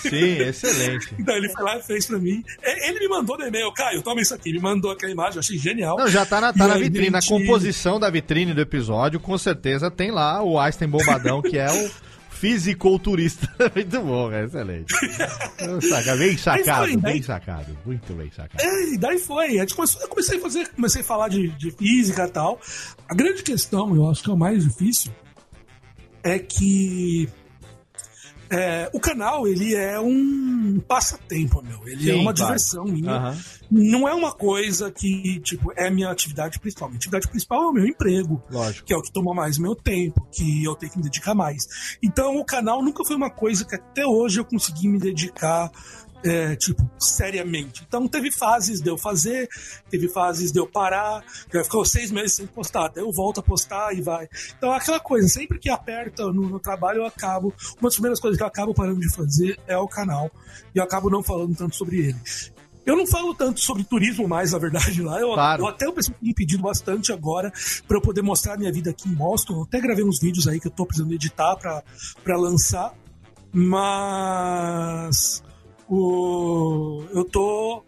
Sim, excelente. Daí ele foi lá e fez pra mim. É, Ele me mandou no e-mail, Caio, toma isso aqui. Ele mandou aquela imagem, eu achei genial. Não, já tá na, tá na vitrine, na composição da vitrine do episódio, com certeza tem lá o Einstein Bombadão, que é o fisiculturista. Muito bom, é excelente. Saca, bem sacado, foi, bem daí- sacado. Muito bem sacado. É, e daí foi. A gente começou- eu comecei a fazer, comecei a falar de, de física e tal. A grande questão, eu acho que é o mais difícil, é que é, o canal ele é um passatempo, meu. Ele é Sim, uma claro. diversão minha. Aham. Não é uma coisa que, tipo, é minha atividade principal. Minha atividade principal é o meu emprego. Lógico. Que é o que toma mais meu tempo, que eu tenho que me dedicar mais. Então, o canal nunca foi uma coisa que até hoje eu consegui me dedicar, é, tipo, seriamente. Então, teve fases de eu fazer, teve fases de eu parar, que eu ficou seis meses sem postar, daí eu volto a postar e vai. Então, é aquela coisa, sempre que aperta no, no trabalho, eu acabo. Uma das primeiras coisas que eu acabo parando de fazer é o canal. E eu acabo não falando tanto sobre ele. Eu não falo tanto sobre turismo mais, na verdade, lá. Eu, Claro. eu até o pessoal me pedido bastante agora para eu poder mostrar a minha vida aqui em Boston. Eu até gravei uns vídeos aí que eu tô precisando editar para lançar. Mas o, eu tô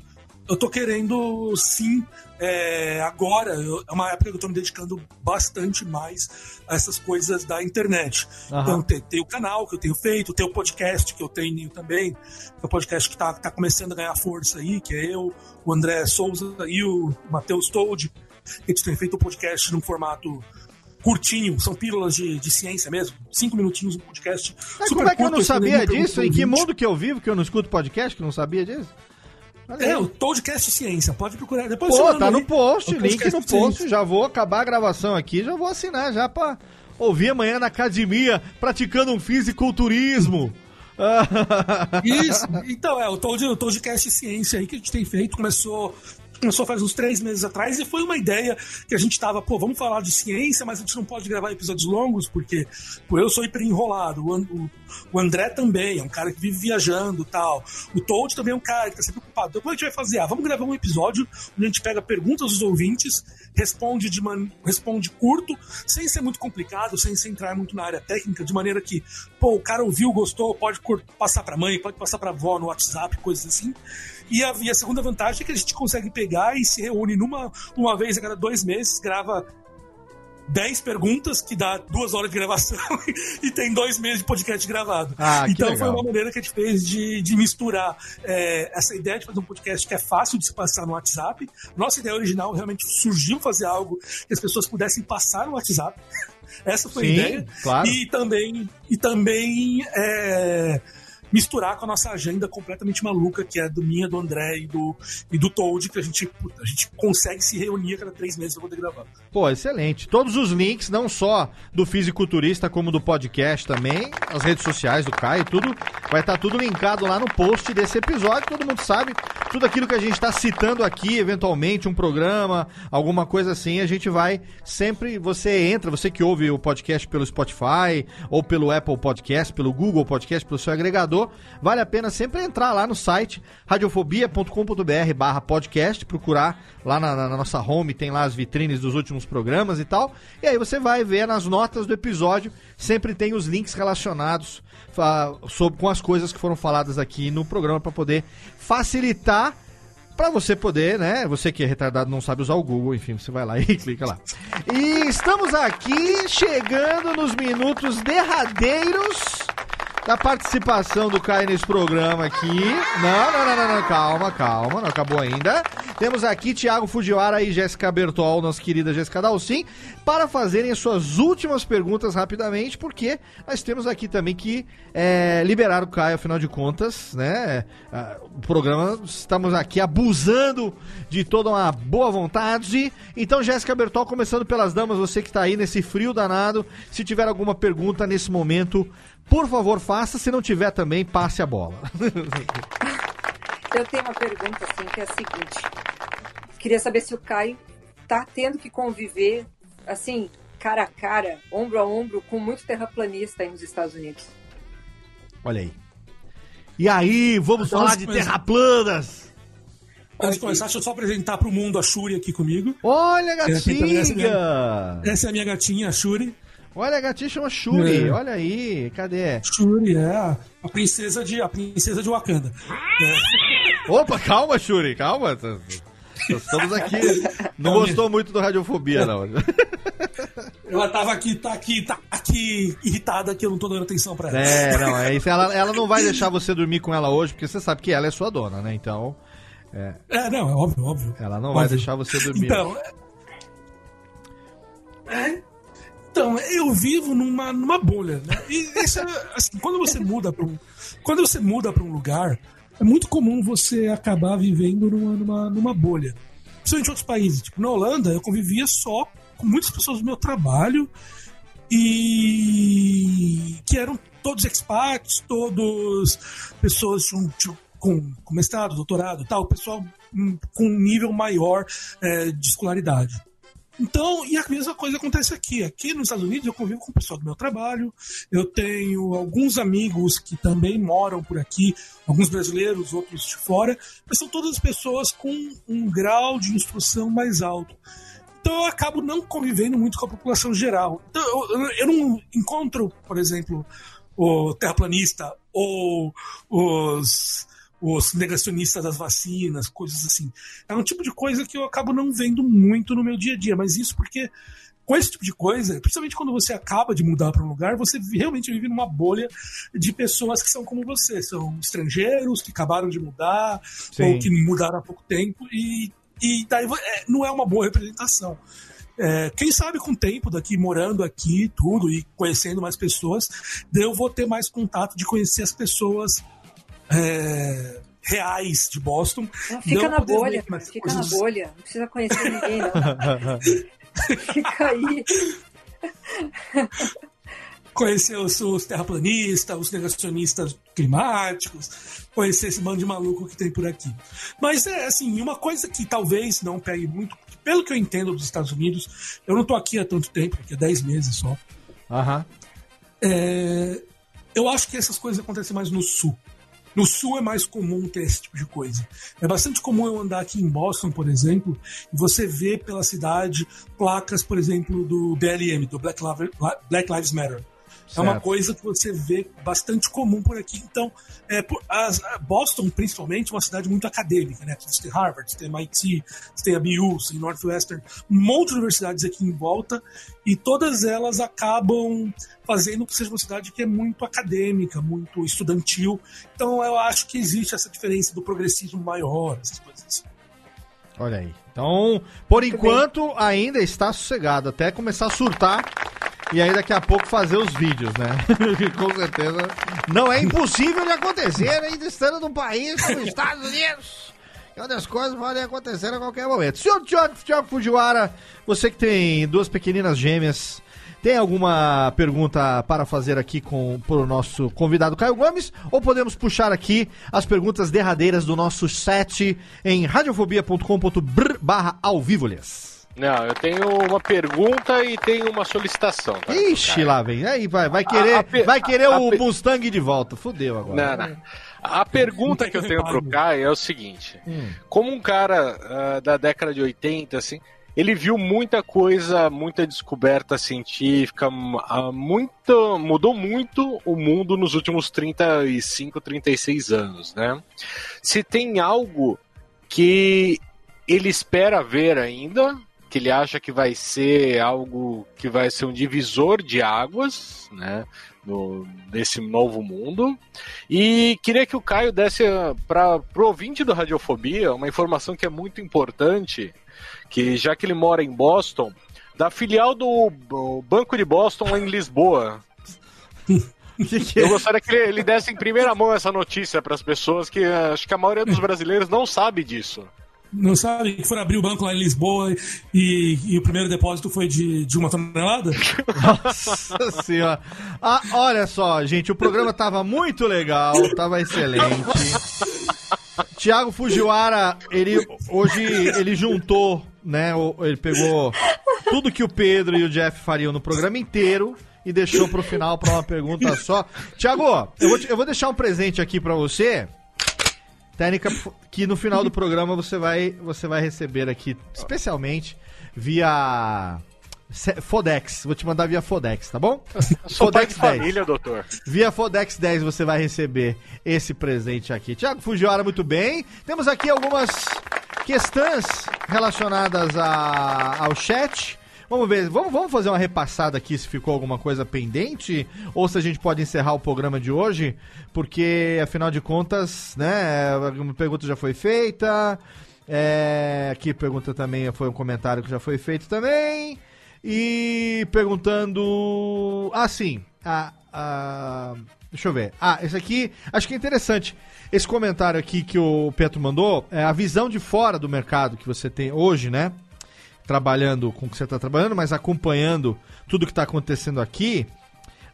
eu tô querendo sim é, agora eu- é uma época que eu tô me dedicando bastante mais a essas coisas da internet Aham. então tem, tem o canal que eu tenho feito tem o podcast que eu tenho também é o podcast que tá, tá começando a ganhar força aí que é eu o André Souza e o Matheus Told a gente tem feito o podcast num formato curtinho, são pílulas de, de ciência mesmo, cinco minutinhos um podcast. Mas como é que eu não sabia disso? Em que mundo que eu vivo que eu não escuto podcast, que eu não sabia disso? Aí. É, o Toadcast Ciência, pode procurar. Depois Pô, tá no post, link no post. Ciência. Já vou acabar a gravação aqui, já vou assinar já pra ouvir amanhã na academia, praticando um fisiculturismo. Isso, então é, o Toad, o Toadcast Ciência aí que a gente tem feito, começou. Começou faz uns três meses atrás e foi uma ideia que a gente tava, pô, vamos falar de ciência, mas a gente não pode gravar episódios longos, porque pô, eu sou hiper enrolado, o, o- André também, é um cara que vive viajando tal. O Toad também é um cara que tá sempre ocupado. Então, como a gente vai fazer? Ah, vamos gravar um episódio onde a gente pega perguntas dos ouvintes, responde de man... responde curto, sem ser muito complicado, sem se entrar muito na área técnica, de maneira que, pô, o cara ouviu, gostou, pode passar pra mãe, pode passar pra avó no WhatsApp, coisas assim. E a, e a segunda vantagem é que a gente consegue pegar e se reúne numa uma vez a cada dois meses, grava 10 perguntas, que dá duas horas de gravação, e tem dois meses de podcast gravado. Ah, então foi uma maneira que a gente fez de, de misturar é, essa ideia de fazer um podcast que é fácil de se passar no WhatsApp. Nossa ideia original realmente surgiu fazer algo que as pessoas pudessem passar no WhatsApp. Essa foi Sim, a ideia. claro. E também, e também é, misturar com a nossa agenda completamente maluca, que é do minha, do André e do, e do Toad, que a gente, puta, a gente consegue se reunir a cada três meses pra poder gravar. Pô, excelente. Todos os links, não só do Fisiculturista, como do podcast também, as redes sociais do Caio, tudo, vai estar tudo linkado lá no post desse episódio. Todo mundo sabe, tudo aquilo que a gente está citando aqui, eventualmente, um programa, alguma coisa assim, a gente vai sempre. Você entra, você que ouve o podcast pelo Spotify, ou pelo Apple Podcast, pelo Google Podcast, pelo seu agregador, vale a pena sempre entrar lá no site radiofobia.com.br barra podcast, procurar lá na, na nossa home, tem lá as vitrines dos últimos programas e tal. E aí você vai ver nas notas do episódio, sempre tem os links relacionados sobre, com as coisas que foram faladas aqui no programa para poder facilitar Pra você poder, né? Você que é retardado não sabe usar o Google, enfim, você vai lá e clica lá. E estamos aqui chegando nos minutos derradeiros da participação do Caio nesse programa aqui. Não, não, não, não, não, calma, calma, não acabou ainda. Temos aqui Thiago Fujiwara e Jéssica Bertol, nossa querida Jéssica Dalcin, para fazerem as suas últimas perguntas rapidamente, porque nós temos aqui também que é, liberar o Caio, afinal de contas, né? ah, O programa, estamos aqui abusando de toda uma boa vontade. Então, Jéssica Bertol, começando pelas damas, você que está aí nesse frio danado, se tiver alguma pergunta nesse momento, Por favor, faça. Se não tiver também, passe a bola. Eu tenho uma pergunta, assim, que é a seguinte. Queria saber se o Caio tá tendo que conviver, assim, cara a cara, ombro a ombro, com muito terraplanista aí nos Estados Unidos. Olha aí. E aí, vamos Então, falar de mas- terra planas. Antes de começar, deixa eu só apresentar pro mundo a Shuri aqui comigo. Olha, é minha- gatinha! Essa é a minha gatinha, a Shuri. Olha, a gatinha chama Shuri. É. Olha aí, cadê? Shuri é a, a princesa de a princesa de Wakanda. É. Opa, calma, Shuri, calma. Estamos aqui. Não gostou muito do Radiofobia, não. Ela tava aqui, tá aqui, tá aqui irritada que eu não tô dando atenção pra ela. É, não, é isso. Ela, ela não vai deixar você dormir com ela hoje, porque você sabe que ela é sua dona, né? Então. É, É, não, é óbvio, óbvio. ela não vai Óbvio. deixar você dormir. Então, é- é, então eu vivo numa, numa bolha, né? E isso é, assim, quando você muda para um, quando você muda para um lugar, é muito comum você acabar vivendo numa, numa, numa bolha. Principalmente em outros países. Tipo, na Holanda, eu convivia só com muitas pessoas do meu trabalho e que eram todos expats, todos pessoas com, tipo, com, com mestrado, doutorado tal, pessoal hum, com um nível maior é, de escolaridade. Então, e a mesma coisa acontece aqui. Aqui nos Estados Unidos eu convivo com o pessoal do meu trabalho, eu tenho alguns amigos que também moram por aqui, alguns brasileiros, outros de fora, mas são todas pessoas com um grau de instrução mais alto. Então eu acabo não convivendo muito com a população geral. Então eu, eu- não encontro, por exemplo, o terraplanista ou os, os negacionistas das vacinas, coisas assim. É um tipo de coisa que eu acabo não vendo muito no meu dia a dia, mas isso porque com esse tipo de coisa, principalmente quando você acaba de mudar para um lugar, você realmente vive numa bolha de pessoas que são como você, são estrangeiros que acabaram de mudar Sim. ou que mudaram há pouco tempo e, e daí é, não é uma boa representação. É, quem sabe com o tempo daqui, morando aqui, tudo, e conhecendo mais pessoas, eu vou ter mais contato de conhecer as pessoas é, reais de Boston. Não, fica Não na bolha, fica na coisas- bolha. Não precisa conhecer ninguém, não. fica aí. conhecer os, os terraplanistas, os negacionistas climáticos, conhecer esse bando de maluco que tem por aqui. Mas é assim, uma coisa que talvez não pegue muito, pelo que eu entendo dos Estados Unidos, eu não tô aqui há tanto tempo, aqui há 10 meses só. Aham. É, eu acho que essas coisas acontecem mais no sul. No sul é mais comum ter esse tipo de coisa. É bastante comum eu andar aqui em Boston, por exemplo, e você vê pela cidade placas, por exemplo, do BLM, do Black Lives, Black Matter. É uma Certo. coisa que você vê bastante comum por aqui. Então, é, por- as- Boston, principalmente, é uma cidade muito acadêmica, né? Você tem Harvard, você tem MIT, você tem a BU, você tem Northwestern, um monte de universidades aqui em volta, e todas elas acabam fazendo que seja uma cidade que é muito acadêmica, muito estudantil. Então, eu acho que existe essa diferença do progressismo maior, essas coisas assim. Olha aí. Então, por enquanto, ainda está sossegado, até começar a surtar. E aí daqui a pouco fazer os vídeos, né? Com certeza. Não é impossível de acontecer, ainda estando num país como os Estados Unidos. Que onde as coisas podem acontecer a qualquer momento. Senhor Tiago, Fujiwara, você que tem duas pequeninas gêmeas, tem alguma pergunta para fazer aqui com o nosso convidado Caio Gomes? Ou podemos puxar aqui as perguntas derradeiras do nosso chat em radiofobia.com.br barra ao vivo-lhes? Não, eu tenho uma pergunta e tenho uma solicitação. Tá? Ixi, lá vem. Aí vai, vai querer, A- a vai querer a o Mustang de volta. Fudeu agora. Não, não. A pergunta que eu tenho pro Caio é o seguinte: Hum. como um cara ah, da década de 80, assim, ele viu muita coisa, muita descoberta científica, ah, muito, mudou muito o mundo nos últimos 35, 36 anos, né? Se tem algo que ele espera ver ainda, que ele acha que vai ser algo que vai ser um divisor de águas, né? No, desse novo mundo. E queria que o Caio desse para o ouvinte do Radiofobia uma informação que é muito importante, que já que ele mora em Boston, da filial do Banco de Boston lá em Lisboa. Eu gostaria que ele, desse em primeira mão essa notícia para as pessoas que eh, acho que a maioria dos brasileiros não sabe disso. Não sabe? Que foram abrir o banco lá em Lisboa e, e o primeiro depósito foi de, de uma tonelada? Nossa senhora. Ah, olha só, gente, o programa tava muito legal, tava excelente. Tiago Fujiwara, ele hoje ele juntou, né? Ele pegou tudo que o Pedro e o Jeff fariam no programa inteiro e deixou pro final pra uma pergunta só. Tiago, eu eu vou deixar um presente aqui pra você. Técnica que no final do programa você vai, você vai receber aqui, especialmente via Fodex. Vou te mandar via Fodex, tá bom? Fodex 10. família, doutor. Via Fodex 10 você vai receber esse presente aqui. Tiago Fujiwara, muito bem. Temos aqui algumas questões relacionadas a- ao chat. Vamos ver, vamos, vamos fazer uma repassada aqui se ficou alguma coisa pendente ou se a gente pode encerrar o programa de hoje, porque afinal de contas, né, uma pergunta já foi feita. É, aqui pergunta também foi um comentário que já foi feito também. E perguntando. Ah, sim. Deixa eu ver. Ah, esse aqui acho que é interessante. Esse comentário aqui que o Petro mandou é a visão de fora do mercado que você tem hoje, né? Trabalhando com o que você está trabalhando, mas acompanhando tudo que está acontecendo aqui.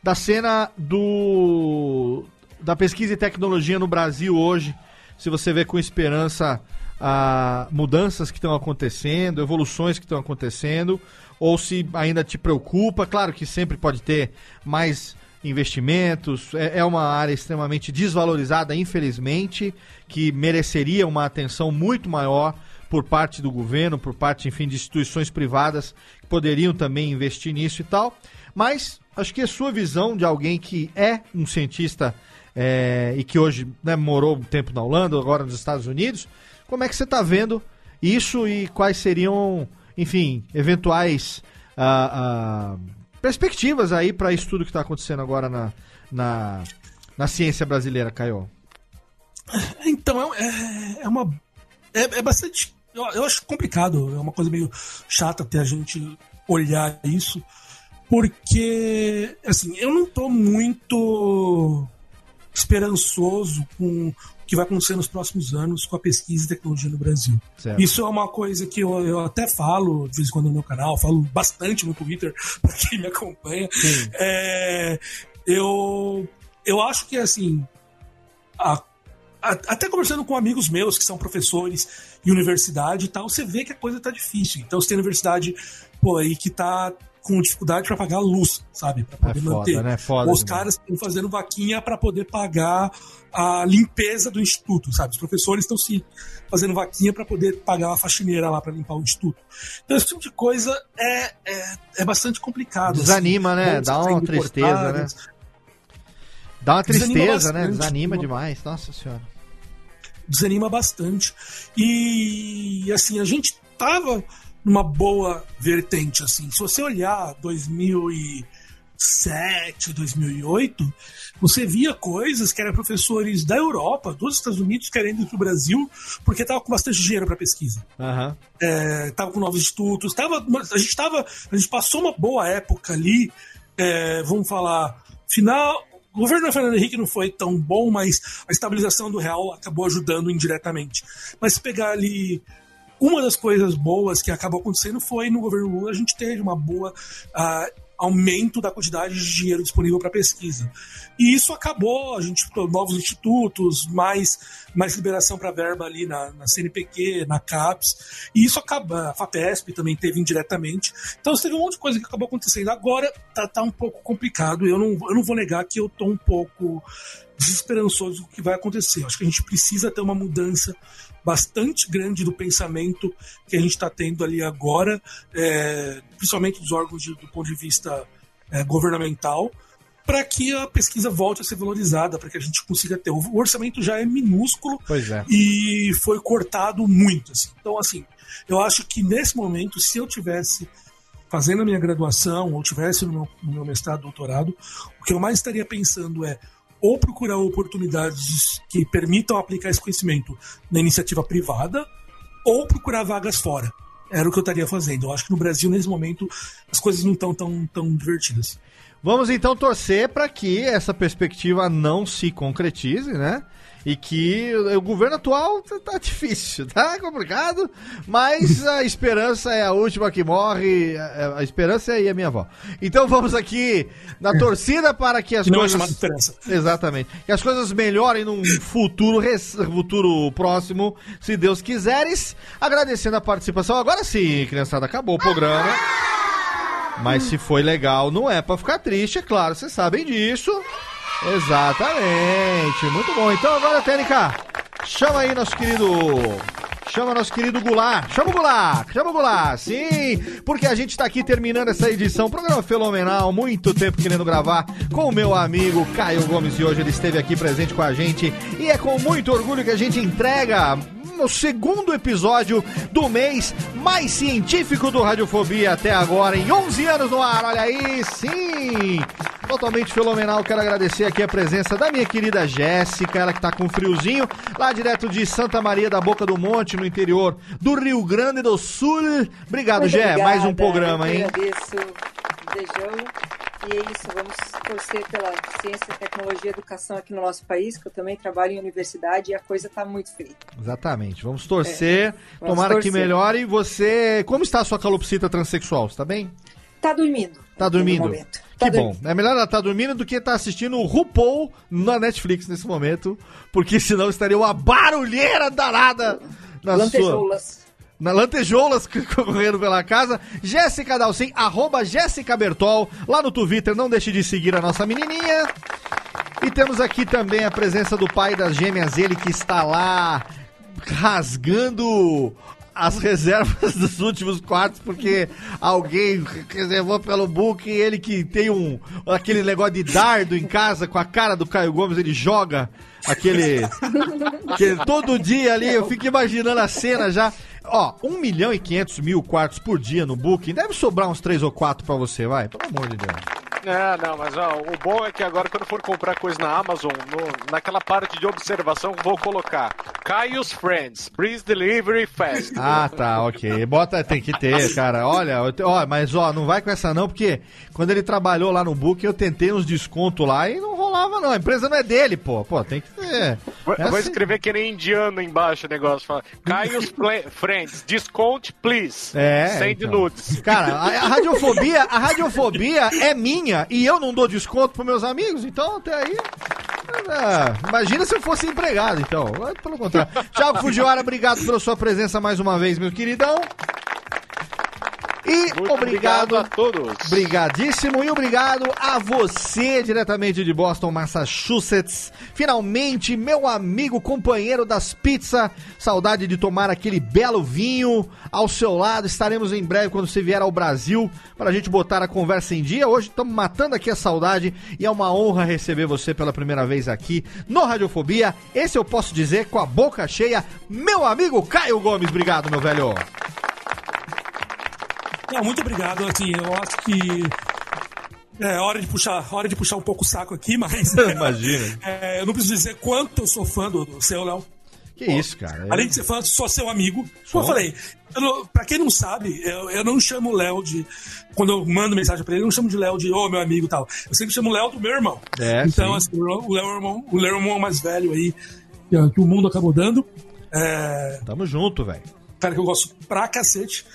Da cena do da pesquisa e tecnologia no Brasil hoje. Se você vê com esperança ah, mudanças que estão acontecendo, evoluções que estão acontecendo, ou se ainda te preocupa. Claro que sempre pode ter mais investimentos, é, é uma área extremamente desvalorizada, infelizmente, que mereceria uma atenção muito maior por parte do governo, por parte, enfim, de instituições privadas que poderiam também investir nisso e tal. Mas acho que a sua visão de alguém que é um cientista é, e que hoje né, morou um tempo na Holanda, agora nos Estados Unidos, como é que você está vendo isso e quais seriam, enfim, eventuais ah, ah, perspectivas aí para isso tudo que está acontecendo agora na, na, na ciência brasileira, Caio? Então, é, é- é uma. É, é bastante. Eu, eu acho complicado, é uma coisa meio chata até a gente olhar isso, porque, assim, eu não tô muito esperançoso com o que vai acontecer nos próximos anos com a pesquisa e tecnologia no Brasil. Certo. Isso é uma coisa que eu, eu até falo de vez em quando no meu canal, falo bastante no Twitter, para quem me acompanha. É, eu, eu acho que, assim, a- a- até conversando com amigos meus que são professores em universidade e tal, você vê que a coisa tá difícil. Então você tem universidade, pô, aí que tá com dificuldade para pagar a luz, sabe? Pra É poder foda, manter. né? Foda Os demais. caras estão fazendo vaquinha para poder pagar a limpeza do instituto, sabe? Os professores estão se fazendo vaquinha para poder pagar a faxineira lá para limpar o instituto. Então esse tipo de coisa é, é, é bastante complicado. assim. Desanima, né? Bolsas Dá uma tristeza, cortadas. Dá uma Desanima tristeza, né? bastante. Desanima demais. Nossa senhora. Desanima bastante. E assim, a gente tava numa boa vertente assim. Se você olhar 2007, 2008, você via coisas que eram professores da Europa, dos Estados Unidos querendo ir pro Brasil, porque tava com bastante dinheiro para pesquisa. Aham. É, tava com novos institutos, tava, a gente tava, a gente passou uma boa época ali, é, vamos falar, final, o governo do Fernando Henrique não foi tão bom, mas a estabilização do real acabou ajudando indiretamente. Mas se pegar ali uma das coisas boas que acabou acontecendo foi no governo Lula a gente teve uma boa ah, aumento da quantidade de dinheiro disponível para pesquisa. E isso acabou, a gente novos institutos, mais, mais liberação para verba ali na, na CNPq, na CAPES, e isso acaba, a FAPESP também teve indiretamente. Então teve um monte de coisa que acabou acontecendo. Agora tá, tá um pouco complicado, eu não, eu não vou negar que eu tô um pouco desesperançoso do que vai acontecer. Acho que a gente precisa ter uma mudança bastante grande do pensamento que a gente está tendo ali agora, é, principalmente dos órgãos de- do ponto de vista é, governamental, para que a pesquisa volte a ser valorizada, para que a gente consiga ter. O orçamento já é minúsculo é. e foi cortado muito. assim. Então, assim, eu acho que nesse momento, se eu tivesse fazendo a minha graduação ou tivesse no meu, no meu mestrado, doutorado, o que eu mais estaria pensando é ou procurar oportunidades que permitam aplicar esse conhecimento na iniciativa privada ou procurar vagas fora. Era o que eu estaria fazendo. Eu acho que no Brasil, nesse momento, as coisas não estão tão, tão divertidas. Vamos então torcer para que essa perspectiva não se concretize, né? E que o governo atual tá- tá difícil, tá complicado, mas a esperança é a última que morre, a a esperança é a minha avó. Então vamos aqui na torcida para que as Não é coisas chamada esperança. Exatamente. Que as coisas melhorem num futuro, res- futuro próximo, se Deus quiseres. Agradecendo a participação. Agora sim, criançada, acabou o programa. Mas se foi legal, não é pra ficar triste, é claro, vocês sabem disso. Exatamente. Muito bom. Então agora, Tênica, chama aí nosso querido. Chama nosso querido Goulart. Chama o Goulart. Chama o Goulart. Sim, porque a gente tá aqui terminando essa edição. Programa fenomenal. Muito tempo querendo gravar com o meu amigo Caio Gomes. E hoje ele esteve aqui presente com a gente. E é com muito orgulho que a gente entrega no segundo episódio do mês mais científico do Radiofobia até agora, em 11 anos no ar, olha aí, sim! Totalmente fenomenal, quero agradecer aqui a presença da minha querida Jéssica, ela que tá com friozinho, lá direto de Santa Maria da Boca do Monte, no interior do Rio Grande do Sul. Obrigado, Muito Gé, mais um programa, hein? Agradeço, beijão. E é isso, vamos torcer pela ciência, tecnologia e educação aqui no nosso país, que eu também trabalho em universidade e a coisa está muito feia. Exatamente, vamos torcer, É, vamos tomara que torcer. melhore. Você, como está a sua calopsita transexual, está bem? Tá dormindo. Tá no dormindo? momento. Que Tá bom. dormindo. É melhor ela estar dormindo do que estar assistindo o RuPaul na Netflix nesse momento, porque senão estaria uma barulheira danada na sua... Lantejoulas. Na lantejoulas correndo pela casa. Jéssica Dalcin, arroba Jéssica Bertol, lá no Twitter. Não deixe de seguir a nossa menininha. E temos aqui também a presença do pai das gêmeas, ele que está lá rasgando as reservas dos últimos quartos, porque alguém reservou pelo book e ele que tem um aquele negócio de dardo em casa com a cara do Caio Gomes, ele joga aquele. que todo dia ali, eu fico imaginando a cena já. Ó, 1 milhão e 500 mil quartos por dia no Booking, deve sobrar uns 3 ou 4 pra você, vai, pelo amor de Deus. É, não, mas ó, o bom é que agora quando for comprar coisa na Amazon, no- naquela parte de observação, vou colocar Caius Friends, please delivery fast. Ah, tá, ok. Bota, tem que ter, cara. Olha, ó, mas ó, não vai com essa não, porque quando ele trabalhou lá no Booking, eu tentei uns descontos lá e não rolava não. A empresa não é dele, pô. Pô, tem que ter. Vou, É vou assim. escrever que nem indiano embaixo o negócio. Fala, Caius Pla- Friends, discount please. É, Send então. nudes. Cara, a, a radiofobia, a radiofobia é minha e eu não dou desconto pros meus amigos, então até aí. ah, imagina se eu fosse empregado, então. Pelo contrário. Thiago Fujiwara, obrigado pela sua presença mais uma vez, meu queridão. E Muito obrigado, obrigado a todos. Obrigadíssimo e obrigado a você, diretamente de Boston, Massachusetts. Finalmente, meu amigo, companheiro das pizzas. Saudade de tomar aquele belo vinho ao seu lado. Estaremos em breve quando você vier ao Brasil para a gente botar a conversa em dia. Hoje estamos matando aqui a saudade e é uma honra receber você pela primeira vez aqui no Radiofobia. Esse eu posso dizer com a boca cheia, meu amigo Caio Gomes. Obrigado, meu velho. Não, muito obrigado. Assim, eu acho que é hora de puxar, hora de puxar um pouco o saco aqui, mas Imagina. é, eu não preciso dizer quanto eu sou fã do, do seu Léo. Que isso, cara. Além de ser fã, sou seu amigo. Como eu falei, eu não, pra quem não sabe, eu, eu não chamo o Léo de. Quando eu mando mensagem pra ele, eu não chamo de Léo de ô meu amigo e tal. Eu sempre chamo o Léo do meu irmão. É, então, sim. assim, o Léo é o irmão, o Léo é irmão mais velho aí que, que o mundo acabou dando. É, Tamo junto, velho. cara que eu gosto pra cacete.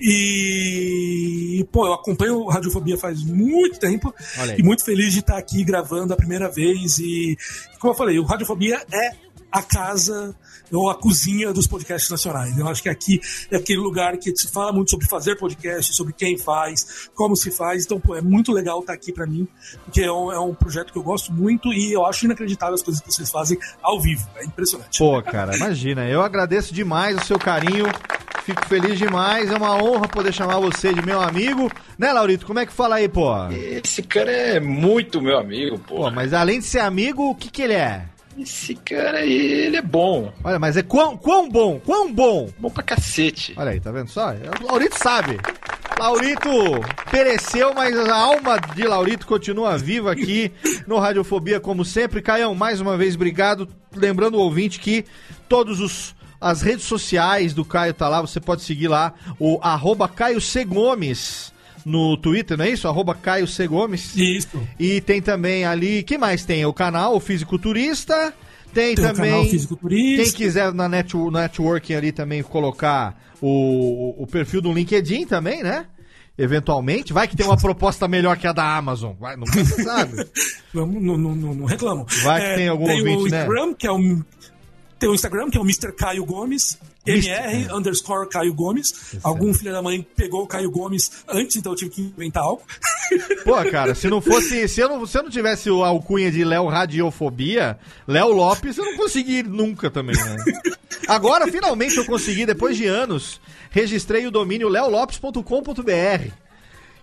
E, pô, eu acompanho Radiofobia faz muito tempo e muito feliz de estar aqui gravando a primeira vez. E, como eu falei, o Radiofobia é a casa ou a cozinha dos podcasts nacionais. Eu acho que aqui é aquele lugar que se fala muito sobre fazer podcast, sobre quem faz, como se faz. Então, pô, é muito legal estar aqui pra mim, porque é um, é um projeto que eu gosto muito e eu acho inacreditável as coisas que vocês fazem ao vivo. É impressionante. Pô, cara, imagina. Eu agradeço demais o seu carinho. Fico feliz demais. É uma honra poder chamar você de meu amigo. Né, Laurito? Como é que fala aí, pô? Esse cara é muito meu amigo, pô. Pô, mas além de ser amigo, o que que ele é? Esse cara, ele é bom. Olha, mas é quão, quão bom, quão bom. Bom pra cacete. Olha aí, tá vendo só? O Laurito sabe. Laurito pereceu, mas a alma de Laurito continua viva aqui no Radiofobia, como sempre. Caião, mais uma vez, obrigado. Lembrando o ouvinte que todos os as redes sociais do Caio tá lá, você pode seguir lá o arroba Caio C. Gomes no Twitter, não é isso? Arroba Caio C. Gomes. Isso. E tem também ali, que mais tem? O canal, o Fisiculturista. Tem, Tem o também. canal Fisiculturista. Quem quiser na net, networking ali também colocar o, o perfil do LinkedIn também, né? Eventualmente. Vai que tem uma proposta melhor que a da Amazon. Vai, sabe. Não, não, não, não- reclamo. Vai que tem algum tem o ouvinte, né? Instagram, que é o. Tem o Instagram, que é o Mr. Caio Gomes. MR underscore Caio Gomes. Algum filho da mãe pegou o Caio Gomes antes, então eu tive que inventar algo. Pô, cara, se não fosse. Se eu não, se eu não tivesse o alcunha de Léo Radiofobia, Léo Lopes, eu não consegui nunca também, né? Agora, finalmente, eu consegui, depois de anos, registrei o domínio leolopes.com.br.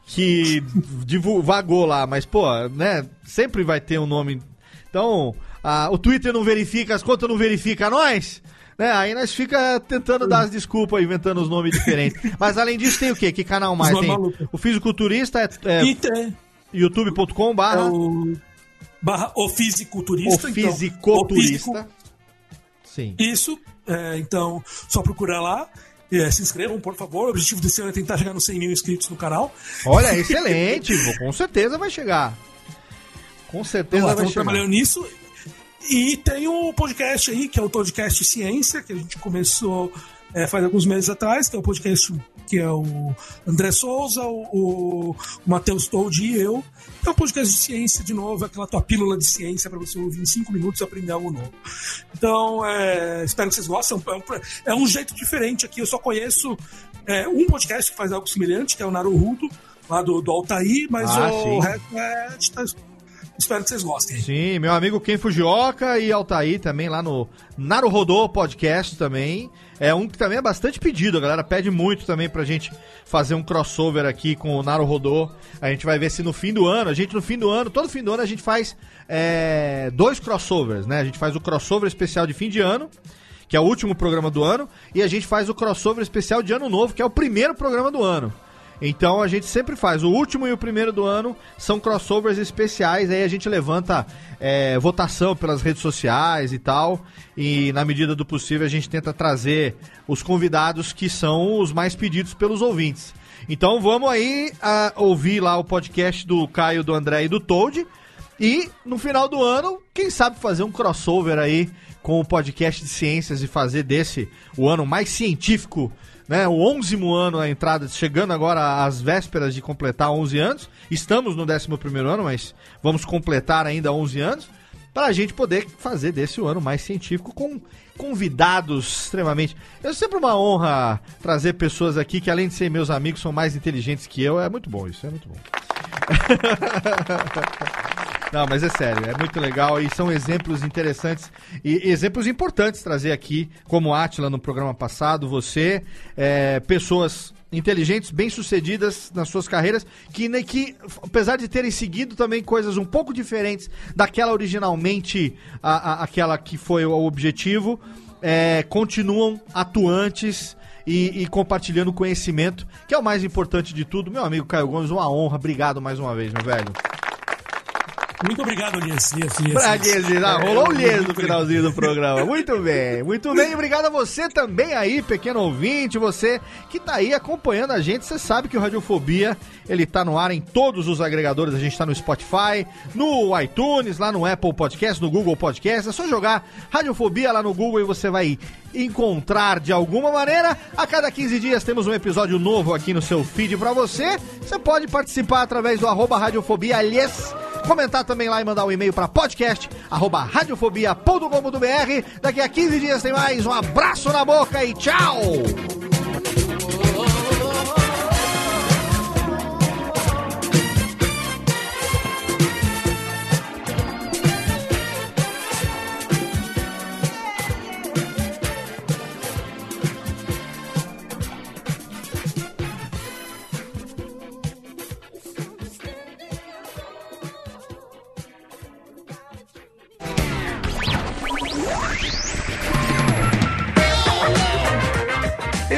Que divu- vagou lá, mas, pô, né? Sempre vai ter um nome. Então, ah, o Twitter não verifica, as contas não verificam nós. Né? Aí nós fica tentando dar as desculpas, inventando os nomes diferentes. Mas além disso, tem o quê? Que canal mais? Tem o Fisiculturista é, é youtube.com é barra o. Barra o fisiculturista. o então, fisiculturista. o físico- Sim. Isso. é, então, só procurar lá. é, se inscrevam, por favor. O objetivo desse ano é tentar chegar nos 100 mil inscritos no canal. Olha, excelente, com certeza vai chegar. Com certeza Então, vai estamos chegar. trabalhando nisso. E tem o podcast aí, que é o podcast Ciência, que a gente começou é, faz alguns meses atrás, que é o podcast que é o André Souza, o, o Matheus Toldi e eu. É um podcast de ciência, de novo, aquela tua pílula de ciência para você ouvir em cinco minutos e aprender algo novo. Então, é, espero que vocês gostem. É um, é um jeito diferente aqui. Eu só conheço é, um podcast que faz algo semelhante, que é o Naruhudo, lá do, do Altair, mas Ah, o sim. resto é. Espero que vocês gostem. Sim, meu amigo Ken Fujioka e Altair também lá no Naruhodô Podcast também. É um que também é bastante pedido, a galera pede muito também pra gente fazer um crossover aqui com o Naruhodô. A gente vai ver se no fim do ano, a gente no fim do ano, todo fim do ano a gente faz é, dois crossovers, né? A gente faz o crossover especial de fim de ano, que é o último programa do ano, e a gente faz o crossover especial de ano novo, que é o primeiro programa do ano. Então a gente sempre faz. O último e o primeiro do ano são crossovers especiais. Aí a gente levanta é, votação pelas redes sociais e tal. E na medida do possível a gente tenta trazer os convidados que são os mais pedidos pelos ouvintes. Então vamos aí a, ouvir lá o podcast do Caio, do André e do Toad. E no final do ano, quem sabe fazer um crossover aí com o podcast de ciências e fazer desse o ano mais científico né, o 11 ano a entrada, chegando agora às vésperas de completar 11 anos. Estamos no 11 ano, mas vamos completar ainda 11 anos. Para a gente poder fazer desse o ano mais científico com convidados extremamente. É sempre uma honra trazer pessoas aqui que, além de ser meus amigos, são mais inteligentes que eu. É muito bom isso, é muito bom. Não, mas é sério, é muito legal e são exemplos interessantes e exemplos importantes trazer aqui, como Atila no programa passado, você, é, pessoas inteligentes, bem-sucedidas nas suas carreiras, que, né, que, apesar de terem seguido também coisas um pouco diferentes daquela originalmente, a, a- aquela que foi o objetivo, é, continuam atuantes e, e compartilhando conhecimento, que é o mais importante de tudo. Meu amigo Caio Gomes, uma honra, obrigado mais uma vez, meu velho. Muito obrigado, Lies. Lies, Lies, Pra Lies. Lies, ah, É, rolou o Lies no finalzinho do programa. Muito bem, muito bem. Obrigado a você também aí, pequeno ouvinte, você que tá aí acompanhando a gente. Você sabe que o Radiofobia, ele tá no ar em todos os agregadores. A gente tá no Spotify, no iTunes, lá no Apple Podcast, no Google Podcast. É só jogar Radiofobia lá no Google e você vai encontrar de alguma maneira. A cada 15 dias temos um episódio novo aqui no seu feed pra você. Você pode participar através do arroba Radiofobia aliás, comentar também lá e mandar um e-mail para podcast arroba radiofobia.com.br. Daqui a 15 dias tem mais. Um abraço na boca e tchau!